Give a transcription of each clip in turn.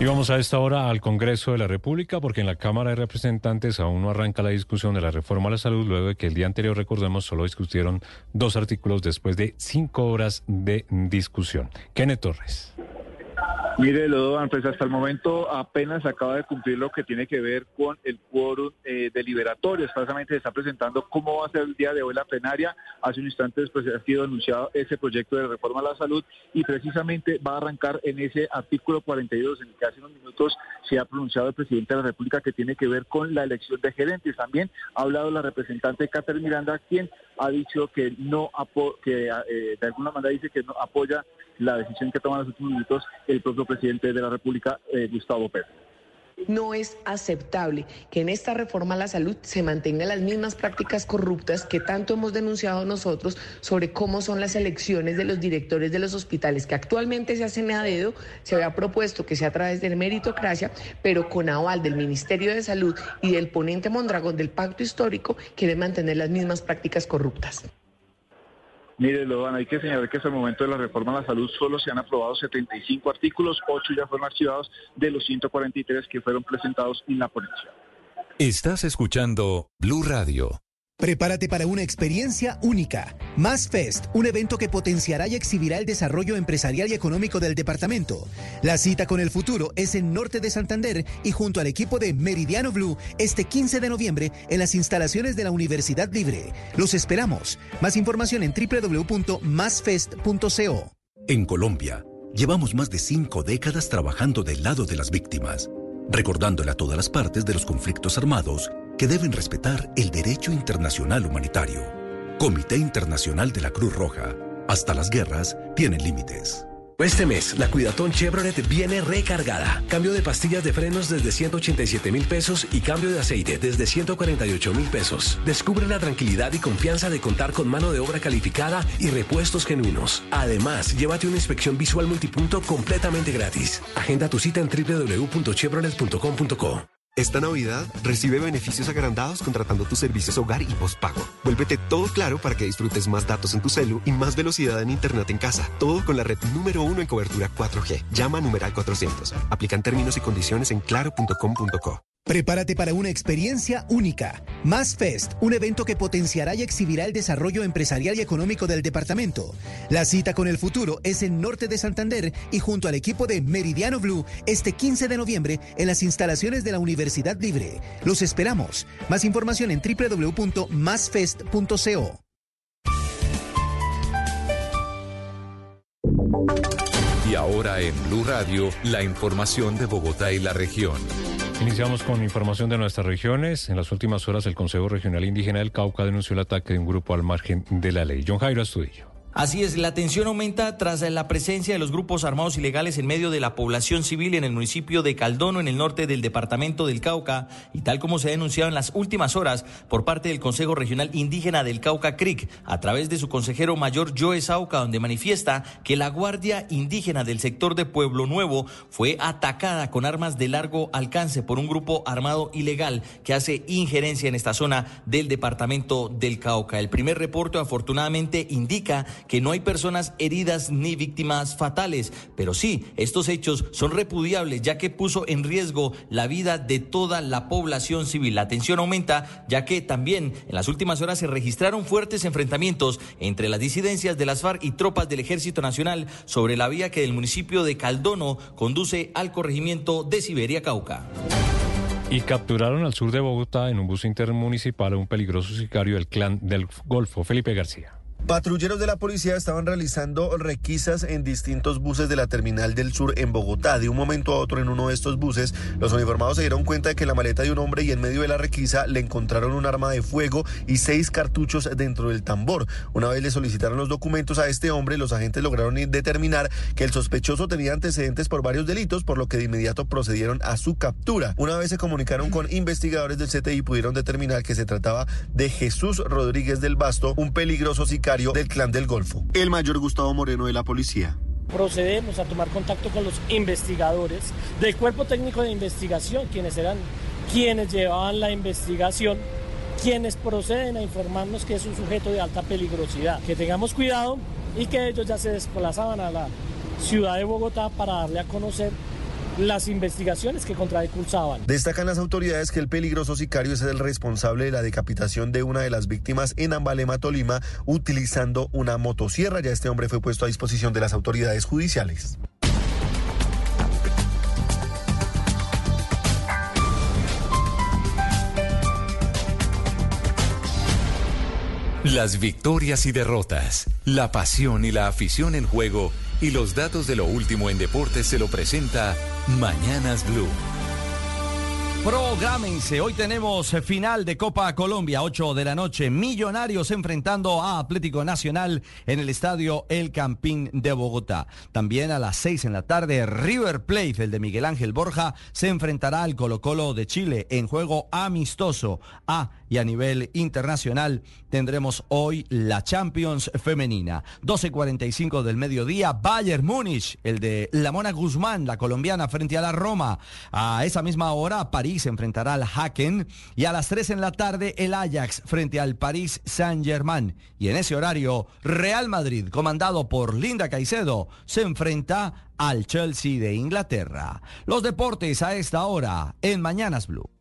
Y vamos a esta hora al Congreso de la República porque en la Cámara de Representantes aún no arranca la discusión de la reforma a la salud luego de que el día anterior, recordemos, solo discutieron dos artículos después de cinco horas de discusión. Kenneth Torres. Mire, Lodovan, pues hasta el momento apenas acaba de cumplir lo que tiene que ver con el quórum eh, deliberatorio. Escasamente se está presentando cómo va a ser el día de hoy la plenaria. Hace un instante después ha sido anunciado ese proyecto de reforma a la salud y precisamente va a arrancar en ese artículo 42 en el que hace unos minutos se ha pronunciado el presidente de la República que tiene que ver con la elección de gerentes. También ha hablado la representante Catherine Miranda, quien ha dicho que no que eh, de alguna manera dice que no apoya la decisión que toma en los últimos minutos el propio presidente de la República, eh, Gustavo Pérez. No es aceptable que en esta reforma a la salud se mantengan las mismas prácticas corruptas que tanto hemos denunciado nosotros sobre cómo son las elecciones de los directores de los hospitales, que actualmente se hacen a dedo, se había propuesto que sea a través de meritocracia, pero con aval del Ministerio de Salud y del ponente Mondragón del Pacto Histórico, quiere mantener las mismas prácticas corruptas. Mire, Lodan, hay que señalar que hasta el momento de la reforma a la salud solo se han aprobado 75 artículos, 8 ya fueron archivados de los 143 que fueron presentados en la ponencia. Estás escuchando Blue Radio. Prepárate para una experiencia única. Más Fest, un evento que potenciará y exhibirá el desarrollo empresarial y económico del departamento. La cita con el futuro es en Norte de Santander y junto al equipo de Meridiano Blue este 15 de noviembre en las instalaciones de la Universidad Libre. Los esperamos. Más información en www.masfest.co. En Colombia, llevamos más de cinco décadas trabajando del lado de las víctimas, recordándole a todas las partes de los conflictos armados que deben respetar el derecho internacional humanitario. Comité Internacional de la Cruz Roja. Hasta las guerras tienen límites. Este mes, la Cuidatón Chevrolet viene recargada. Cambio de pastillas de frenos desde 187 mil pesos y cambio de aceite desde 148 mil pesos. Descubre la tranquilidad y confianza de contar con mano de obra calificada y repuestos genuinos. Además, llévate una inspección visual multipunto completamente gratis. Agenda tu cita en www.chevrolet.com.co. Esta Navidad recibe beneficios agrandados contratando tus servicios hogar y postpago. Vuélvete todo claro para que disfrutes más datos en tu celu y más velocidad en internet en casa. Todo con la red número uno en cobertura 4G. Llama a numeral 400. Aplican términos y condiciones en claro.com.co. Prepárate para una experiencia única. Más Fest, un evento que potenciará y exhibirá el desarrollo empresarial y económico del departamento. La cita con el futuro es en Norte de Santander y junto al equipo de Meridiano Blue este 15 de noviembre en las instalaciones de la Universidad Libre. Los esperamos. Más información en www.masfest.co. Y ahora en Blue Radio, la información de Bogotá y la región. Iniciamos con información de nuestras regiones. En las últimas horas, el Consejo Regional Indígena del Cauca denunció el ataque de un grupo al margen de la ley. John Jairo Astudillo. Así es, la tensión aumenta tras la presencia de los grupos armados ilegales en medio de la población civil en el municipio de Caldono, en el norte del departamento del Cauca, y tal como se ha denunciado en las últimas horas por parte del Consejo Regional Indígena del Cauca CRIC, a través de su consejero mayor Joe Sauca, donde manifiesta que la Guardia Indígena del sector de Pueblo Nuevo fue atacada con armas de largo alcance por un grupo armado ilegal que hace injerencia en esta zona del departamento del Cauca. El primer reporte afortunadamente indica que no hay personas heridas ni víctimas fatales, pero sí, estos hechos son repudiables ya que puso en riesgo la vida de toda la población civil. La tensión aumenta ya que también en las últimas horas se registraron fuertes enfrentamientos entre las disidencias de las FARC y tropas del Ejército Nacional sobre la vía que del municipio de Caldono conduce al corregimiento de Siberia Cauca. Y capturaron al sur de Bogotá en un bus intermunicipal a un peligroso sicario del clan del Golfo, Felipe García. Patrulleros de la policía estaban realizando requisas en distintos buses de la terminal del sur en Bogotá. De un momento a otro en uno de estos buses, los uniformados se dieron cuenta de que la maleta de un hombre y en medio de la requisa le encontraron un arma de fuego y seis cartuchos dentro del tambor. Una vez le solicitaron los documentos a este hombre, los agentes lograron determinar que el sospechoso tenía antecedentes por varios delitos, por lo que de inmediato procedieron a su captura. Una vez se comunicaron con investigadores del CTI, pudieron determinar que se trataba de Jesús Rodríguez del Basto, un peligroso sicario del Clan del Golfo. El mayor Gustavo Moreno de la policía. Procedemos a tomar contacto con los investigadores del cuerpo técnico de investigación, quienes eran quienes llevaban la investigación, quienes proceden a informarnos que es un sujeto de alta peligrosidad. Que tengamos cuidado y que ellos ya se desplazaban a la ciudad de Bogotá para darle a conocer las investigaciones que contra él cursaban. Destacan las autoridades que el peligroso sicario es el responsable de la decapitación de una de las víctimas en Ambalema, Tolima, utilizando una motosierra. Ya este hombre fue puesto a disposición de las autoridades judiciales. Las victorias y derrotas, la pasión y la afición en juego y los datos de lo último en deportes se lo presenta Mañanas Blue. Prográmense, hoy tenemos final de Copa Colombia, 8 de la noche, Millonarios enfrentando a Atlético Nacional en el estadio El Campín de Bogotá. También a las 6 en la tarde, River Plate, el de Miguel Ángel Borja, se enfrentará al Colo Colo de Chile en juego amistoso. A y a nivel internacional tendremos hoy la Champions femenina. 12.45 del mediodía, Bayern Múnich, el de Lamona Guzmán, la colombiana, frente a la Roma. A esa misma hora, París enfrentará al Haken y a las 3 en la tarde, el Ajax frente al París Saint-Germain. Y en ese horario, Real Madrid, comandado por Linda Caicedo, se enfrenta al Chelsea de Inglaterra. Los deportes a esta hora en Mañanas Blue.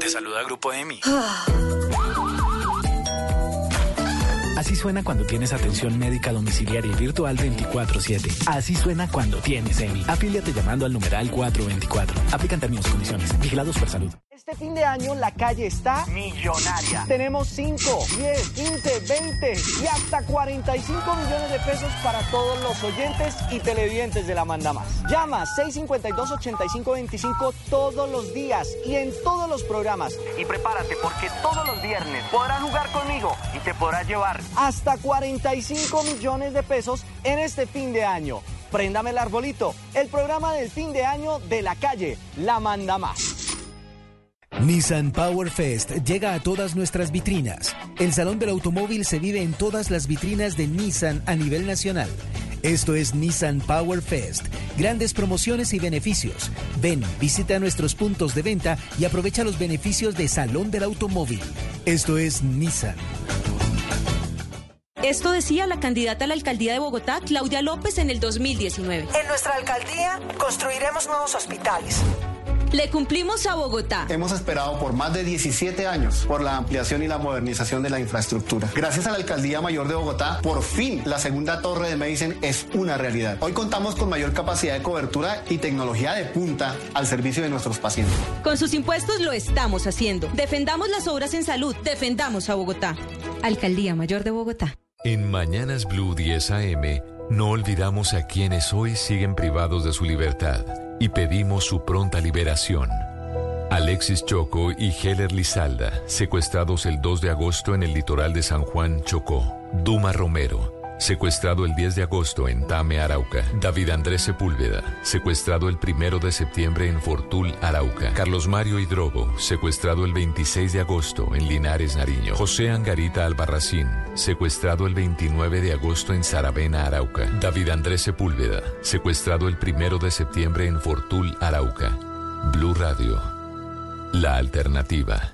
Te saluda Grupo EMI. Así suena cuando tienes atención médica domiciliaria y virtual 24-7. Así suena cuando tienes EMI. Afíliate llamando al numeral 424. Aplican términos y condiciones. Vigilados por salud. Este fin de año la calle está millonaria. Tenemos 5, 10, 15, 20 y hasta 45 millones de pesos para todos los oyentes y televidentes de la Manda Más. Llama 652-8525 todos los días y en todos los programas. Y prepárate porque todos los viernes podrás jugar conmigo y te podrás llevar hasta 45 millones de pesos en este fin de año. Préndame el arbolito, el programa del fin de año de la calle, La Manda Más. Nissan Power Fest llega a todas nuestras vitrinas. El Salón del Automóvil se vive en todas las vitrinas de Nissan a nivel nacional. Esto es Nissan Power Fest. Grandes promociones y beneficios. Ven, visita nuestros puntos de venta y aprovecha los beneficios de Salón del Automóvil. Esto es Nissan. Esto decía la candidata a la alcaldía de Bogotá, Claudia López, en el 2019. En nuestra alcaldía construiremos nuevos hospitales. Le cumplimos a Bogotá. Hemos esperado por más de 17 años por la ampliación y la modernización de la infraestructura. Gracias a la Alcaldía Mayor de Bogotá, por fin la segunda torre de Medicine es una realidad. Hoy contamos con mayor capacidad de cobertura y tecnología de punta al servicio de nuestros pacientes. Con sus impuestos lo estamos haciendo. Defendamos las obras en salud. Defendamos a Bogotá. Alcaldía Mayor de Bogotá. En Mañanas Blue 10 AM, no olvidamos a quienes hoy siguen privados de su libertad y pedimos su pronta liberación. Alexis Choco y Heller Lizalda, secuestrados el 2 de agosto en el litoral de San Juan, Chocó. Duma Romero, secuestrado el 10 de agosto en Tame, Arauca. David Andrés Sepúlveda, secuestrado el 1 de septiembre en Fortul, Arauca. Carlos Mario Hidrobo, secuestrado el 26 de agosto en Linares, Nariño. José Angarita Albarracín, secuestrado el 29 de agosto en Saravena, Arauca. David Andrés Sepúlveda, secuestrado el 1 de septiembre en Fortul, Arauca. Blue Radio, la alternativa.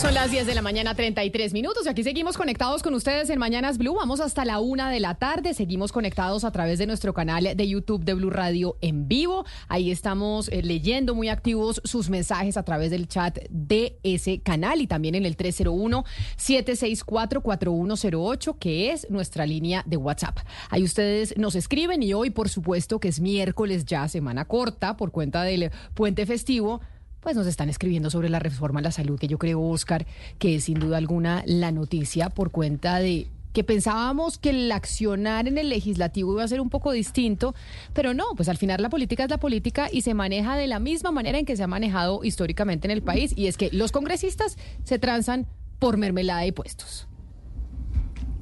Son las 10 de la mañana, 33 minutos. Aquí seguimos conectados con ustedes en Mañanas Blue. Vamos hasta la una de la tarde. Seguimos conectados a través de nuestro canal de YouTube de Blue Radio en vivo. Ahí estamos eh, leyendo muy activos sus mensajes a través del chat de ese canal y también en el 301-764-4108, que es nuestra línea de WhatsApp. Ahí ustedes nos escriben y hoy, por supuesto, que es miércoles ya, semana corta por cuenta del puente festivo pues nos están escribiendo sobre la reforma a la salud, que yo creo, Oscar, que es sin duda alguna la noticia por cuenta de que pensábamos que el accionar en el legislativo iba a ser un poco distinto, pero no, pues al final la política es la política y se maneja de la misma manera en que se ha manejado históricamente en el país, y es que los congresistas se transan por mermelada y puestos.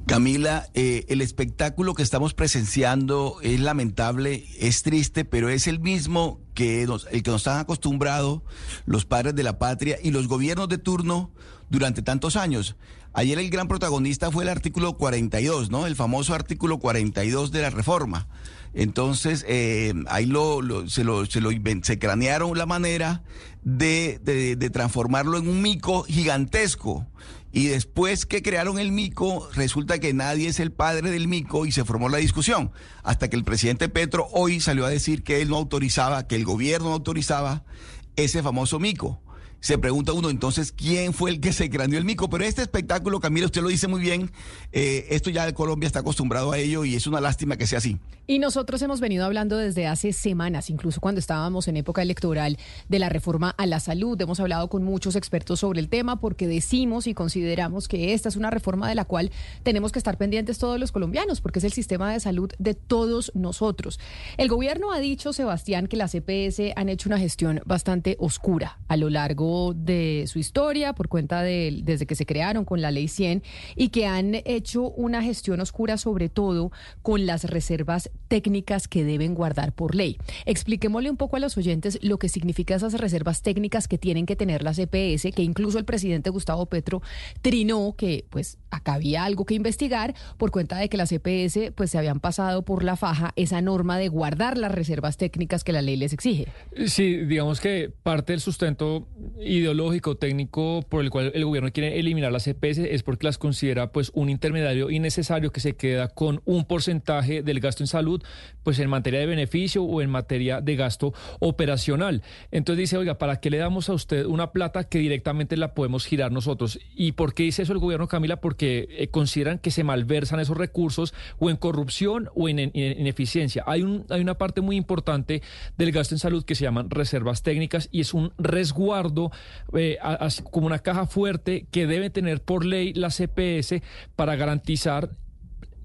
Camila, eh, el espectáculo que estamos presenciando es lamentable, es triste, pero es el mismo que nos, el que nos han acostumbrado los padres de la patria y los gobiernos de turno durante tantos años. Ayer el gran protagonista fue el artículo 42, ¿no? El famoso artículo 42 de la reforma. Entonces, eh, ahí lo, se, lo, se, lo se cranearon la manera de, de transformarlo en un mico gigantesco. Y después que crearon el mico, resulta que nadie es el padre del mico y se formó la discusión. Hasta que el presidente Petro hoy salió a decir que él no autorizaba, que el gobierno no autorizaba ese famoso mico se pregunta uno entonces quién fue el que se craneó el mico. Pero este espectáculo, Camila, usted lo dice muy bien, eh, esto ya Colombia está acostumbrado a ello y es una lástima que sea así. Y nosotros hemos venido hablando desde hace semanas, incluso cuando estábamos en época electoral, de la reforma a la salud. Hemos hablado con muchos expertos sobre el tema porque decimos y consideramos que esta es una reforma de la cual tenemos que estar pendientes todos los colombianos, porque es el sistema de salud de todos nosotros. El gobierno ha dicho, Sebastián, que las EPS han hecho una gestión bastante oscura a lo largo de su historia por cuenta de desde que se crearon con la ley 100 y que han hecho una gestión oscura sobre todo con las reservas técnicas que deben guardar por ley. Expliquémosle un poco a los oyentes lo que significa esas reservas técnicas que tienen que tener las EPS, que incluso el presidente Gustavo Petro trinó que pues acá había algo que investigar por cuenta de que las EPS pues se habían pasado por la faja esa norma de guardar las reservas técnicas que la ley les exige. Sí, digamos que parte del sustento ideológico, técnico por el cual el gobierno quiere eliminar las EPS es porque las considera pues un intermediario innecesario que se queda con un porcentaje del gasto en salud pues en materia de beneficio o en materia de gasto operacional. Entonces dice, oiga, ¿para qué le damos a usted una plata que directamente la podemos girar nosotros? ¿Y por qué dice eso el gobierno, Camila? Porque eh, consideran que se malversan esos recursos o en corrupción o en, ineficiencia. Hay, un, hay una parte muy importante del gasto en salud que se llaman reservas técnicas y es un resguardo eh, como una caja fuerte que debe tener por ley la CPS para garantizar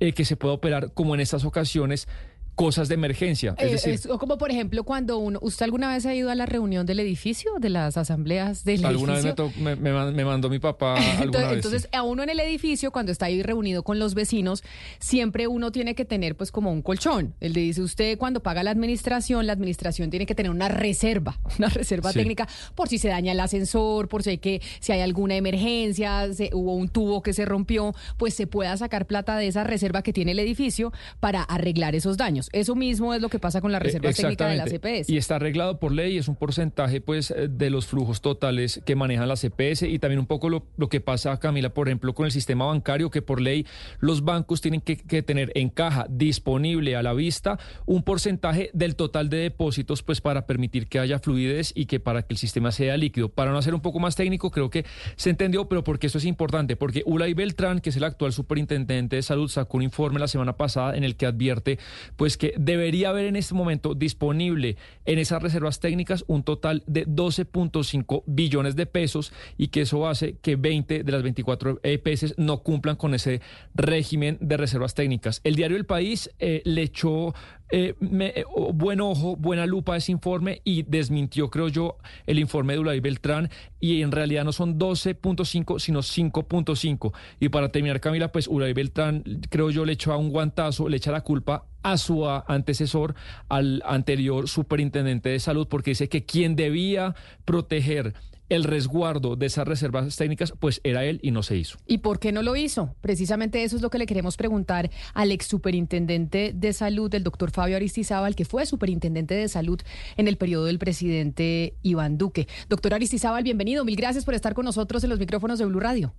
eh, que se pueda operar como en estas ocasiones cosas de emergencia. Es eh, decir, como por ejemplo cuando uno, ¿usted alguna vez ha ido a la reunión del edificio, de las asambleas del alguna edificio? vez me, me, mandó mi papá. Alguna entonces, vez, a uno en el edificio, cuando está ahí reunido con los vecinos, siempre uno tiene que tener pues como un colchón. Él le dice, usted cuando paga la administración, la administración tiene que tener una reserva, una reserva técnica por si se daña el ascensor, por si hay que, si hay alguna emergencia, hubo un tubo que se rompió, pues se pueda sacar plata de esa reserva que tiene el edificio para arreglar esos daños. Eso mismo es lo que pasa con la eh, reserva técnica de la CPS. Y está arreglado por ley, es un porcentaje pues eh, de los flujos totales que manejan la CPS y también un poco lo, lo que pasa, Camila, por ejemplo, con el sistema bancario, que por ley los bancos tienen que, que, tener en caja disponible a la vista un porcentaje del total de depósitos pues para permitir que haya fluidez y que para que el sistema sea líquido. Para no hacer un poco más técnico, creo que se entendió, pero porque esto es importante, porque Ulay Beltrán, que es el actual superintendente de salud, sacó un informe la semana pasada en el que advierte pues que debería haber en este momento disponible en esas reservas técnicas un total de 12.5 billones de pesos y que eso hace que 20 de las 24 EPS no cumplan con ese régimen de reservas técnicas. El diario El País eh, le echó eh, eh, buen ojo, buena lupa ese informe y desmintió, creo yo, el informe de Ulay Beltrán y en realidad no son 12.5, sino 5.5. Y para terminar, Camila, pues Ulay Beltrán, creo yo, le echó a un guantazo, le echa la culpa a su antecesor, al anterior superintendente de salud, porque dice que quien debía proteger el resguardo de esas reservas técnicas, pues era él y no se hizo. ¿Y por qué no lo hizo? Precisamente eso es lo que le queremos preguntar al ex superintendente de salud, el doctor Fabio Aristizábal, que fue superintendente de salud en el periodo del presidente Iván Duque. Doctor Aristizábal, bienvenido. Mil gracias por estar con nosotros en los micrófonos de Blue Radio.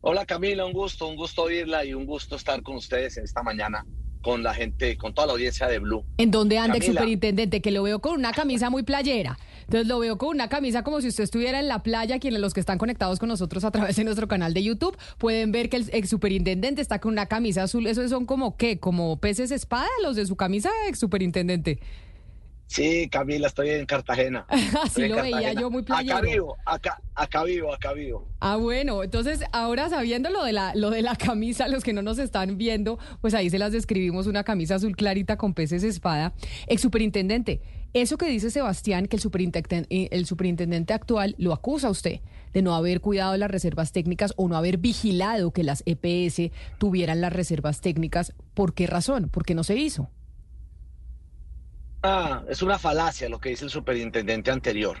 Hola Camila, un gusto, un gusto oírla y un gusto estar con ustedes en esta mañana con la gente, con toda la audiencia de Blue. ¿En dónde anda el superintendente? Que lo veo con una camisa muy playera. Entonces lo veo con una camisa como si usted estuviera en la playa. Quienes los que están conectados con nosotros a través de nuestro canal de YouTube pueden ver que el ex superintendente está con una camisa azul. ¿Esos son como qué? ¿Como peces espada los de su camisa, ex superintendente? Sí, Camila, estoy en Cartagena. Así lo veía yo muy playero. Acá vivo, acá, acá vivo, acá vivo. Ah, bueno, entonces ahora sabiendo lo de la, lo de la camisa, los que no nos están viendo, pues ahí se las describimos, una camisa azul clarita con peces espada. Ex superintendente, eso que dice Sebastián, que el superintendente, eh, el superintendente actual lo acusa a usted de no haber cuidado las reservas técnicas o no haber vigilado que las EPS tuvieran las reservas técnicas, ¿por qué razón? ¿Por qué no se hizo? Ah, es una falacia lo que dice el superintendente anterior.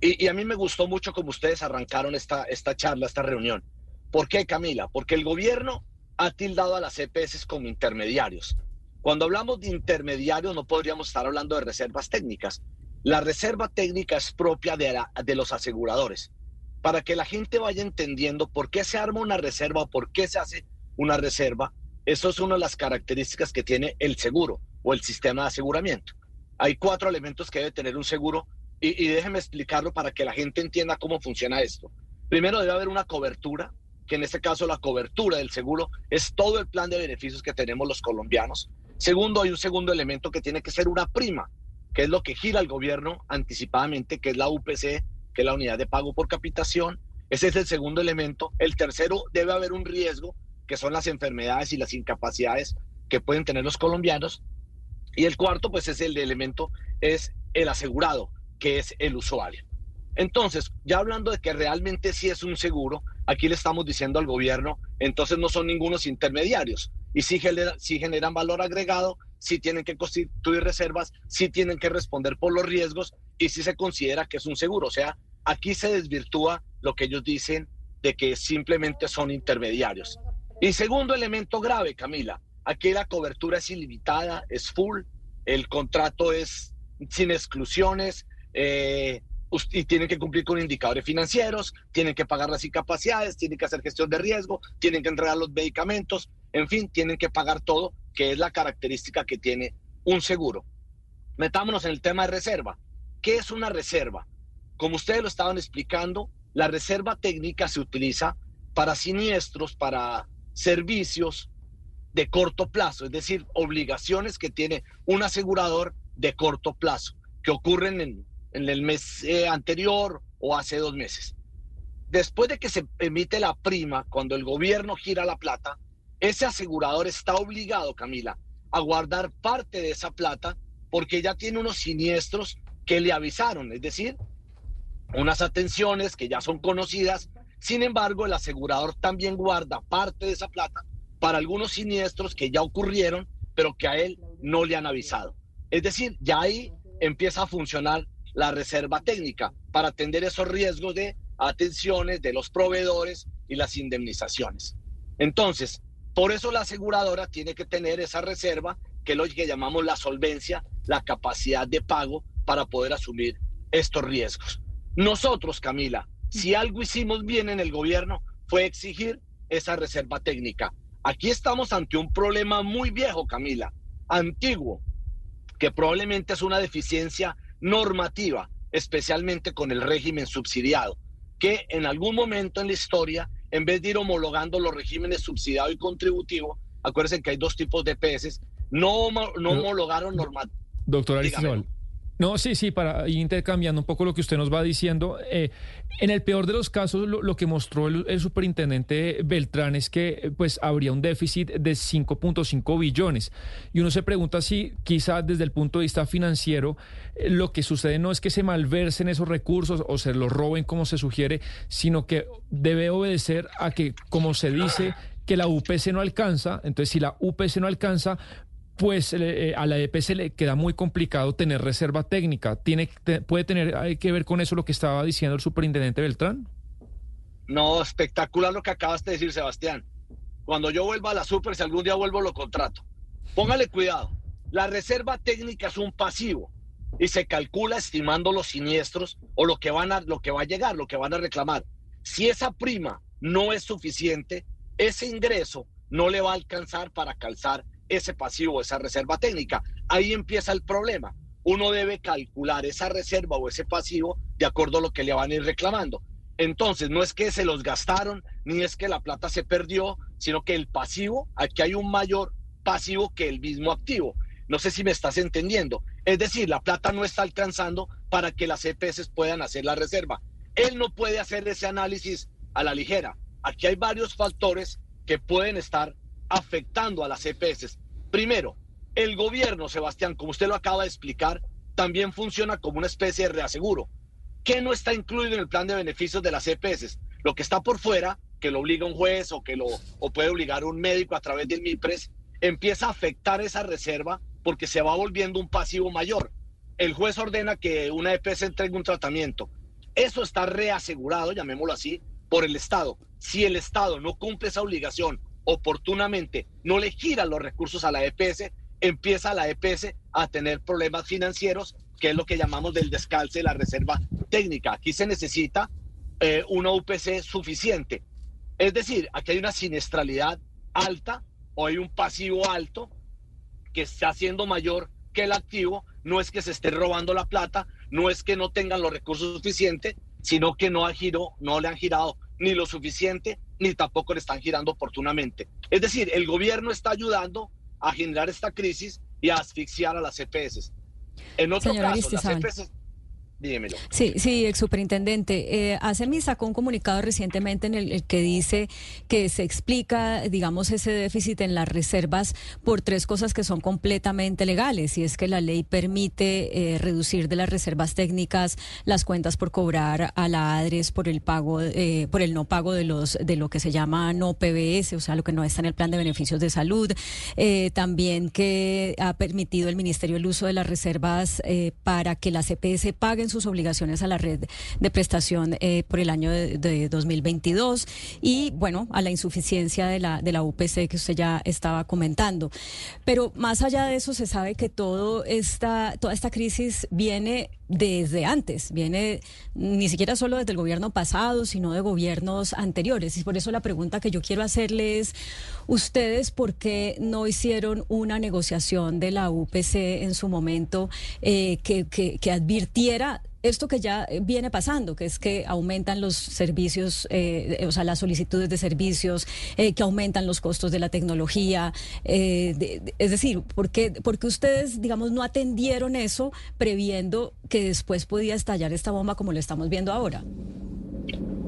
Y, a mí me gustó mucho como ustedes arrancaron esta, esta charla, esta reunión. ¿Por qué, Camila? Porque el gobierno ha tildado a las EPS como intermediarios. Cuando hablamos de intermediarios no podríamos estar hablando de reservas técnicas. La reserva técnica es propia de, de los aseguradores. Para que la gente vaya entendiendo por qué se arma una reserva por qué se hace una reserva, eso es una de las características que tiene el seguro o el sistema de aseguramiento. Hay cuatro elementos que debe tener un seguro y, déjeme explicarlo para que la gente entienda cómo funciona esto. Primero debe haber una cobertura, que en este caso la cobertura del seguro es todo el plan de beneficios que tenemos los colombianos. Segundo, hay un segundo elemento que tiene que ser una prima, que es lo que gira el gobierno anticipadamente, que es la UPC, que es la unidad de pago por capitación. Ese es el segundo elemento. El tercero, debe haber un riesgo, que son las enfermedades y las incapacidades que pueden tener los colombianos. Y el cuarto, pues es el elemento, es el asegurado, que es el usuario. Entonces, ya hablando de que realmente sí es un seguro, aquí le estamos diciendo al gobierno, entonces no son ningunos intermediarios. Y si, si generan valor agregado, si tienen que constituir reservas, si tienen que responder por los riesgos y si se considera que es un seguro. O sea, aquí se desvirtúa lo que ellos dicen de que simplemente son intermediarios. Y segundo elemento grave, Camila, Aquí la cobertura es ilimitada, es full, el contrato es sin exclusiones eh, y tienen que cumplir con indicadores financieros, tienen que pagar las incapacidades, tienen que hacer gestión de riesgo, tienen que entregar los medicamentos, en fin, tienen que pagar todo, que es la característica que tiene un seguro. Metámonos en el tema de reserva. ¿Qué es una reserva? Como ustedes lo estaban explicando, la reserva técnica se utiliza para siniestros, para servicios, de corto plazo, es decir, obligaciones que tiene un asegurador de corto plazo, que ocurren en, el mes eh, anterior o hace dos meses. Después de que se emite la prima, cuando el gobierno gira la plata, ese asegurador está obligado, Camila, a guardar parte de esa plata porque ya tiene unos siniestros que le avisaron, es decir, unas atenciones que ya son conocidas. Sin embargo, el asegurador también guarda parte de esa plata para algunos siniestros que ya ocurrieron, pero que a él no le han avisado. Es decir, ya ahí empieza a funcionar la reserva técnica para atender esos riesgos de atenciones de los proveedores y las indemnizaciones. Entonces, por eso la aseguradora tiene que tener esa reserva, que es lo que llamamos la solvencia, la capacidad de pago para poder asumir estos riesgos. Nosotros, Camila, si algo hicimos bien en el gobierno fue exigir esa reserva técnica. Aquí estamos ante un problema muy viejo, Camila, antiguo, que probablemente es una deficiencia normativa, especialmente con el régimen subsidiado, que en algún momento en la historia, en vez de ir homologando los regímenes subsidiado y contributivo, acuérdense que hay dos tipos de peces, no, no homologaron normativa. Doctora no, sí, sí, para ir intercambiando un poco lo que usted nos va diciendo. Eh, en el peor de los casos, lo, que mostró el, superintendente Beltrán es que pues habría un déficit de 5.5 billones. Y uno se pregunta si quizá desde el punto de vista financiero eh, lo que sucede no es que se malversen esos recursos o se los roben como se sugiere, sino que debe obedecer a que, como se dice, que la UPC no alcanza. Entonces, si la UPC no alcanza, pues eh, a la EPS le queda muy complicado tener reserva técnica. ¿Tiene, ¿Puede tener que ver con eso lo que estaba diciendo el superintendente Beltrán? No, espectacular lo que acabas de decir, Sebastián. Cuando yo vuelva a la super, si algún día vuelvo, lo contrato. Póngale cuidado. La reserva técnica es un pasivo y se calcula estimando los siniestros o lo que van a lo que va a llegar, lo que van a reclamar. Si esa prima no es suficiente, ese ingreso no le va a alcanzar para calzar ese pasivo, esa reserva técnica. Ahí empieza el problema. Uno debe calcular esa reserva o ese pasivo de acuerdo a lo que le van a ir reclamando. Entonces, no es que se los gastaron, ni es que la plata se perdió, sino que el pasivo, aquí hay un mayor pasivo que el mismo activo. No sé si me estás entendiendo. Es decir, la plata no está alcanzando para que las EPS puedan hacer la reserva. Él no puede hacer ese análisis a la ligera. Aquí hay varios factores que pueden estar afectando a las EPS. Primero, el gobierno, Sebastián, como usted lo acaba de explicar, también funciona como una especie de reaseguro. ¿Qué no está incluido en el plan de beneficios de las EPS? Lo que está por fuera, que lo obliga un juez o que lo puede obligar un médico a través del MIPRES, empieza a afectar esa reserva porque se va volviendo un pasivo mayor. El juez ordena que una EPS entregue un tratamiento. Eso está reasegurado, llamémoslo así, por el Estado. Si el Estado no cumple esa obligación oportunamente, no le gira los recursos a la EPS, empieza la EPS a tener problemas financieros, que es lo que llamamos del descalce de la reserva técnica. Aquí se necesita eh, una UPC suficiente. Es decir, aquí hay una siniestralidad alta o hay un pasivo alto que está siendo mayor que el activo. No es que se esté robando la plata, no es que no tengan los recursos suficientes, sino que no, ha giro, no le han girado ni lo suficiente, ni tampoco le están girando oportunamente. Es decir, el gobierno está ayudando a generar esta crisis y a asfixiar a las EPS. En otro caso, las EPS Sí, sí, ex superintendente. Eh, ACEMI sacó un comunicado recientemente en el, que dice que se explica, digamos, ese déficit en las reservas por tres cosas que son completamente legales. Y es que la ley permite eh, reducir de las reservas técnicas las cuentas por cobrar a la ADRES por el pago, eh, por el no pago de los de lo que se llama no PBS, o sea, lo que no está en el plan de beneficios de salud. Eh, también que ha permitido el Ministerio el uso de las reservas eh, para que las EPS paguen sus obligaciones a la red de prestación eh, por el año de, 2022 y, bueno, a la insuficiencia de la, de la UPC que usted ya estaba comentando. Pero más allá de eso, se sabe que todo esta, toda esta crisis viene desde antes, viene ni siquiera solo desde el gobierno pasado, sino de gobiernos anteriores. Y por eso la pregunta que yo quiero hacerle es, ¿ustedes por qué no hicieron una negociación de la UPC en su momento eh, que, que advirtiera esto que ya eh, viene pasando, que es que aumentan los servicios, eh, o sea, las solicitudes de servicios, eh, que aumentan los costos de la tecnología. es decir, ¿por qué, porque ustedes, digamos, no atendieron eso previendo que después podía estallar esta bomba como lo estamos viendo ahora?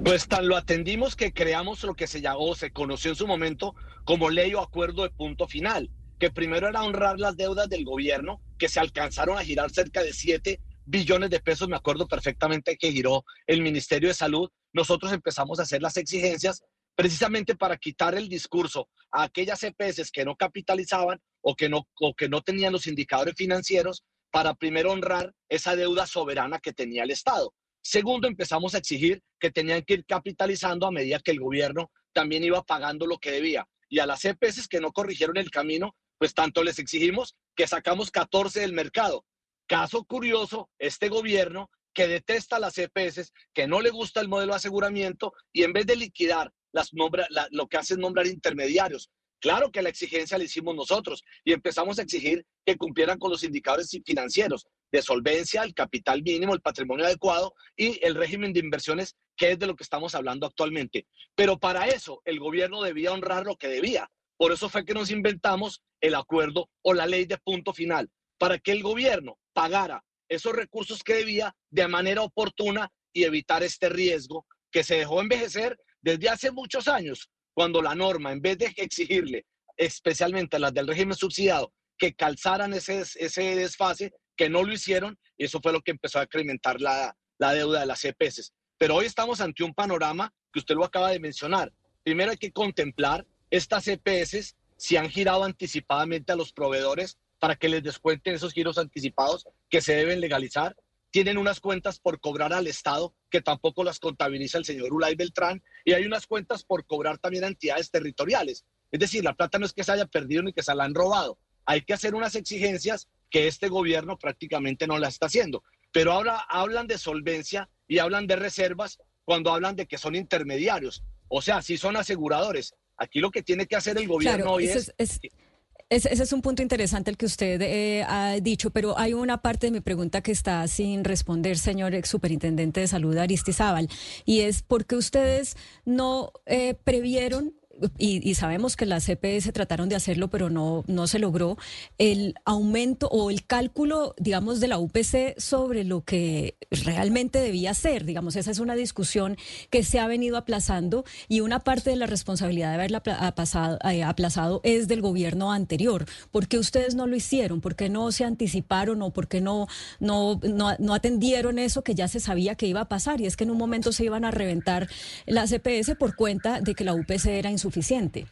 Pues tan lo atendimos que creamos lo que se llamó, se conoció en su momento como ley o acuerdo de punto final, que primero era honrar las deudas del gobierno, que se alcanzaron a girar cerca de siete billones de pesos, me acuerdo perfectamente que giró el Ministerio de Salud, nosotros empezamos a hacer las exigencias precisamente para quitar el discurso a aquellas EPS que no capitalizaban o que no, o que no tenían los indicadores financieros para primero honrar esa deuda soberana que tenía el Estado. Segundo, empezamos a exigir que tenían que ir capitalizando a medida que el gobierno también iba pagando lo que debía. Y a las EPS que no corrigieron el camino, pues tanto les exigimos que sacamos 14 del mercado. Caso curioso, este gobierno que detesta las EPS, que no le gusta el modelo de aseguramiento y en vez de liquidar, las nombra, lo que hace es nombrar intermediarios. Claro que la exigencia la hicimos nosotros y empezamos a exigir que cumplieran con los indicadores financieros de solvencia, el capital mínimo, el patrimonio adecuado y el régimen de inversiones, que es de lo que estamos hablando actualmente. Pero para eso el gobierno debía honrar lo que debía. Por eso fue que nos inventamos el acuerdo o la ley de punto final, para que el gobierno pagara esos recursos que debía de manera oportuna y evitar este riesgo que se dejó envejecer desde hace muchos años, cuando la norma, en vez de exigirle, especialmente a las del régimen subsidiado, que calzaran ese, ese desfase, que no lo hicieron, y eso fue lo que empezó a incrementar la, la deuda de las EPS. Pero hoy estamos ante un panorama que usted lo acaba de mencionar. Primero hay que contemplar estas EPS si han girado anticipadamente a los proveedores para que les descuenten esos giros anticipados que se deben legalizar. Tienen unas cuentas por cobrar al Estado que tampoco las contabiliza el señor Ulay Beltrán y hay unas cuentas por cobrar también a entidades territoriales. Es decir, la plata no es que se haya perdido ni que se la han robado. Hay que hacer unas exigencias que este gobierno prácticamente no la está haciendo. Pero ahora hablan de solvencia y hablan de reservas cuando hablan de que son intermediarios. O sea, si son aseguradores. Aquí lo que tiene que hacer el gobierno hoy es, ese es un punto interesante el que usted eh, ha dicho, pero hay una parte de mi pregunta que está sin responder, señor ex superintendente de salud Aristizábal, y es por qué ustedes no eh, previeron y, sabemos que las CPS trataron de hacerlo, pero no, no se logró, el aumento o el cálculo, digamos, de la UPC sobre lo que realmente debía ser. Digamos, esa es una discusión que se ha venido aplazando y una parte de la responsabilidad de haberla eh, aplazado es del gobierno anterior. ¿Por qué ustedes no lo hicieron? ¿Por qué no se anticiparon o por qué no, no, no, atendieron eso que ya se sabía que iba a pasar? Y es que en un momento se iban a reventar las CPS por cuenta de que la UPC era insuficiente suficiente.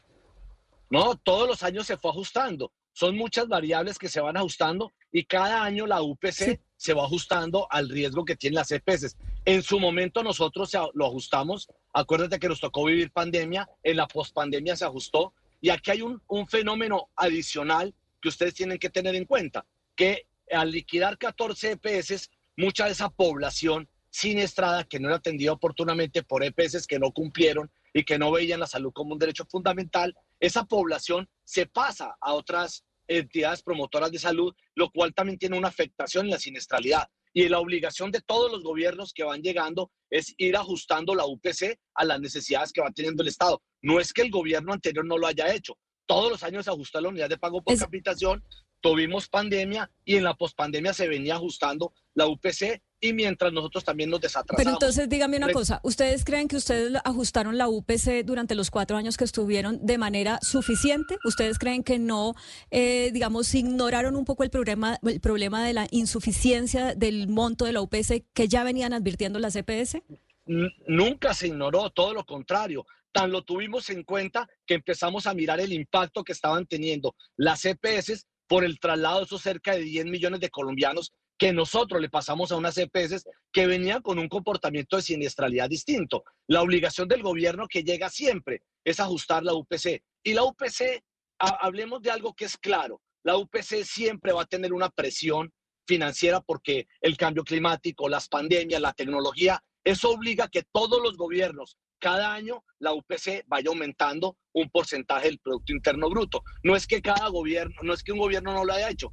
No, todos los años se fue ajustando. Son muchas variables que se van ajustando y cada año la UPC se va ajustando al riesgo que tienen las EPS. En su momento nosotros lo ajustamos. Acuérdate que nos tocó vivir pandemia, en la pospandemia se ajustó. Y aquí hay un, un fenómeno adicional que ustedes tienen que tener en cuenta, que al liquidar 14 EPS, mucha de esa población siniestrada que no era atendida oportunamente por EPS que no cumplieron y que no veían la salud como un derecho fundamental, esa población se pasa a otras entidades promotoras de salud, lo cual también tiene una afectación en la siniestralidad. Y la obligación de todos los gobiernos que van llegando es ir ajustando la UPC a las necesidades que va teniendo el Estado. No es que el gobierno anterior no lo haya hecho. Todos los años se ajusta la unidad de pago por capitación, tuvimos pandemia y en la pospandemia se venía ajustando la UPC y mientras nosotros también nos desatrasamos. Pero entonces dígame una cosa, ¿ustedes creen que ustedes ajustaron la UPC durante los cuatro años que estuvieron de manera suficiente? ¿Ustedes creen que no, eh, digamos, ignoraron un poco el problema, el problema de la insuficiencia del monto de la UPC que ya venían advirtiendo las EPS? Nunca se ignoró, todo lo contrario. Tan lo tuvimos en cuenta que empezamos a mirar el impacto que estaban teniendo las EPS por el traslado de esos cerca de 10 millones de colombianos que nosotros le pasamos a unas EPS que venían con un comportamiento de siniestralidad distinto. La obligación del gobierno que llega siempre es ajustar la UPC. Y la UPC, hablemos de algo que es claro, la UPC siempre va a tener una presión financiera porque el cambio climático, las pandemias, la tecnología, eso obliga a que todos los gobiernos, cada año, la UPC vaya aumentando un porcentaje del Producto Interno Bruto. No es que cada gobierno, no es que un gobierno no lo haya hecho,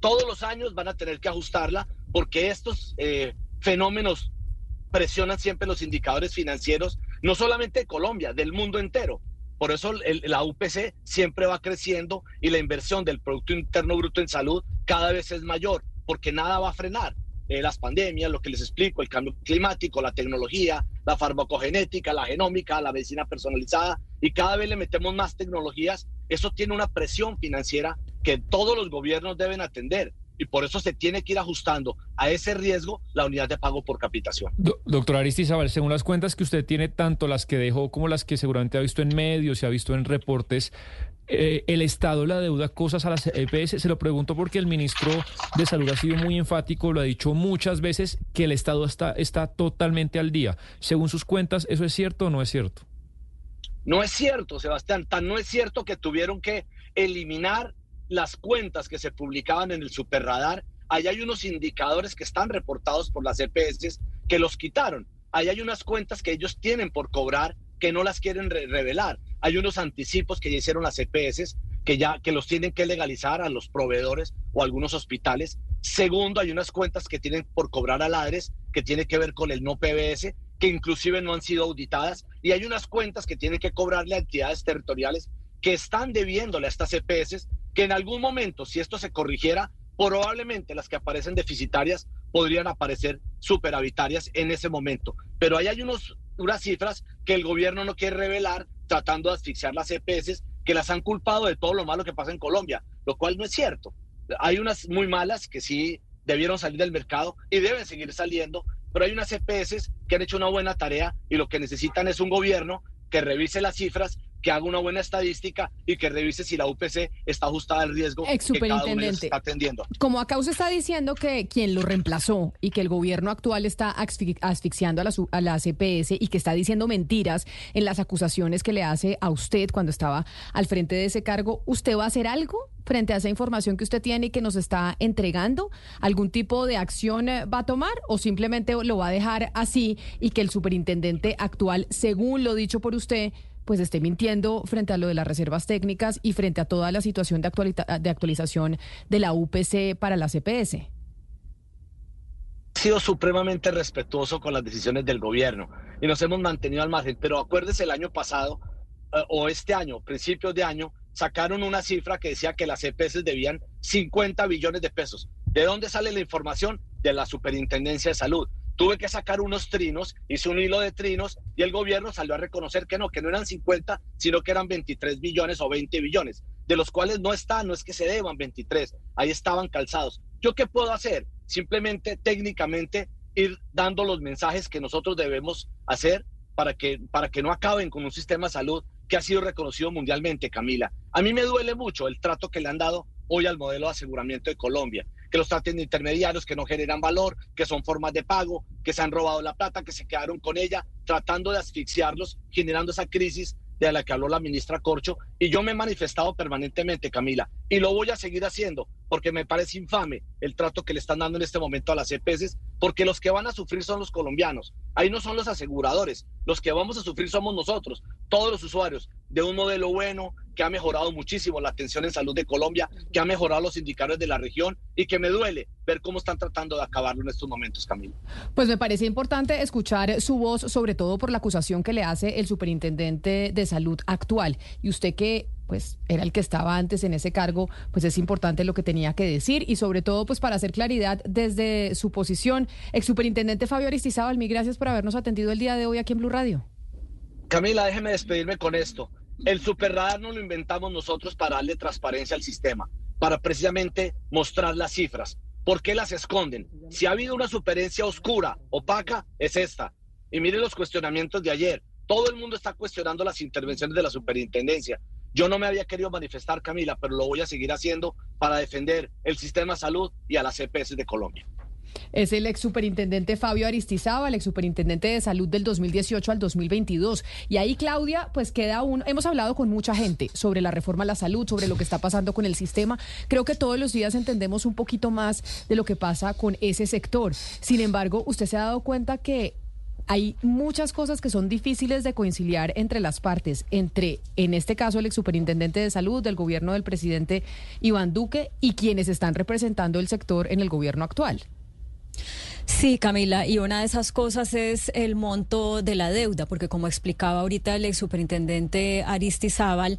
todos los años van a tener que ajustarla porque estos eh, fenómenos presionan siempre los indicadores financieros, no solamente de Colombia, del mundo entero. Por eso la UPC siempre va creciendo y la inversión del Producto Interno Bruto en salud cada vez es mayor, porque nada va a frenar. Eh, las pandemias, lo que les explico, el cambio climático, la tecnología, la farmacogenética, la genómica, la medicina personalizada, y cada vez le metemos más tecnologías, eso tiene una presión financiera que todos los gobiernos deben atender y por eso se tiene que ir ajustando a ese riesgo la unidad de pago por capitación. doctor Aristizabal, según las cuentas que usted tiene, tanto las que dejó como las que seguramente ha visto en medios y ha visto en reportes, eh, ¿el Estado le deuda cosas a las EPS? Se lo pregunto porque el ministro de Salud ha sido muy enfático, lo ha dicho muchas veces, que el Estado está, está totalmente al día. Según sus cuentas, ¿eso es cierto o no es cierto? No es cierto, Sebastián. Tan no es cierto que tuvieron que eliminar las cuentas que se publicaban en el superradar, ahí hay unos indicadores que están reportados por las EPS que los quitaron. Ahí hay unas cuentas que ellos tienen por cobrar que no las quieren revelar. Hay unos anticipos que ya hicieron las EPS que ya que los tienen que legalizar a los proveedores o algunos hospitales. Segundo, hay unas cuentas que tienen por cobrar a ladres que tiene que ver con el no PBS, que inclusive no han sido auditadas. Y hay unas cuentas que tienen que cobrarle a entidades territoriales que están debiéndole a estas EPS que en algún momento, si esto se corrigiera, probablemente las que aparecen deficitarias podrían aparecer superavitarias en ese momento. Pero ahí hay unos, unas cifras que el gobierno no quiere revelar tratando de asfixiar las EPS que las han culpado de todo lo malo que pasa en Colombia, lo cual no es cierto. Hay unas muy malas que sí debieron salir del mercado y deben seguir saliendo, pero hay unas EPS que han hecho una buena tarea y lo que necesitan es un gobierno que revise las cifras que haga una buena estadística y que revise si la UPC está ajustada al riesgo que cada uno está atendiendo. Como acá usted está diciendo que quien lo reemplazó y que el gobierno actual está asfixiando a la, a la CPS y que está diciendo mentiras en las acusaciones que le hace a usted cuando estaba al frente de ese cargo, ¿usted va a hacer algo frente a esa información que usted tiene y que nos está entregando? ¿Algún tipo de acción eh, va a tomar o simplemente lo va a dejar así y que el superintendente actual, según lo dicho por usted, pues esté mintiendo frente a lo de las reservas técnicas y frente a toda la situación de, de actualización de la UPC para la CPS? He sido supremamente respetuoso con las decisiones del gobierno y nos hemos mantenido al margen, pero acuérdese el año pasado eh, o este año, principios de año, sacaron una cifra que decía que las EPS debían 50 billones de pesos. ¿De dónde sale la información? De la Superintendencia de Salud. Tuve que sacar unos trinos, hice un hilo de trinos y el gobierno salió a reconocer que no, que no eran 50, sino que eran 23 billones o 20 billones, de los cuales no están, no es que se deban 23, ahí estaban calzados. ¿Yo qué puedo hacer? Simplemente técnicamente ir dando los mensajes que nosotros debemos hacer para que, para que no acaben con un sistema de salud que ha sido reconocido mundialmente, Camila. A mí me duele mucho el trato que le han dado hoy al modelo de aseguramiento de Colombia, que los traten de intermediarios, que no generan valor, que son formas de pago, que se han robado la plata, que se quedaron con ella, tratando de asfixiarlos, generando esa crisis de la que habló la ministra Corcho, y yo me he manifestado permanentemente, Camila, y lo voy a seguir haciendo, porque me parece infame el trato que le están dando en este momento a las EPS, porque los que van a sufrir son los colombianos, ahí no son los aseguradores, los que vamos a sufrir somos nosotros, todos los usuarios, de un modelo bueno, que ha mejorado muchísimo la atención en salud de Colombia, que ha mejorado los indicadores de la región y que me duele ver cómo están tratando de acabarlo en estos momentos, Camilo. Pues me parece importante escuchar su voz, sobre todo por la acusación que le hace el superintendente de salud actual. Y usted que pues era el que estaba antes en ese cargo, pues es importante lo que tenía que decir y sobre todo pues para hacer claridad desde su posición. Ex superintendente Fabio Aristizábal, mil gracias por habernos atendido el día de hoy aquí en Blue Radio. Camila, déjeme despedirme con esto. El superradar no lo inventamos nosotros para darle transparencia al sistema, para precisamente mostrar las cifras. ¿Por qué las esconden? Si ha habido una superencia oscura, opaca, es esta. Y mire los cuestionamientos de ayer. Todo el mundo está cuestionando las intervenciones de la superintendencia. Yo no me había querido manifestar, Camila, pero lo voy a seguir haciendo para defender el sistema de salud y a las EPS de Colombia. Es el ex superintendente Fabio Aristizábal, el ex superintendente de salud del 2018 al 2022. Y ahí, Claudia, pues queda un. Hemos hablado con mucha gente sobre la reforma a la salud, sobre lo que está pasando con el sistema. Creo que todos los días entendemos un poquito más de lo que pasa con ese sector. Sin embargo, usted se ha dado cuenta que hay muchas cosas que son difíciles de conciliar entre las partes, entre, en este caso, el ex superintendente de salud del gobierno del presidente Iván Duque y quienes están representando el sector en el gobierno actual. Sí, Camila, y una de esas cosas es el monto de la deuda, porque como explicaba ahorita el ex superintendente Aristizábal,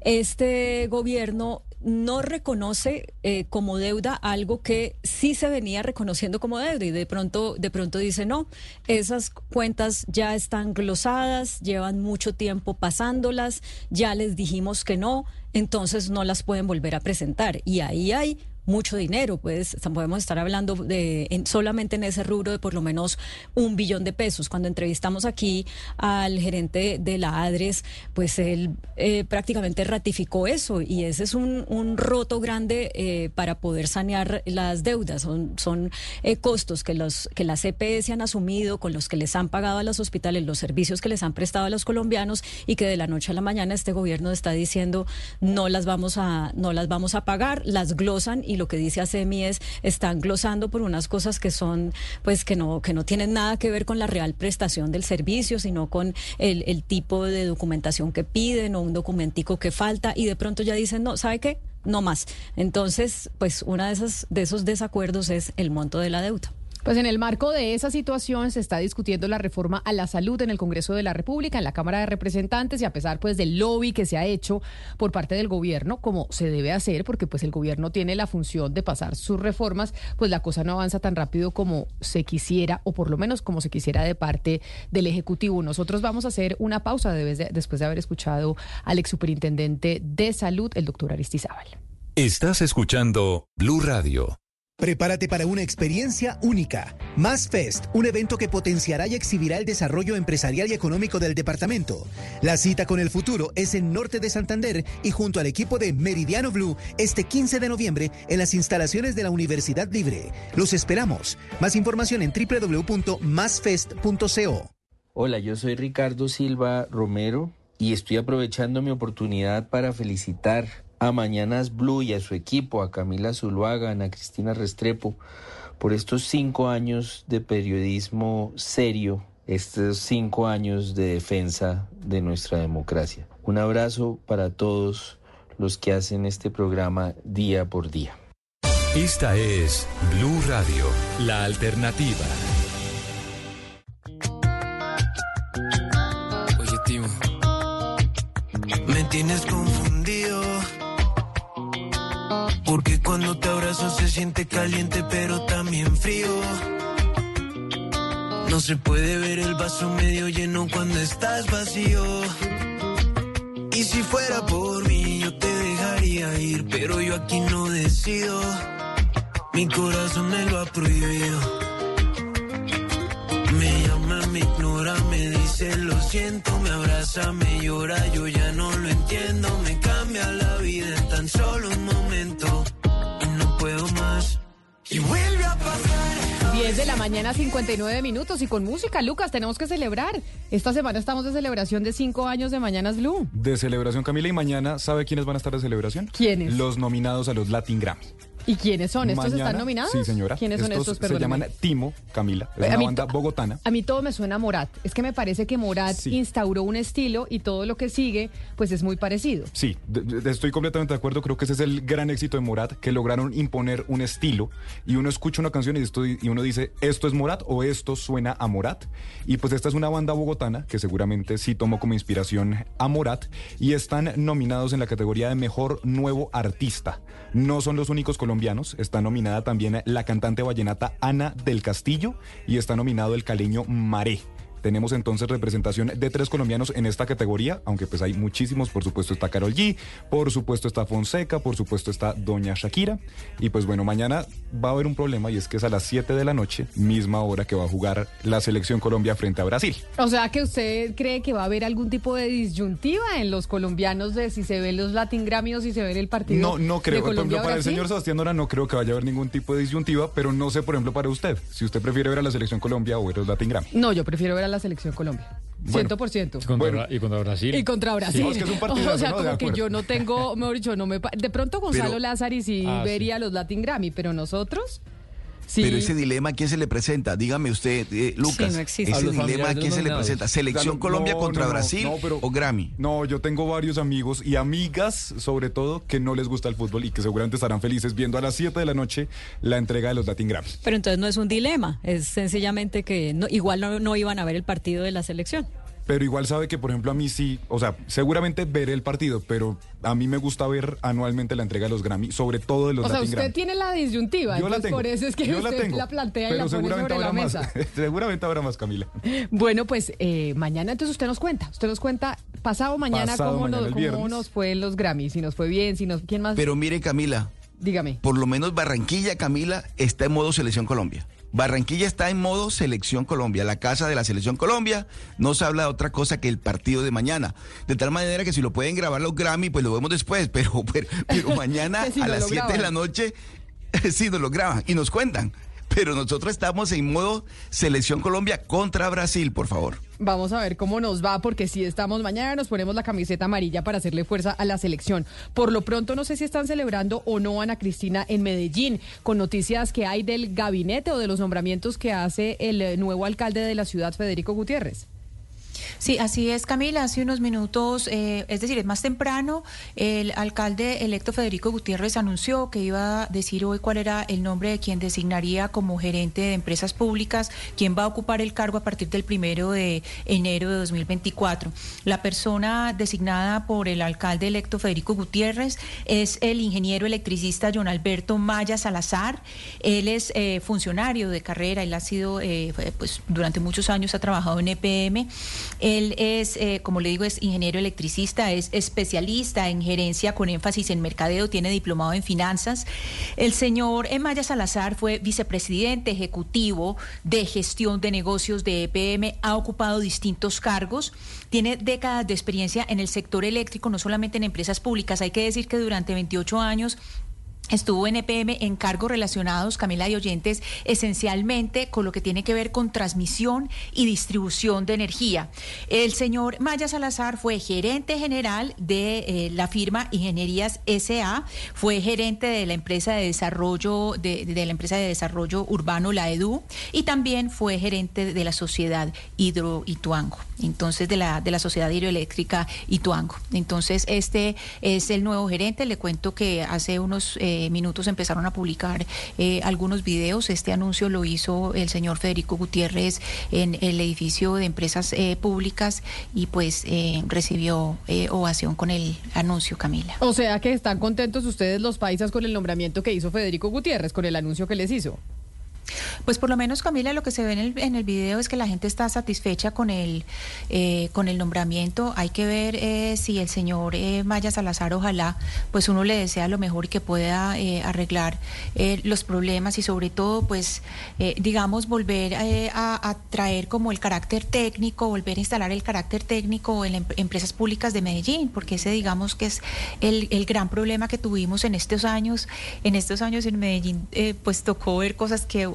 este gobierno no reconoce eh, como deuda algo que sí se venía reconociendo como deuda y de pronto de pronto dice no esas cuentas ya están glosadas llevan mucho tiempo pasándolas ya les dijimos que no entonces no las pueden volver a presentar y ahí hay mucho dinero, pues podemos estar hablando de solamente en ese rubro de por lo menos un billón de pesos. Cuando entrevistamos aquí al gerente de la ADRES, pues él eh, prácticamente ratificó eso y ese es un, roto grande eh, para poder sanear las deudas. Son, son eh, costos que, los, que las CPS han asumido, con los que les han pagado a los hospitales, los servicios que les han prestado a los colombianos y que de la noche a la mañana este gobierno está diciendo no las vamos a, no las vamos a pagar, las glosan y y lo que dice ASEMI es están glosando por unas cosas que son pues que no que no tienen nada que ver con la real prestación del servicio, sino con el, el tipo de documentación que piden o un documentico que falta y de pronto ya dicen, "No, ¿sabe qué? No más." Entonces, pues una de esas de esos desacuerdos es el monto de la deuda. Pues en el marco de esa situación se está discutiendo la reforma a la salud en el Congreso de la República, en la Cámara de Representantes y a pesar pues del lobby que se ha hecho por parte del gobierno, como se debe hacer, porque pues el gobierno tiene la función de pasar sus reformas, pues la cosa no avanza tan rápido como se quisiera o por lo menos como se quisiera de parte del Ejecutivo. Nosotros vamos a hacer una pausa después de haber escuchado al ex superintendente de salud, el doctor Aristizábal. Estás escuchando Blue Radio. Prepárate para una experiencia única. Más Fest, un evento que potenciará y exhibirá el desarrollo empresarial y económico del departamento. La cita con el futuro es en Norte de Santander y junto al equipo de Meridiano Blue este 15 de noviembre en las instalaciones de la Universidad Libre. Los esperamos. Más información en www.masfest.co. Hola, yo soy Ricardo Silva Romero y estoy aprovechando mi oportunidad para felicitar a Mañanas Blue y a su equipo, a Camila Zuluaga, a Ana Cristina Restrepo, por estos cinco años de periodismo serio, estos cinco años de defensa de nuestra democracia. Un abrazo para todos los que hacen este programa día por día. Esta es Blue Radio, la alternativa. Oye, Timo, me tienes confundido porque cuando te abrazo se siente caliente pero también frío. No se puede ver el vaso medio lleno cuando estás vacío. Y si fuera por mí yo te dejaría ir, pero yo aquí no decido. Mi corazón me lo ha prohibido. Me llama, me ignora, me dice lo siento, me abraza, me llora, yo ya no lo entiendo, me cambia la vida en tan solo Y vuelve a pasar. 10 de la mañana, 59 minutos y con música, Lucas, tenemos que celebrar. Esta semana estamos de celebración de 5 años de Mañanas Blue. De celebración, Camila, y mañana, ¿sabe quiénes van a estar de celebración? ¿Quiénes? Los nominados a los Latin Grammy. ¿Y quiénes son? ¿Estos Mañana- están nominados? Sí, señora. ¿Quiénes son estos? Se Perdóname. llaman Timo, Camila. Es A una mí banda bogotana. A mí todo me suena a Morat. Es que me parece que Morat Sí. instauró un estilo y todo lo que sigue, pues es muy parecido. Sí, de- de- estoy completamente de acuerdo. Creo que ese es el gran éxito de Morat, que lograron imponer un estilo. Y uno escucha una canción y, esto- y uno dice, ¿esto es Morat o esto suena a Morat? Y pues esta es una banda bogotana que seguramente sí tomó como inspiración a Morat. Y están nominados en la categoría de Mejor Nuevo Artista. No son los únicos colombianos. Está nominada también la cantante vallenata Ana del Castillo y está nominado el caleño Maré. Tenemos entonces representación de tres colombianos en esta categoría, aunque pues hay muchísimos, por supuesto está Carol G, por supuesto está Fonseca, por supuesto está Doña Shakira. Y pues bueno, mañana va a haber un problema y es que es a las 7 de la noche, misma hora que va a jugar la selección Colombia frente a Brasil. O sea que usted cree que va a haber algún tipo de disyuntiva en los colombianos de si se ven los Latin Grammy o si se ve el partido. No, no creo. Por ejemplo, para el señor Sebastián Dora no creo que vaya a haber ningún tipo de disyuntiva, pero no sé, por ejemplo, para usted, si usted prefiere ver a la selección Colombia o ver los Latin Grammy. No, yo prefiero ver a la selección Colombia. Bueno. 100%. Y contra, Bra- y contra Brasil. Y contra Brasil. No, es que es un partidazo, o sea, como que yo no tengo, mejor dicho, no me pa- de pronto Gonzalo Pero- Lázaro y sí Ah, sí. vería los Latin Grammy, pero nosotros sí. Pero ese dilema, ¿a quién se le presenta? Dígame usted, eh, Lucas. no existe. Ese dilema, ¿a familiares quién se le presenta? ¿Selección Claro, Colombia no, contra no, Brasil no, pero- o Grammy? No, yo tengo varios amigos y amigas, sobre todo, que no les gusta el fútbol y que seguramente estarán felices viendo a las 7 de la noche la entrega de los Latin Grammy. Pero entonces no es un dilema, es sencillamente que no- igual no, no iban a ver el partido de la selección. Pero igual sabe que, por ejemplo, a mí sí, o sea, seguramente veré el partido, pero a mí me gusta ver anualmente la entrega de los Grammy, sobre todo de los o sea, usted Grammy. tiene la disyuntiva, Yo la entonces tengo. por eso es que yo la, usted tengo, la plantea y pero la pone seguramente sobre la habrá mesa. más. seguramente habrá más, Camila. Bueno, pues eh, mañana entonces usted nos cuenta, usted nos cuenta pasado mañana Pasado cómo, mañana, nos, cómo nos fue en los Grammy, si nos fue bien, si nos quién más. Pero mire, Camila, Dígame. por lo menos Barranquilla, Camila, está en modo Selección Colombia. Barranquilla está en modo Selección Colombia, la casa de la Selección Colombia. No se habla de otra cosa que el partido de mañana. De tal manera que si lo pueden grabar los Grammy, pues lo vemos después. Pero, pero, pero mañana si a no las lo 7 de la noche, sí nos lo graban y nos cuentan. Pero nosotros estamos en modo Selección Colombia contra Brasil, por favor. Vamos a ver cómo nos va, porque si estamos mañana, nos ponemos la camiseta amarilla para hacerle fuerza a la selección. Por lo pronto, no sé si están celebrando o no Ana Cristina en Medellín, con noticias que hay del gabinete o de los nombramientos que hace el nuevo alcalde de la ciudad, Federico Gutiérrez. Sí, así es, Camila. Hace unos minutos, eh, es decir, es más temprano, el alcalde electo Federico Gutiérrez anunció que iba a decir hoy cuál era el nombre de quien designaría como gerente de empresas públicas, quien va a ocupar el cargo a partir del primero de enero de 2024. La persona designada por el alcalde electo Federico Gutiérrez es el ingeniero electricista John Alberto Maya Salazar. Él es eh, funcionario de carrera, él ha sido, eh, pues durante muchos años ha trabajado en EPM. Él es, eh, como le digo, es ingeniero electricista, es especialista en gerencia con énfasis en mercadeo, tiene diplomado en finanzas. El señor Emaya Salazar fue vicepresidente ejecutivo de gestión de negocios de EPM, ha ocupado distintos cargos, tiene décadas de experiencia en el sector eléctrico, no solamente en empresas públicas. Hay que decir que durante 28 años Estuvo en EPM en cargos relacionados, Camila y oyentes, esencialmente con lo que tiene que ver con transmisión y distribución de energía. El señor Maya Salazar fue gerente general de eh, la firma Ingenierías SA, fue gerente de la empresa de desarrollo de, la empresa de desarrollo urbano la EDU y también fue gerente de la sociedad Hidro Ituango, entonces de la de la sociedad hidroeléctrica Ituango. Entonces este es el nuevo gerente. Le cuento que hace unos eh, minutos empezaron a publicar eh, algunos videos. Este anuncio lo hizo el señor Federico Gutiérrez en el edificio de empresas eh, públicas y pues eh, recibió ovación con el anuncio, Camila. O sea que están contentos ustedes los paisas con el nombramiento que hizo Federico Gutiérrez, con el anuncio que les hizo. Pues por lo menos, Camila, lo que se ve en el, en el video es que la gente está satisfecha con el, eh, con el nombramiento. Hay que ver eh, si el señor eh, Maya Salazar, ojalá, pues uno le desea lo mejor y que pueda arreglar los problemas y sobre todo, pues, digamos, volver a, traer como el carácter técnico, volver a instalar el carácter técnico en em, empresas públicas de Medellín, porque ese, digamos, que es el, el gran problema que tuvimos en estos años. En estos años en Medellín, pues tocó ver cosas que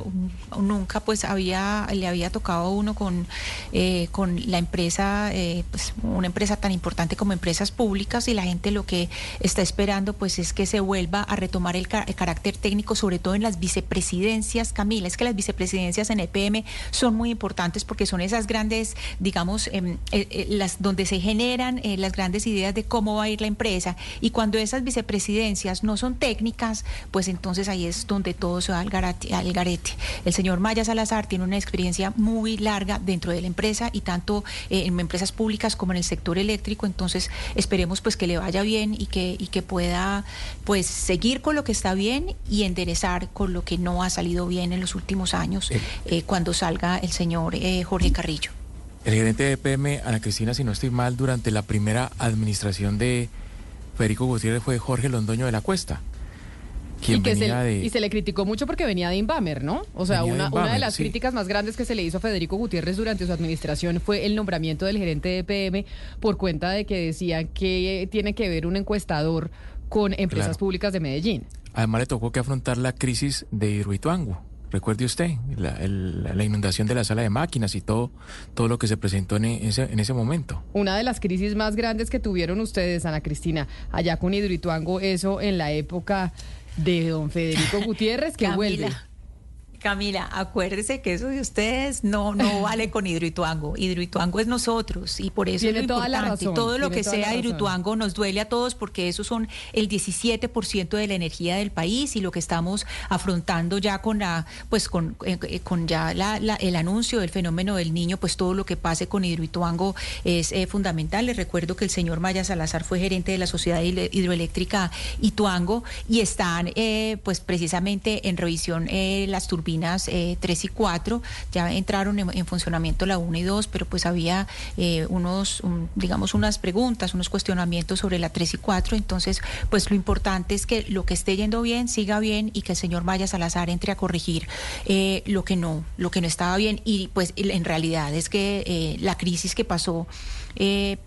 nunca pues había le había tocado a uno con, eh, con la empresa, eh, pues una empresa tan importante como empresas públicas y la gente lo que está esperando pues es que se vuelva a retomar el, carácter técnico, sobre todo en las vicepresidencias, Camila, es que las vicepresidencias en EPM son muy importantes porque son esas grandes, digamos, em, eh, las donde se generan las grandes ideas de cómo va a ir la empresa y cuando esas vicepresidencias no son técnicas, pues entonces ahí es donde todo se va al garete. El señor Maya Salazar tiene una experiencia muy larga dentro de la empresa y tanto eh, en empresas públicas como en el sector eléctrico, entonces esperemos pues que le vaya bien y que, y que pueda pues seguir con lo que está bien y enderezar con lo que no ha salido bien en los últimos años eh, cuando salga el señor eh, Jorge Carrillo. El gerente de EPM, Ana Cristina, si no estoy mal, durante la primera administración de Federico Gutiérrez fue Jorge Londoño de la Cuesta y, se, y se le criticó mucho porque venía de Inbamer, ¿no? O sea, una, una de las críticas más grandes que se le hizo a Federico Gutiérrez durante su administración fue el nombramiento del gerente de PM por cuenta de que decían que tiene que ver un encuestador con empresas públicas de Medellín. Además le tocó que afrontar la crisis de Hidroituango. Recuerde usted, la, inundación de la sala de máquinas y todo, todo lo que se presentó en ese, en ese momento. Una de las crisis más grandes que tuvieron ustedes, Ana Cristina, allá con Hidroituango, eso en la época de don Federico Gutiérrez que vuelve. Camila, acuérdese que eso de ustedes no, no vale con Hidroituango. Hidroituango es nosotros y por eso es lo importante. Todo lo que sea Hidroituango nos duele a todos porque eso son el 17% de la energía del país y lo que estamos afrontando ya con la, pues con, eh, eh, con ya la, el anuncio del fenómeno del niño, pues todo lo que pase con Hidroituango es eh, fundamental. Les recuerdo que el señor Maya Salazar fue gerente de la Sociedad Hidroeléctrica Ituango y están pues precisamente en revisión las turbinas turbinas 3 eh, y 4, ya entraron en, funcionamiento la 1 y 2, pero pues había eh, unos, digamos, unas preguntas, unos cuestionamientos sobre la 3 y 4, entonces pues lo importante es que lo que esté yendo bien siga bien y que el señor Maya Salazar entre a corregir eh, lo que no, lo que no estaba bien. Y pues en realidad es que la crisis que pasó eh,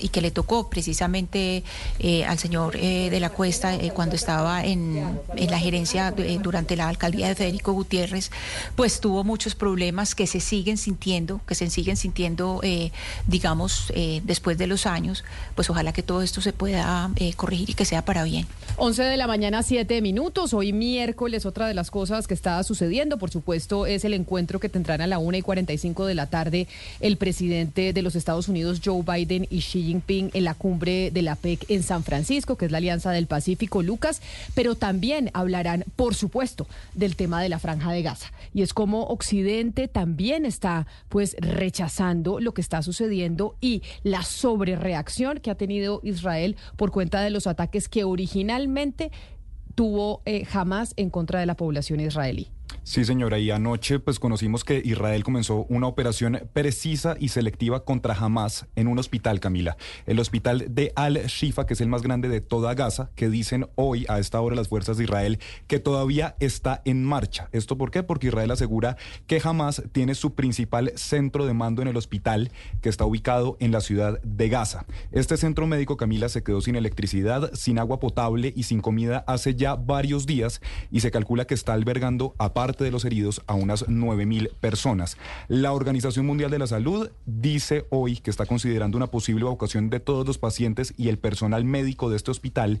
y que le tocó precisamente eh, al señor eh, de la Cuesta cuando estaba en, en la gerencia durante la alcaldía de Federico Gutiérrez, pues tuvo muchos problemas que se siguen sintiendo, que se siguen sintiendo, digamos, después de los años, pues ojalá que todo esto se pueda corregir y que sea para bien. 11 de la mañana, 7 minutos. Hoy miércoles, otra de las cosas que está sucediendo, por supuesto, es el encuentro que tendrán a la 1 y 45 de la tarde el presidente de los Estados Unidos, Joe Biden y Xi Jinping en la cumbre de la PEC en San Francisco, que es la Alianza del Pacífico, Lucas, pero también hablarán, por supuesto, del tema de la franja de Gaza. Y es como Occidente también está pues rechazando lo que está sucediendo y la sobrereacción que ha tenido Israel por cuenta de los ataques que originalmente tuvo eh, jamás en contra de la población israelí. Sí, señora, y anoche pues conocimos que Israel comenzó una operación precisa y selectiva contra Hamas en un hospital, Camila. El hospital de Al-Shifa, que es el más grande de toda Gaza, que dicen hoy a esta hora las fuerzas de Israel que todavía está en marcha. ¿Esto por qué? Porque Israel asegura que Hamas tiene su principal centro de mando en el hospital que está ubicado en la ciudad de Gaza. Este centro médico, Camila, se quedó sin electricidad, sin agua potable y sin comida hace ya varios días y se calcula que está albergando aparte de los heridos a unas 9.000 personas. La Organización Mundial de la Salud dice hoy que está considerando una posible evacuación de todos los pacientes y el personal médico de este hospital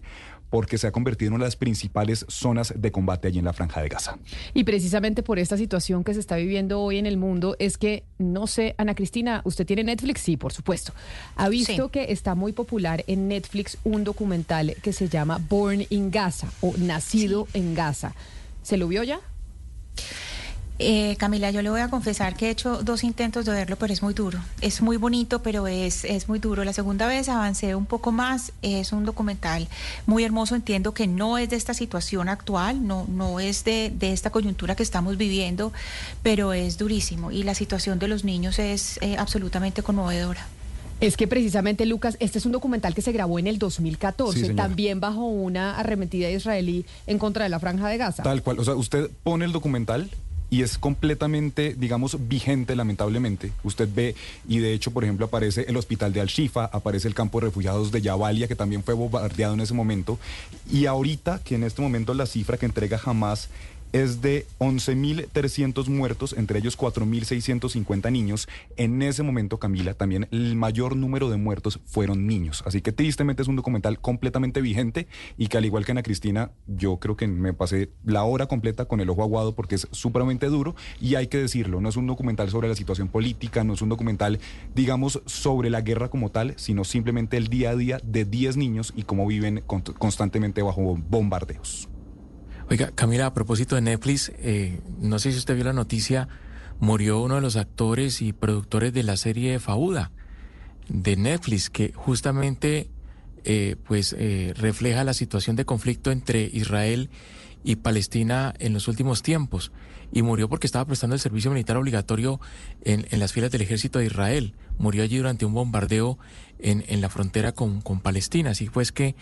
porque se ha convertido en una de las principales zonas de combate allí en la franja de Gaza. Y precisamente por esta situación que se está viviendo hoy en el mundo es que, no sé, Ana Cristina, ¿usted tiene Netflix? Sí, por supuesto. Ha visto que está muy popular en Netflix un documental que se llama Born in Gaza o Nacido en Gaza. ¿Se lo vio ya? Eh, Camila, yo le voy a confesar que he hecho dos intentos de verlo, pero es muy duro. Es muy bonito, pero es, es muy duro. La segunda vez avancé un poco más. Es un documental muy hermoso. Entiendo que no es de esta situación actual, no, no es de, de esta coyuntura que estamos viviendo, pero es durísimo. Y la situación de los niños es eh, absolutamente conmovedora. Es que precisamente, Lucas, este es un documental que se grabó en el 2014, también bajo una arremetida israelí en contra de la franja de Gaza. Tal cual, o sea, usted pone el documental y es completamente, digamos, vigente, lamentablemente. Usted ve, y de hecho, por ejemplo, aparece el hospital de Al-Shifa, aparece el campo de refugiados de Yabalia, que también fue bombardeado en ese momento. Y ahorita, que en este momento la cifra que entrega jamás es de 11.300 muertos, entre ellos 4.650 niños. En ese momento, Camila, también el mayor número de muertos fueron niños. Así que tristemente es un documental completamente vigente y que al igual que Ana Cristina, yo creo que me pasé la hora completa con el ojo aguado porque es supremamente duro y hay que decirlo, no es un documental sobre la situación política, no es un documental, digamos, sobre la guerra como tal, sino simplemente el día a día de 10 niños y cómo viven constantemente bajo bombardeos. Oiga, Camila, a propósito de Netflix, eh, no sé si usted vio la noticia, murió uno de los actores y productores de la serie Fauda de Netflix, que justamente eh, pues eh, refleja la situación de conflicto entre Israel y Palestina en los últimos tiempos. Y murió porque estaba prestando el servicio militar obligatorio en, en las filas del ejército de Israel. Murió allí durante un bombardeo en, en la frontera con, con Palestina. Así pues que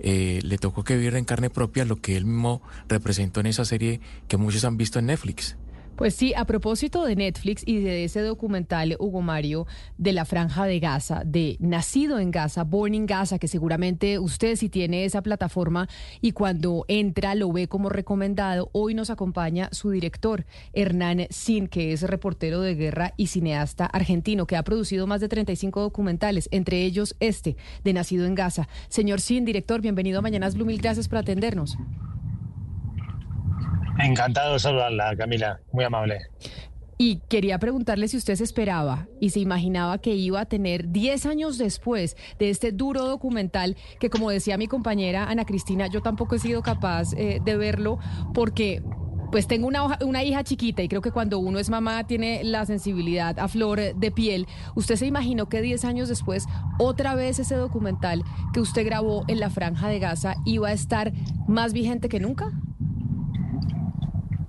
eh, le tocó que vivir en carne propia lo que él mismo representó en esa serie que muchos han visto en Netflix. Pues sí, a propósito de Netflix y de ese documental, Hugo Mario, de la franja de Gaza, de Nacido en Gaza, Born in Gaza, que seguramente usted si tiene esa plataforma y cuando entra lo ve como recomendado, hoy nos acompaña su director, Hernán Sin, que es reportero de guerra y cineasta argentino, que ha producido más de 35 documentales, entre ellos este, de Nacido en Gaza. Señor Sin, director, bienvenido a Mañanas Blue, mil gracias por atendernos. Encantado de saludarla, Camila. Muy amable. Y quería preguntarle si usted se esperaba y se imaginaba que iba a tener 10 años después de este duro documental, que como decía mi compañera Ana Cristina, yo tampoco he sido capaz eh, de verlo porque pues tengo una, una hija chiquita y creo que cuando uno es mamá tiene la sensibilidad a flor de piel. ¿Usted se imaginó que 10 años después otra vez ese documental que usted grabó en la franja de Gaza iba a estar más vigente que nunca?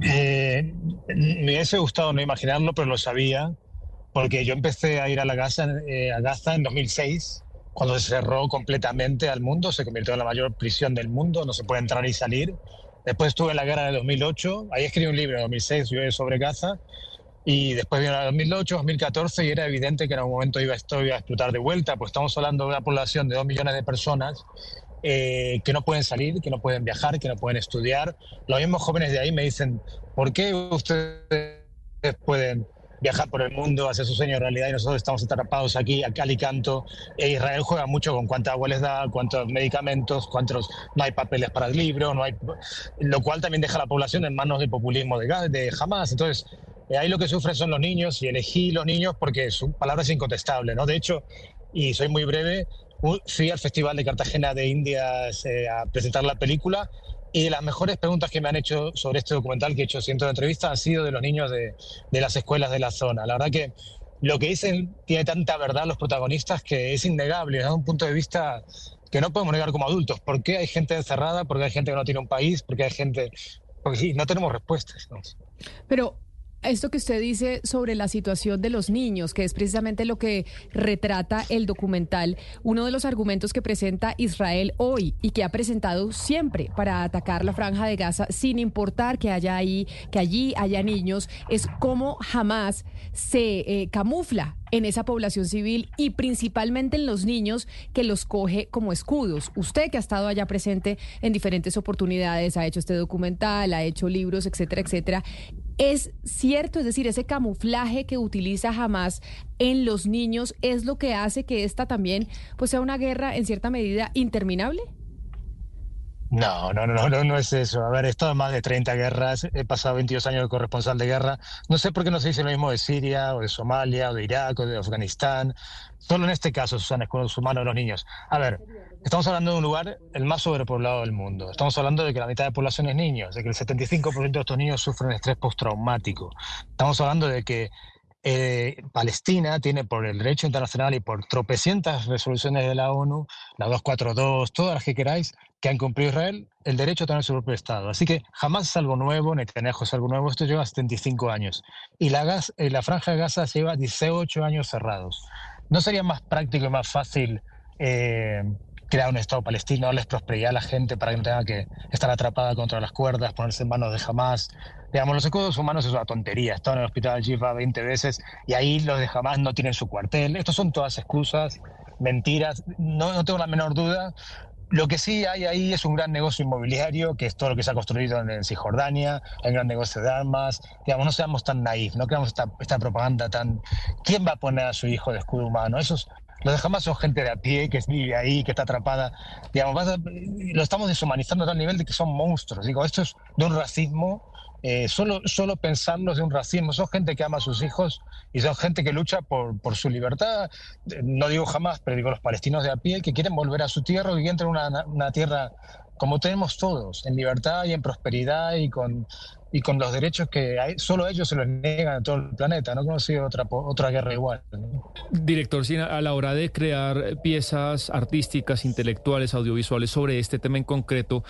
Eh, me hubiese gustado no imaginarlo, pero lo sabía, porque yo empecé a ir a la Gaza, eh, a Gaza en 2006, cuando se cerró completamente al mundo, se convirtió en la mayor prisión del mundo, no se puede entrar y salir. Después estuve en la guerra de 2008, ahí escribí un libro en 2006 sobre Gaza, y después vino la 2008, 2014, y era evidente que en algún momento iba, esto a explotar de vuelta, pues estamos hablando de una población de dos millones de personas eh, que no pueden salir, que no pueden viajar, que no pueden estudiar. Los mismos jóvenes de ahí me dicen, ¿por qué ustedes pueden viajar por el mundo, hacer su sueño realidad y nosotros estamos atrapados aquí a cal y canto? E Israel juega mucho con cuánta agua les da, cuántos medicamentos, cuántos no hay papeles para el libro, no hay, lo cual también deja a la población en manos del populismo de, de Hamas. Entonces, eh, ahí lo que sufren son los niños y elegí los niños porque su palabra es incontestable, ¿no? De hecho, y soy muy breve, fui al Festival de Cartagena de Indias eh, a presentar la película y las mejores preguntas que me han hecho sobre este documental, que he hecho cientos de entrevistas, han sido de los niños de, las escuelas de la zona. La verdad que lo que dicen tiene tanta verdad los protagonistas que es innegable desde un punto de vista que no podemos negar como adultos. ¿Por qué hay gente encerrada? ¿Por qué hay gente que no tiene un país? ¿Por qué hay gente...? Porque sí, no tenemos respuestas. Pero esto que usted dice sobre la situación de los niños, que es precisamente lo que retrata el documental, uno de los argumentos que presenta Israel hoy y que ha presentado siempre para atacar la franja de Gaza, sin importar que haya ahí, que allí haya niños, es cómo jamás se eh, camufla en esa población civil y principalmente en los niños que los coge como escudos. Usted que ha estado allá presente en diferentes oportunidades, ha hecho este documental, ha hecho libros, etcétera, etcétera. ¿Es cierto? Es decir, ese camuflaje que utiliza Hamas en los niños es lo que hace que esta también pues, sea una guerra en cierta medida interminable? No, no, no, no, no es eso. A ver, he estado en más de 30 guerras, he pasado 22 años de corresponsal de guerra. No sé por qué no se dice lo mismo de Siria, o de Somalia, o de Irak, o de Afganistán. Solo en este caso, Susana, es con los humanos de los niños. A ver, estamos hablando de un lugar el más sobrepoblado del mundo. Estamos hablando de que la mitad de la población es niños, de que el 75% de estos niños sufren estrés postraumático. Estamos hablando de que eh, Palestina tiene por el derecho internacional y por tropecientas resoluciones de la ONU, la 242, todas las que queráis, que han cumplido Israel, el derecho a tener su propio Estado. Así que jamás es algo nuevo, Netanyahu es algo nuevo, esto lleva 75 años. Y la, gas, eh, la franja de Gaza lleva 18 años cerrados. ¿No sería más práctico y más fácil eh, crear un Estado palestino, darles prosperidad a la gente para que no tenga que estar atrapada contra las cuerdas, ponerse en manos de Hamas? Digamos, los escudos humanos es una tontería. Están en el hospital Jifa 20 veces y ahí los de Hamas no tienen su cuartel. Estos son todas excusas, mentiras. No, no tengo la menor duda lo que sí hay ahí es un gran negocio inmobiliario, que es todo lo que se ha construido en, Cisjordania, hay un gran negocio de armas. Digamos, no seamos tan naif, no creamos esta, esta propaganda tan. ¿Quién va a poner a su hijo de escudo humano? Esos, los de jamás son gente de a pie que vive ahí, que está atrapada. Digamos, lo estamos deshumanizando a tal nivel de que son monstruos. Digo, esto es de un racismo eh, solo, solo de un racismo. Son gente que ama a sus hijos y son gente que lucha por, por su libertad. No digo jamás, pero digo los palestinos de a pie que quieren volver a su tierra entren en una, una tierra como tenemos todos, en libertad y en prosperidad y con, y con los derechos que hay, solo ellos se los niegan a todo el planeta. No he conocido otra, otra guerra igual. Director, a la hora de crear piezas artísticas, intelectuales, audiovisuales sobre este tema en concreto,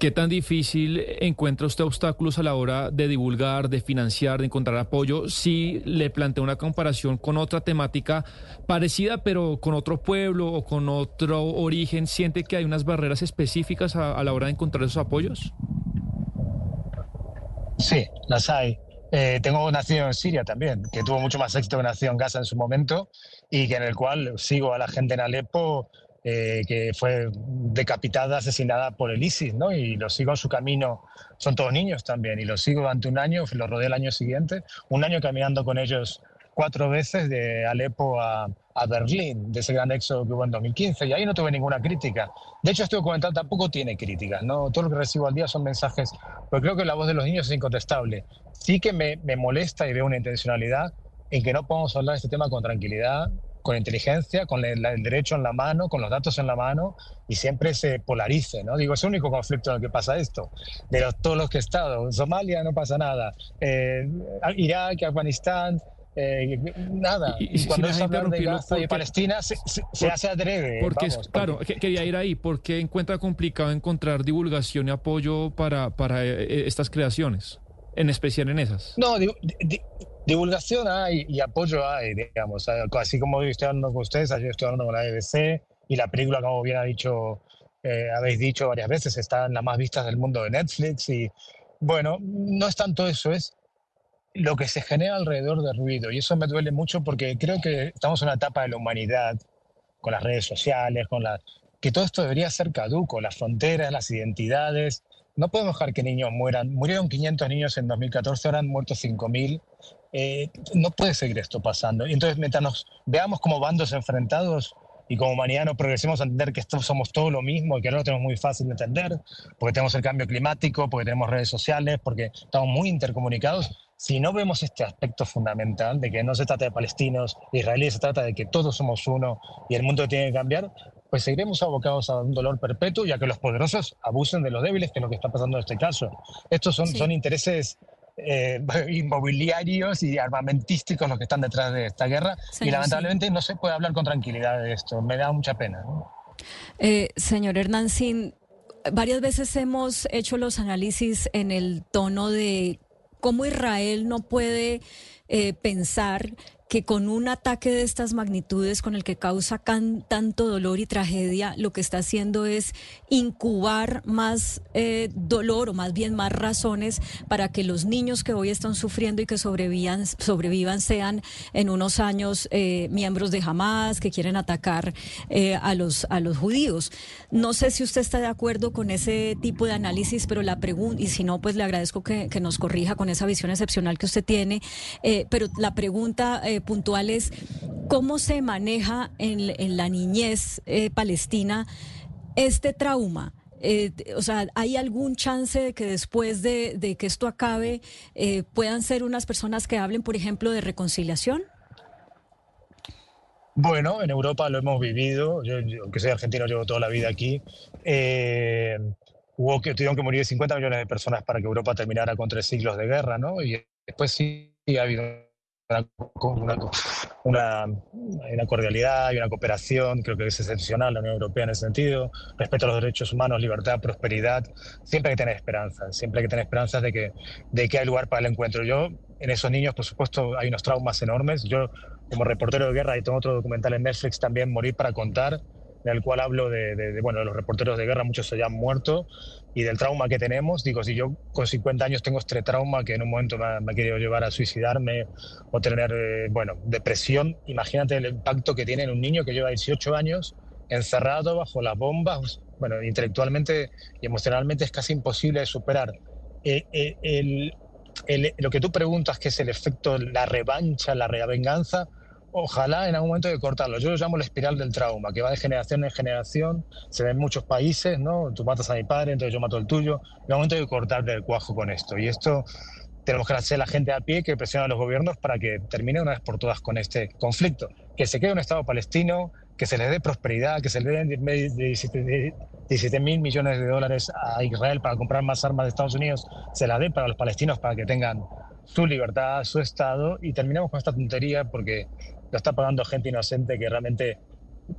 ¿qué tan difícil encuentra usted obstáculos a la hora de divulgar, de financiar, de encontrar apoyo? Si le plantea una comparación con otra temática parecida, pero con otro pueblo o con otro origen, ¿siente que hay unas barreras específicas a, a la hora de encontrar esos apoyos? Sí, las hay. Eh, tengo nacido en Siria también, que tuvo mucho más éxito que nació en Gaza en su momento y que en el cual sigo a la gente en Alepo eh, que fue decapitada, asesinada por el ISIS, ¿no? Y los sigo en su camino, son todos niños también, y los sigo durante un año, los rodeé el año siguiente, un año caminando con ellos cuatro veces de Alepo a, a Berlín, de ese gran éxodo que hubo en 2015, y ahí no tuve ninguna crítica. De hecho, este documental tampoco tiene críticas, ¿no? Todo lo que recibo al día son mensajes, pero creo que la voz de los niños es incontestable. Sí que me, me molesta y veo una intencionalidad en que no podamos hablar de este tema con tranquilidad, con inteligencia, con el, derecho en la mano, con los datos en la mano y siempre se polarice, ¿no? Digo, es el único conflicto en el que pasa esto. De los, todos los que he estado, en Somalia no pasa nada, eh, Irak, Afganistán, eh, nada. Y, cuando es hablar de Gaza y Palestina, se, hace adrede. Porque, claro, quería ir ahí, porque encuentra complicado encontrar divulgación y apoyo para, para eh, eh, estas creaciones, en especial en esas. No, divulgación hay y apoyo hay, digamos. Así como yo estoy hablando con ustedes, yo estoy hablando con la BBC y la película, como bien ha dicho, habéis dicho varias veces, está en las más vistas del mundo de Netflix y bueno, no es tanto eso, es lo que se genera alrededor del ruido. Y eso me duele mucho porque creo que estamos en una etapa de la humanidad, con las redes sociales, con la, que todo esto debería ser caduco, las fronteras, las identidades. No podemos dejar que niños mueran. Murieron 500 niños en 2014, ahora han muerto 5.000. Eh, no puede seguir esto pasando. Y entonces, mientras nos veamos como bandos enfrentados, y como humanidad no progresemos a entender que esto somos todo lo mismo y que no lo tenemos muy fácil de entender, porque tenemos el cambio climático, porque tenemos redes sociales, porque estamos muy intercomunicados, si no vemos este aspecto fundamental de que no se trata de palestinos, israelíes, se trata de que todos somos uno y el mundo tiene que cambiar, pues seguiremos abocados a un dolor perpetuo y a que los poderosos abusen de los débiles, que es lo que está pasando en este caso. Estos son, son intereses eh, inmobiliarios y armamentísticos los que están detrás de esta guerra y lamentablemente no se puede hablar con tranquilidad de esto. Me da mucha pena. Eh, señor varias veces hemos hecho los análisis en el tono de cómo Israel no puede eh, pensar que con un ataque de estas magnitudes, con el que causa tanto dolor y tragedia, lo que está haciendo es incubar más eh, dolor o más bien más razones para que los niños que hoy están sufriendo y que sobrevivan, sobrevivan sean en unos años eh, miembros de Hamas que quieren atacar eh, a, los, a los judíos. No sé si usted está de acuerdo con ese tipo de análisis, pero la pregunta, y si no, pues le agradezco que, nos corrija con esa visión excepcional que usted tiene, pero la pregunta puntual es cómo se maneja en, la niñez eh, palestina este trauma. Eh, o sea, ¿hay algún chance de que después de, que esto acabe eh, puedan ser unas personas que hablen, por ejemplo, de reconciliación? Bueno, en Europa lo hemos vivido. Yo, aunque soy argentino, llevo toda la vida aquí. hubo que tuvieron que morir 50 millones de personas para que Europa terminara con tres siglos de guerra, ¿no? Y después sí ha habido una, una, una, cordialidad y una cooperación, creo que es excepcional la Unión Europea en ese sentido, respeto a los derechos humanos, libertad, prosperidad, siempre hay que tener esperanza, siempre hay que tener esperanzas de que, de que hay lugar para el encuentro. Yo, en esos niños, por supuesto, hay unos traumas enormes. Yo, como reportero de guerra, y tengo otro documental en Netflix también, Morir para contar, en el cual hablo de, bueno, de los reporteros de guerra, muchos se han muerto, y del trauma que tenemos. Digo, si yo con 50 años tengo este trauma que en un momento me, ha querido llevar a suicidarme o tener, eh, bueno, depresión, imagínate el impacto que tiene en un niño que lleva 18 años encerrado bajo las bombas. Bueno, intelectualmente y emocionalmente es casi imposible de superar. Eh, eh, lo que tú preguntas, que es el efecto, la revancha, la revenganza, ojalá en algún momento de cortarlo. Yo lo llamo la espiral del trauma, que va de generación en generación, se ve en muchos países, ¿no? Tú matas a mi padre, entonces yo mato el tuyo. En algún momento de cortarle el cuajo con esto. Y esto tenemos que hacer la gente a pie que presiona a los gobiernos para que termine una vez por todas con este conflicto. Que se quede un Estado palestino, que se le dé prosperidad, que se le den 17 mil millones de dólares a Israel para comprar más armas de Estados Unidos, se la dé para los palestinos para que tengan su libertad, su Estado, y terminamos con esta tontería porque lo está pagando gente inocente que realmente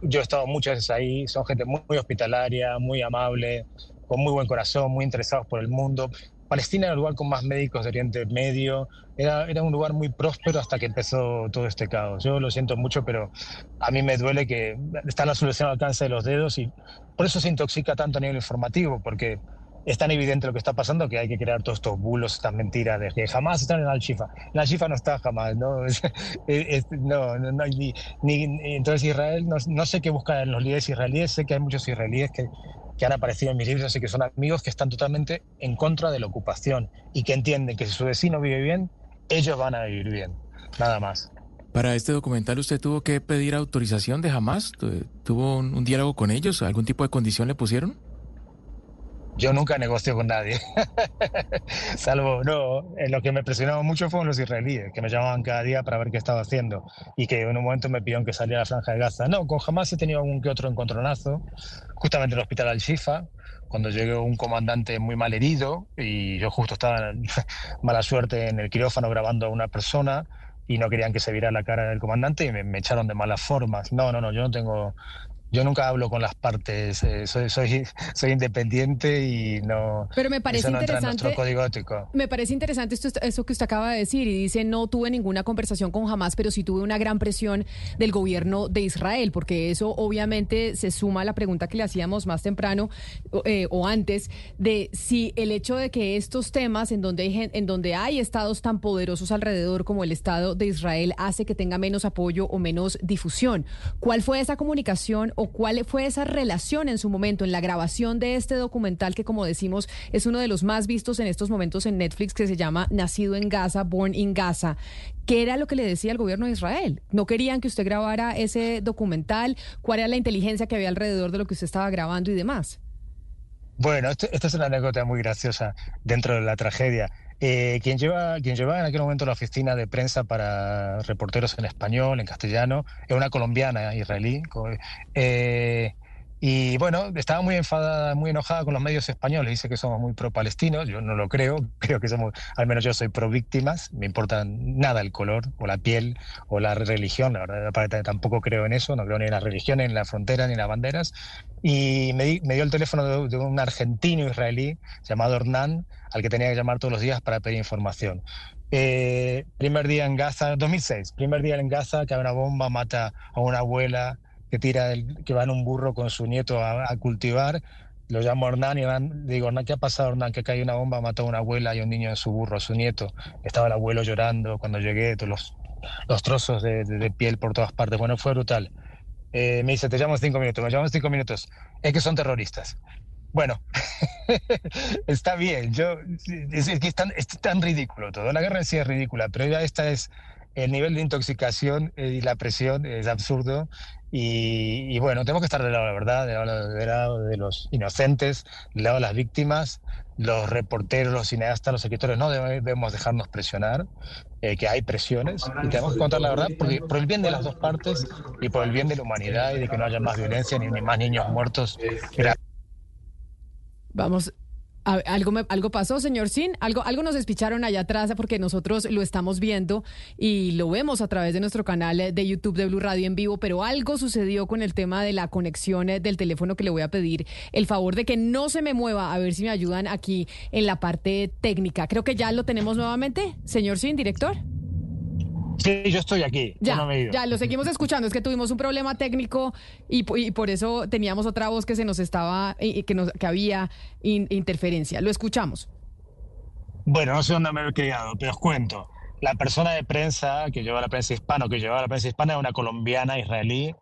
yo he estado muchas veces ahí, son gente muy, hospitalaria, muy amable, con muy buen corazón, muy interesados por el mundo. Palestina era el lugar con más médicos de Oriente Medio, era, era un lugar muy próspero hasta que empezó todo este caos. Yo lo siento mucho, pero a mí me duele que está la solución al alcance de los dedos y por eso se intoxica tanto a nivel informativo, porque es tan evidente lo que está pasando que hay que crear todos estos bulos, estas mentiras de que jamás están en Al-Shifa. En Al-Shifa no está jamás, ¿no? no, no, no entonces Israel, no, sé qué buscan los líderes israelíes, sé que hay muchos israelíes que, que han aparecido en mis libros, así que son amigos que están totalmente en contra de la ocupación y que entienden que si su vecino vive bien, ellos van a vivir bien, nada más. Para este documental usted tuvo que pedir autorización de Hamas, tuvo un, un diálogo con ellos, algún tipo de condición le pusieron? Yo nunca negocio con nadie. Salvo, no, en lo que me presionaba mucho fueron los israelíes, que me llamaban cada día para ver qué estaba haciendo y que en un momento me pidieron que saliera a la franja de Gaza. No, con jamás he tenido algún que otro encontronazo, justamente en el hospital Al-Shifa, cuando llegó un comandante muy mal herido y yo justo estaba en mala suerte en el quirófano grabando a una persona y no querían que se viera la cara del comandante y me, me, echaron de malas formas. No, no, no, yo no tengo, yo nunca hablo con las partes, eh, soy, soy, soy independiente y no. Pero me parece interesante. código ético. Me parece interesante esto, eso que usted acaba de decir y dice no tuve ninguna conversación con Hamas, pero sí tuve una gran presión del gobierno de Israel, porque eso obviamente se suma a la pregunta que le hacíamos más temprano eh, o antes de si el hecho de que estos temas en donde hay, en donde hay estados tan poderosos alrededor como el Estado de Israel hace que tenga menos apoyo o menos difusión. ¿Cuál fue esa comunicación? Cuál fue esa relación en su momento en la grabación de este documental que, como decimos, es uno de los más vistos en estos momentos en Netflix, que se llama Nacido en Gaza, Born in Gaza. ¿Qué era lo que le decía el gobierno de Israel? ¿No querían que usted grabara ese documental? ¿Cuál era la inteligencia que había alrededor de lo que usted estaba grabando y demás? Bueno, esta es una anécdota muy graciosa dentro de la tragedia. Eh, quien, lleva, quien llevaba en aquel momento la oficina de prensa para reporteros en español, en castellano, es una colombiana israelí. Eh, Y bueno, estaba muy enfadada, muy enojada con los medios españoles. Dice que somos muy pro-palestinos. Yo no lo creo. Creo que somos, al menos yo soy pro-víctimas. Me importa nada el color o la piel o la religión. La verdad, tampoco creo en eso. No creo ni en la religión, ni en la frontera, ni en las banderas. Y me, dio el teléfono de, un argentino israelí llamado Hernán, al que tenía que llamar todos los días para pedir información. Eh, primer día en Gaza, 2006, primer día en Gaza, que una bomba, mata a una abuela que tira el, que va en un burro con su nieto a, cultivar. Lo llamo Hernán y Hernán, digo, Hernán, ¿qué ha pasado, Hernán? Que cae una bomba, mató a una abuela y un niño en su burro, su nieto. Estaba el abuelo llorando cuando llegué, todos los, los trozos de, de, piel por todas partes. Bueno, fue brutal. Eh, me dice, te llamo cinco minutos, me llamo cinco minutos. Es que son terroristas. Bueno, está bien, yo, es, que es tan, es tan ridículo todo. La guerra en sí es ridícula, pero ya esta es el nivel de intoxicación eh, y la presión es absurdo y, bueno, tenemos que estar del lado de la verdad, del lado, de los inocentes, del lado de las víctimas. Los reporteros, los cineastas, los escritores no debemos dejarnos presionar, eh, que hay presiones y tenemos que contar la verdad por el bien de las dos partes y por el bien de la humanidad y de que no haya más violencia ni, ni más niños muertos. Vamos, algo, algo pasó, señor Sin, algo, algo nos despicharon allá atrás porque nosotros lo estamos viendo y lo vemos a través de nuestro canal de YouTube de Blue Radio en vivo, pero algo sucedió con el tema de la conexión del teléfono que le voy a pedir el favor de que no se me mueva, a ver si me ayudan aquí en la parte técnica. Creo que ya lo tenemos nuevamente, señor Sin, director. Sí, yo estoy aquí. Ya, ya, lo seguimos escuchando. Es que tuvimos un problema técnico y, por eso teníamos otra voz que se nos estaba, y, que, nos, que había interferencia. Lo escuchamos. Bueno, no sé dónde me he criado, pero os cuento. La persona de prensa que lleva la prensa hispana, que llevaba la prensa hispana, era una colombiana israelí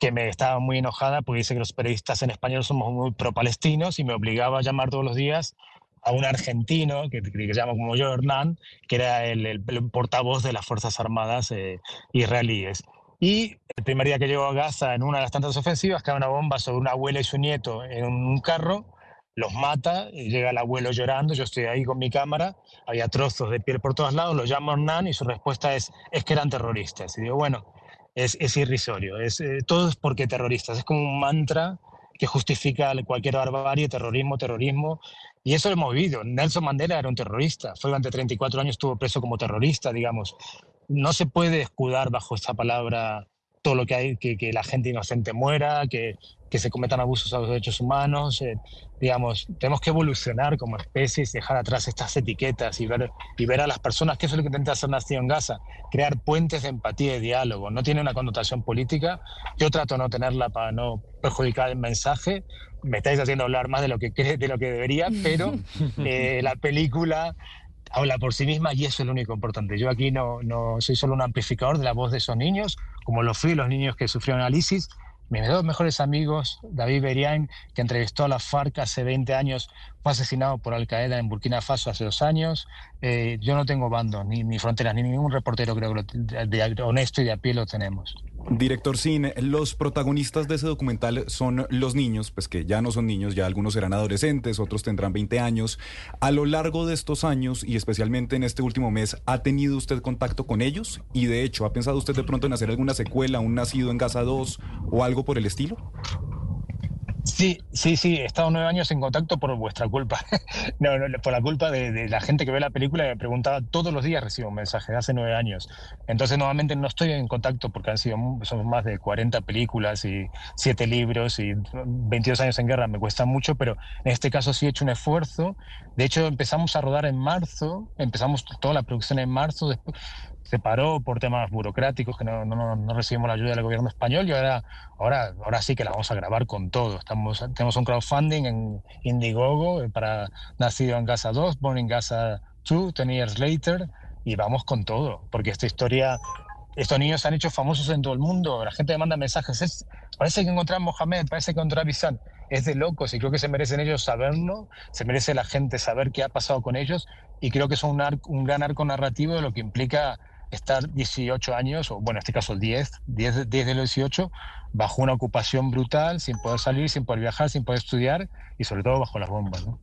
que me estaba muy enojada porque dice que los periodistas en español somos muy pro-palestinos y me obligaba a llamar todos los días a un argentino que, que, se llama como yo, Hernán, que era el, portavoz de las Fuerzas Armadas eh, israelíes. Y el primer día que llegó a Gaza, en una de las tantas ofensivas, cae una bomba sobre una abuela y su nieto en un carro, los mata, y llega el abuelo llorando, yo estoy ahí con mi cámara, había trozos de piel por todos lados, lo llamo Hernán y su respuesta es, es que eran terroristas. Y digo, bueno, es, es irrisorio, es, eh, todo es porque terroristas, es como un mantra que justifica cualquier barbarie, terrorismo, terrorismo, y eso lo hemos vivido. Nelson Mandela era un terrorista, fue durante 34 años, estuvo preso como terrorista, digamos. No se puede escudar bajo esta palabra todo lo que hay, que, la gente inocente muera, que, se cometan abusos a los derechos humanos. Eh, digamos, tenemos que evolucionar como especies, dejar atrás estas etiquetas y ver, y ver a las personas, que es lo que intenta hacer Nación Gaza, crear puentes de empatía y diálogo. No tiene una connotación política. Yo trato no tenerla para no perjudicar el mensaje. Me estáis haciendo hablar más de lo que, de lo que debería, pero eh, la película habla por sí misma y eso es lo único importante. Yo aquí no, no soy solo un amplificador de la voz de esos niños, como lo fui los niños que sufrieron análisis, mis dos mejores amigos, David Berian, que entrevistó a la FARC hace 20 años, fue asesinado por Al Qaeda en Burkina Faso hace dos años. Eh, yo no tengo bando, ni, ni fronteras, ni ningún reportero creo que de, honesto y de a pie lo tenemos. Director Cine, los protagonistas de ese documental son los niños, pues que ya no son niños, ya algunos serán adolescentes, otros tendrán 20 años. A lo largo de estos años y especialmente en este último mes, ¿ha tenido usted contacto con ellos? Y de hecho, ¿ha pensado usted de pronto en hacer alguna secuela, un nacido en Gaza 2 o algo por el estilo? Sí, sí, sí, he estado nueve años en contacto por vuestra culpa. no, no, por la culpa de, la gente que ve la película y me preguntaba todos los días recibo un mensaje, hace nueve años. Entonces, nuevamente no estoy en contacto porque han sido son más de 40 películas y siete libros y 22 años en guerra, me cuesta mucho, pero en este caso sí he hecho un esfuerzo. De hecho, empezamos a rodar en marzo, empezamos toda la producción en marzo, se paró por temas burocráticos que no, no, no, recibimos la ayuda del gobierno español y ahora, ahora, ahora sí que la vamos a grabar con todo. Estamos, tenemos un crowdfunding en Indiegogo eh, para Nacido en Gaza 2, Born in Gaza 2, 10 years later, y vamos con todo, porque esta historia, estos niños se han hecho famosos en todo el mundo, la gente me manda mensajes, parece que encontrar a Mohamed, parece que encontrar a Bisan, es de locos y creo que se merecen ellos saberlo, se merece la gente saber qué ha pasado con ellos y creo que es un, un gran arco narrativo de lo que implica estar 18 años, o bueno, en este caso 10, 10, 10 de los 18, bajo una ocupación brutal, sin poder salir, sin poder viajar, sin poder estudiar y sobre todo bajo las bombas. ¿no?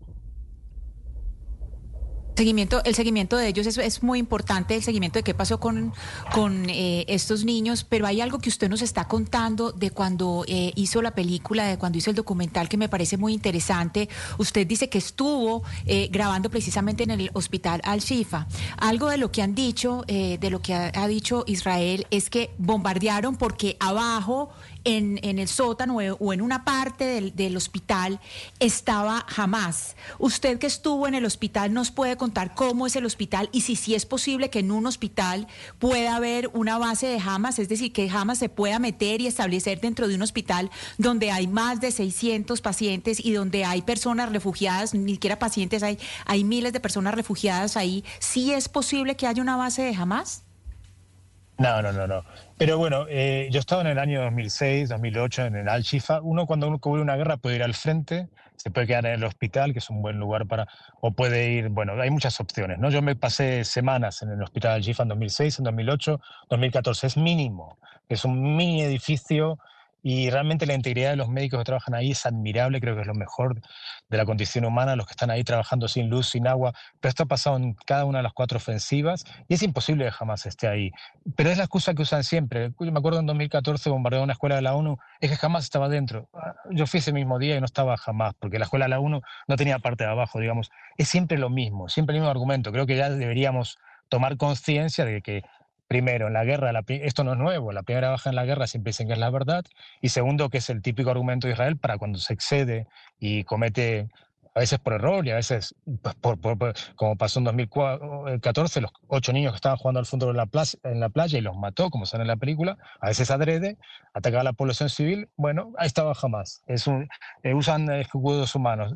Seguimiento, el seguimiento de ellos es, muy importante, el seguimiento de qué pasó con, con eh, estos niños, pero hay algo que usted nos está contando de cuando eh, hizo la película, de cuando hizo el documental que me parece muy interesante. Usted dice que estuvo eh, grabando precisamente en el hospital Al-Shifa. Algo de lo que han dicho, eh, de lo que ha dicho Israel, es que bombardearon porque abajo en, en, el sótano o en una parte del, del, hospital estaba Hamas. Usted que estuvo en el hospital nos puede contar cómo es el hospital y si sí es posible que en un hospital pueda haber una base de Hamas, es decir, que Hamas se pueda meter y establecer dentro de un hospital donde hay más de 600 pacientes y donde hay personas refugiadas, ni siquiera pacientes, hay, hay miles de personas refugiadas ahí. ¿Sí es posible que haya una base de Hamas? No, no, no, no. Pero bueno, eh, yo estaba en el año 2006, 2008 en el Al-Shifa. Uno cuando uno cubre una guerra puede ir al frente, se puede quedar en el hospital, que es un buen lugar para, o puede ir, bueno, hay muchas opciones, ¿no? Yo me pasé semanas en el hospital Al-Shifa en 2006, en 2008, 2014, es mínimo. Es un mini edificio y realmente la integridad de los médicos que trabajan ahí es admirable, creo que es lo mejor de la condición humana, los que están ahí trabajando sin luz, sin agua, pero esto ha pasado en cada una de las cuatro ofensivas y es imposible que jamás esté ahí. Pero es la excusa que usan siempre. Me acuerdo en 2014 bombardeó una escuela de la ONU, es que jamás estaba dentro. Yo fui ese mismo día y no estaba jamás, porque la escuela de la ONU no tenía parte de abajo, digamos. Es siempre lo mismo, siempre el mismo argumento. Creo que ya deberíamos tomar conciencia de que primero, en la guerra, la, esto no es nuevo, la primera baja en la guerra siempre dicen que es la verdad, y segundo, que es el típico argumento de Israel para cuando se excede y comete a veces por error y a veces, pues, por, por, por, como pasó en 2014, los ocho niños que estaban jugando al fondo en la, plaza, en la playa y los mató, como sale en la película, a veces adrede, atacaba a la población civil, bueno, ahí estaba jamás. Es eh, usan escudos humanos.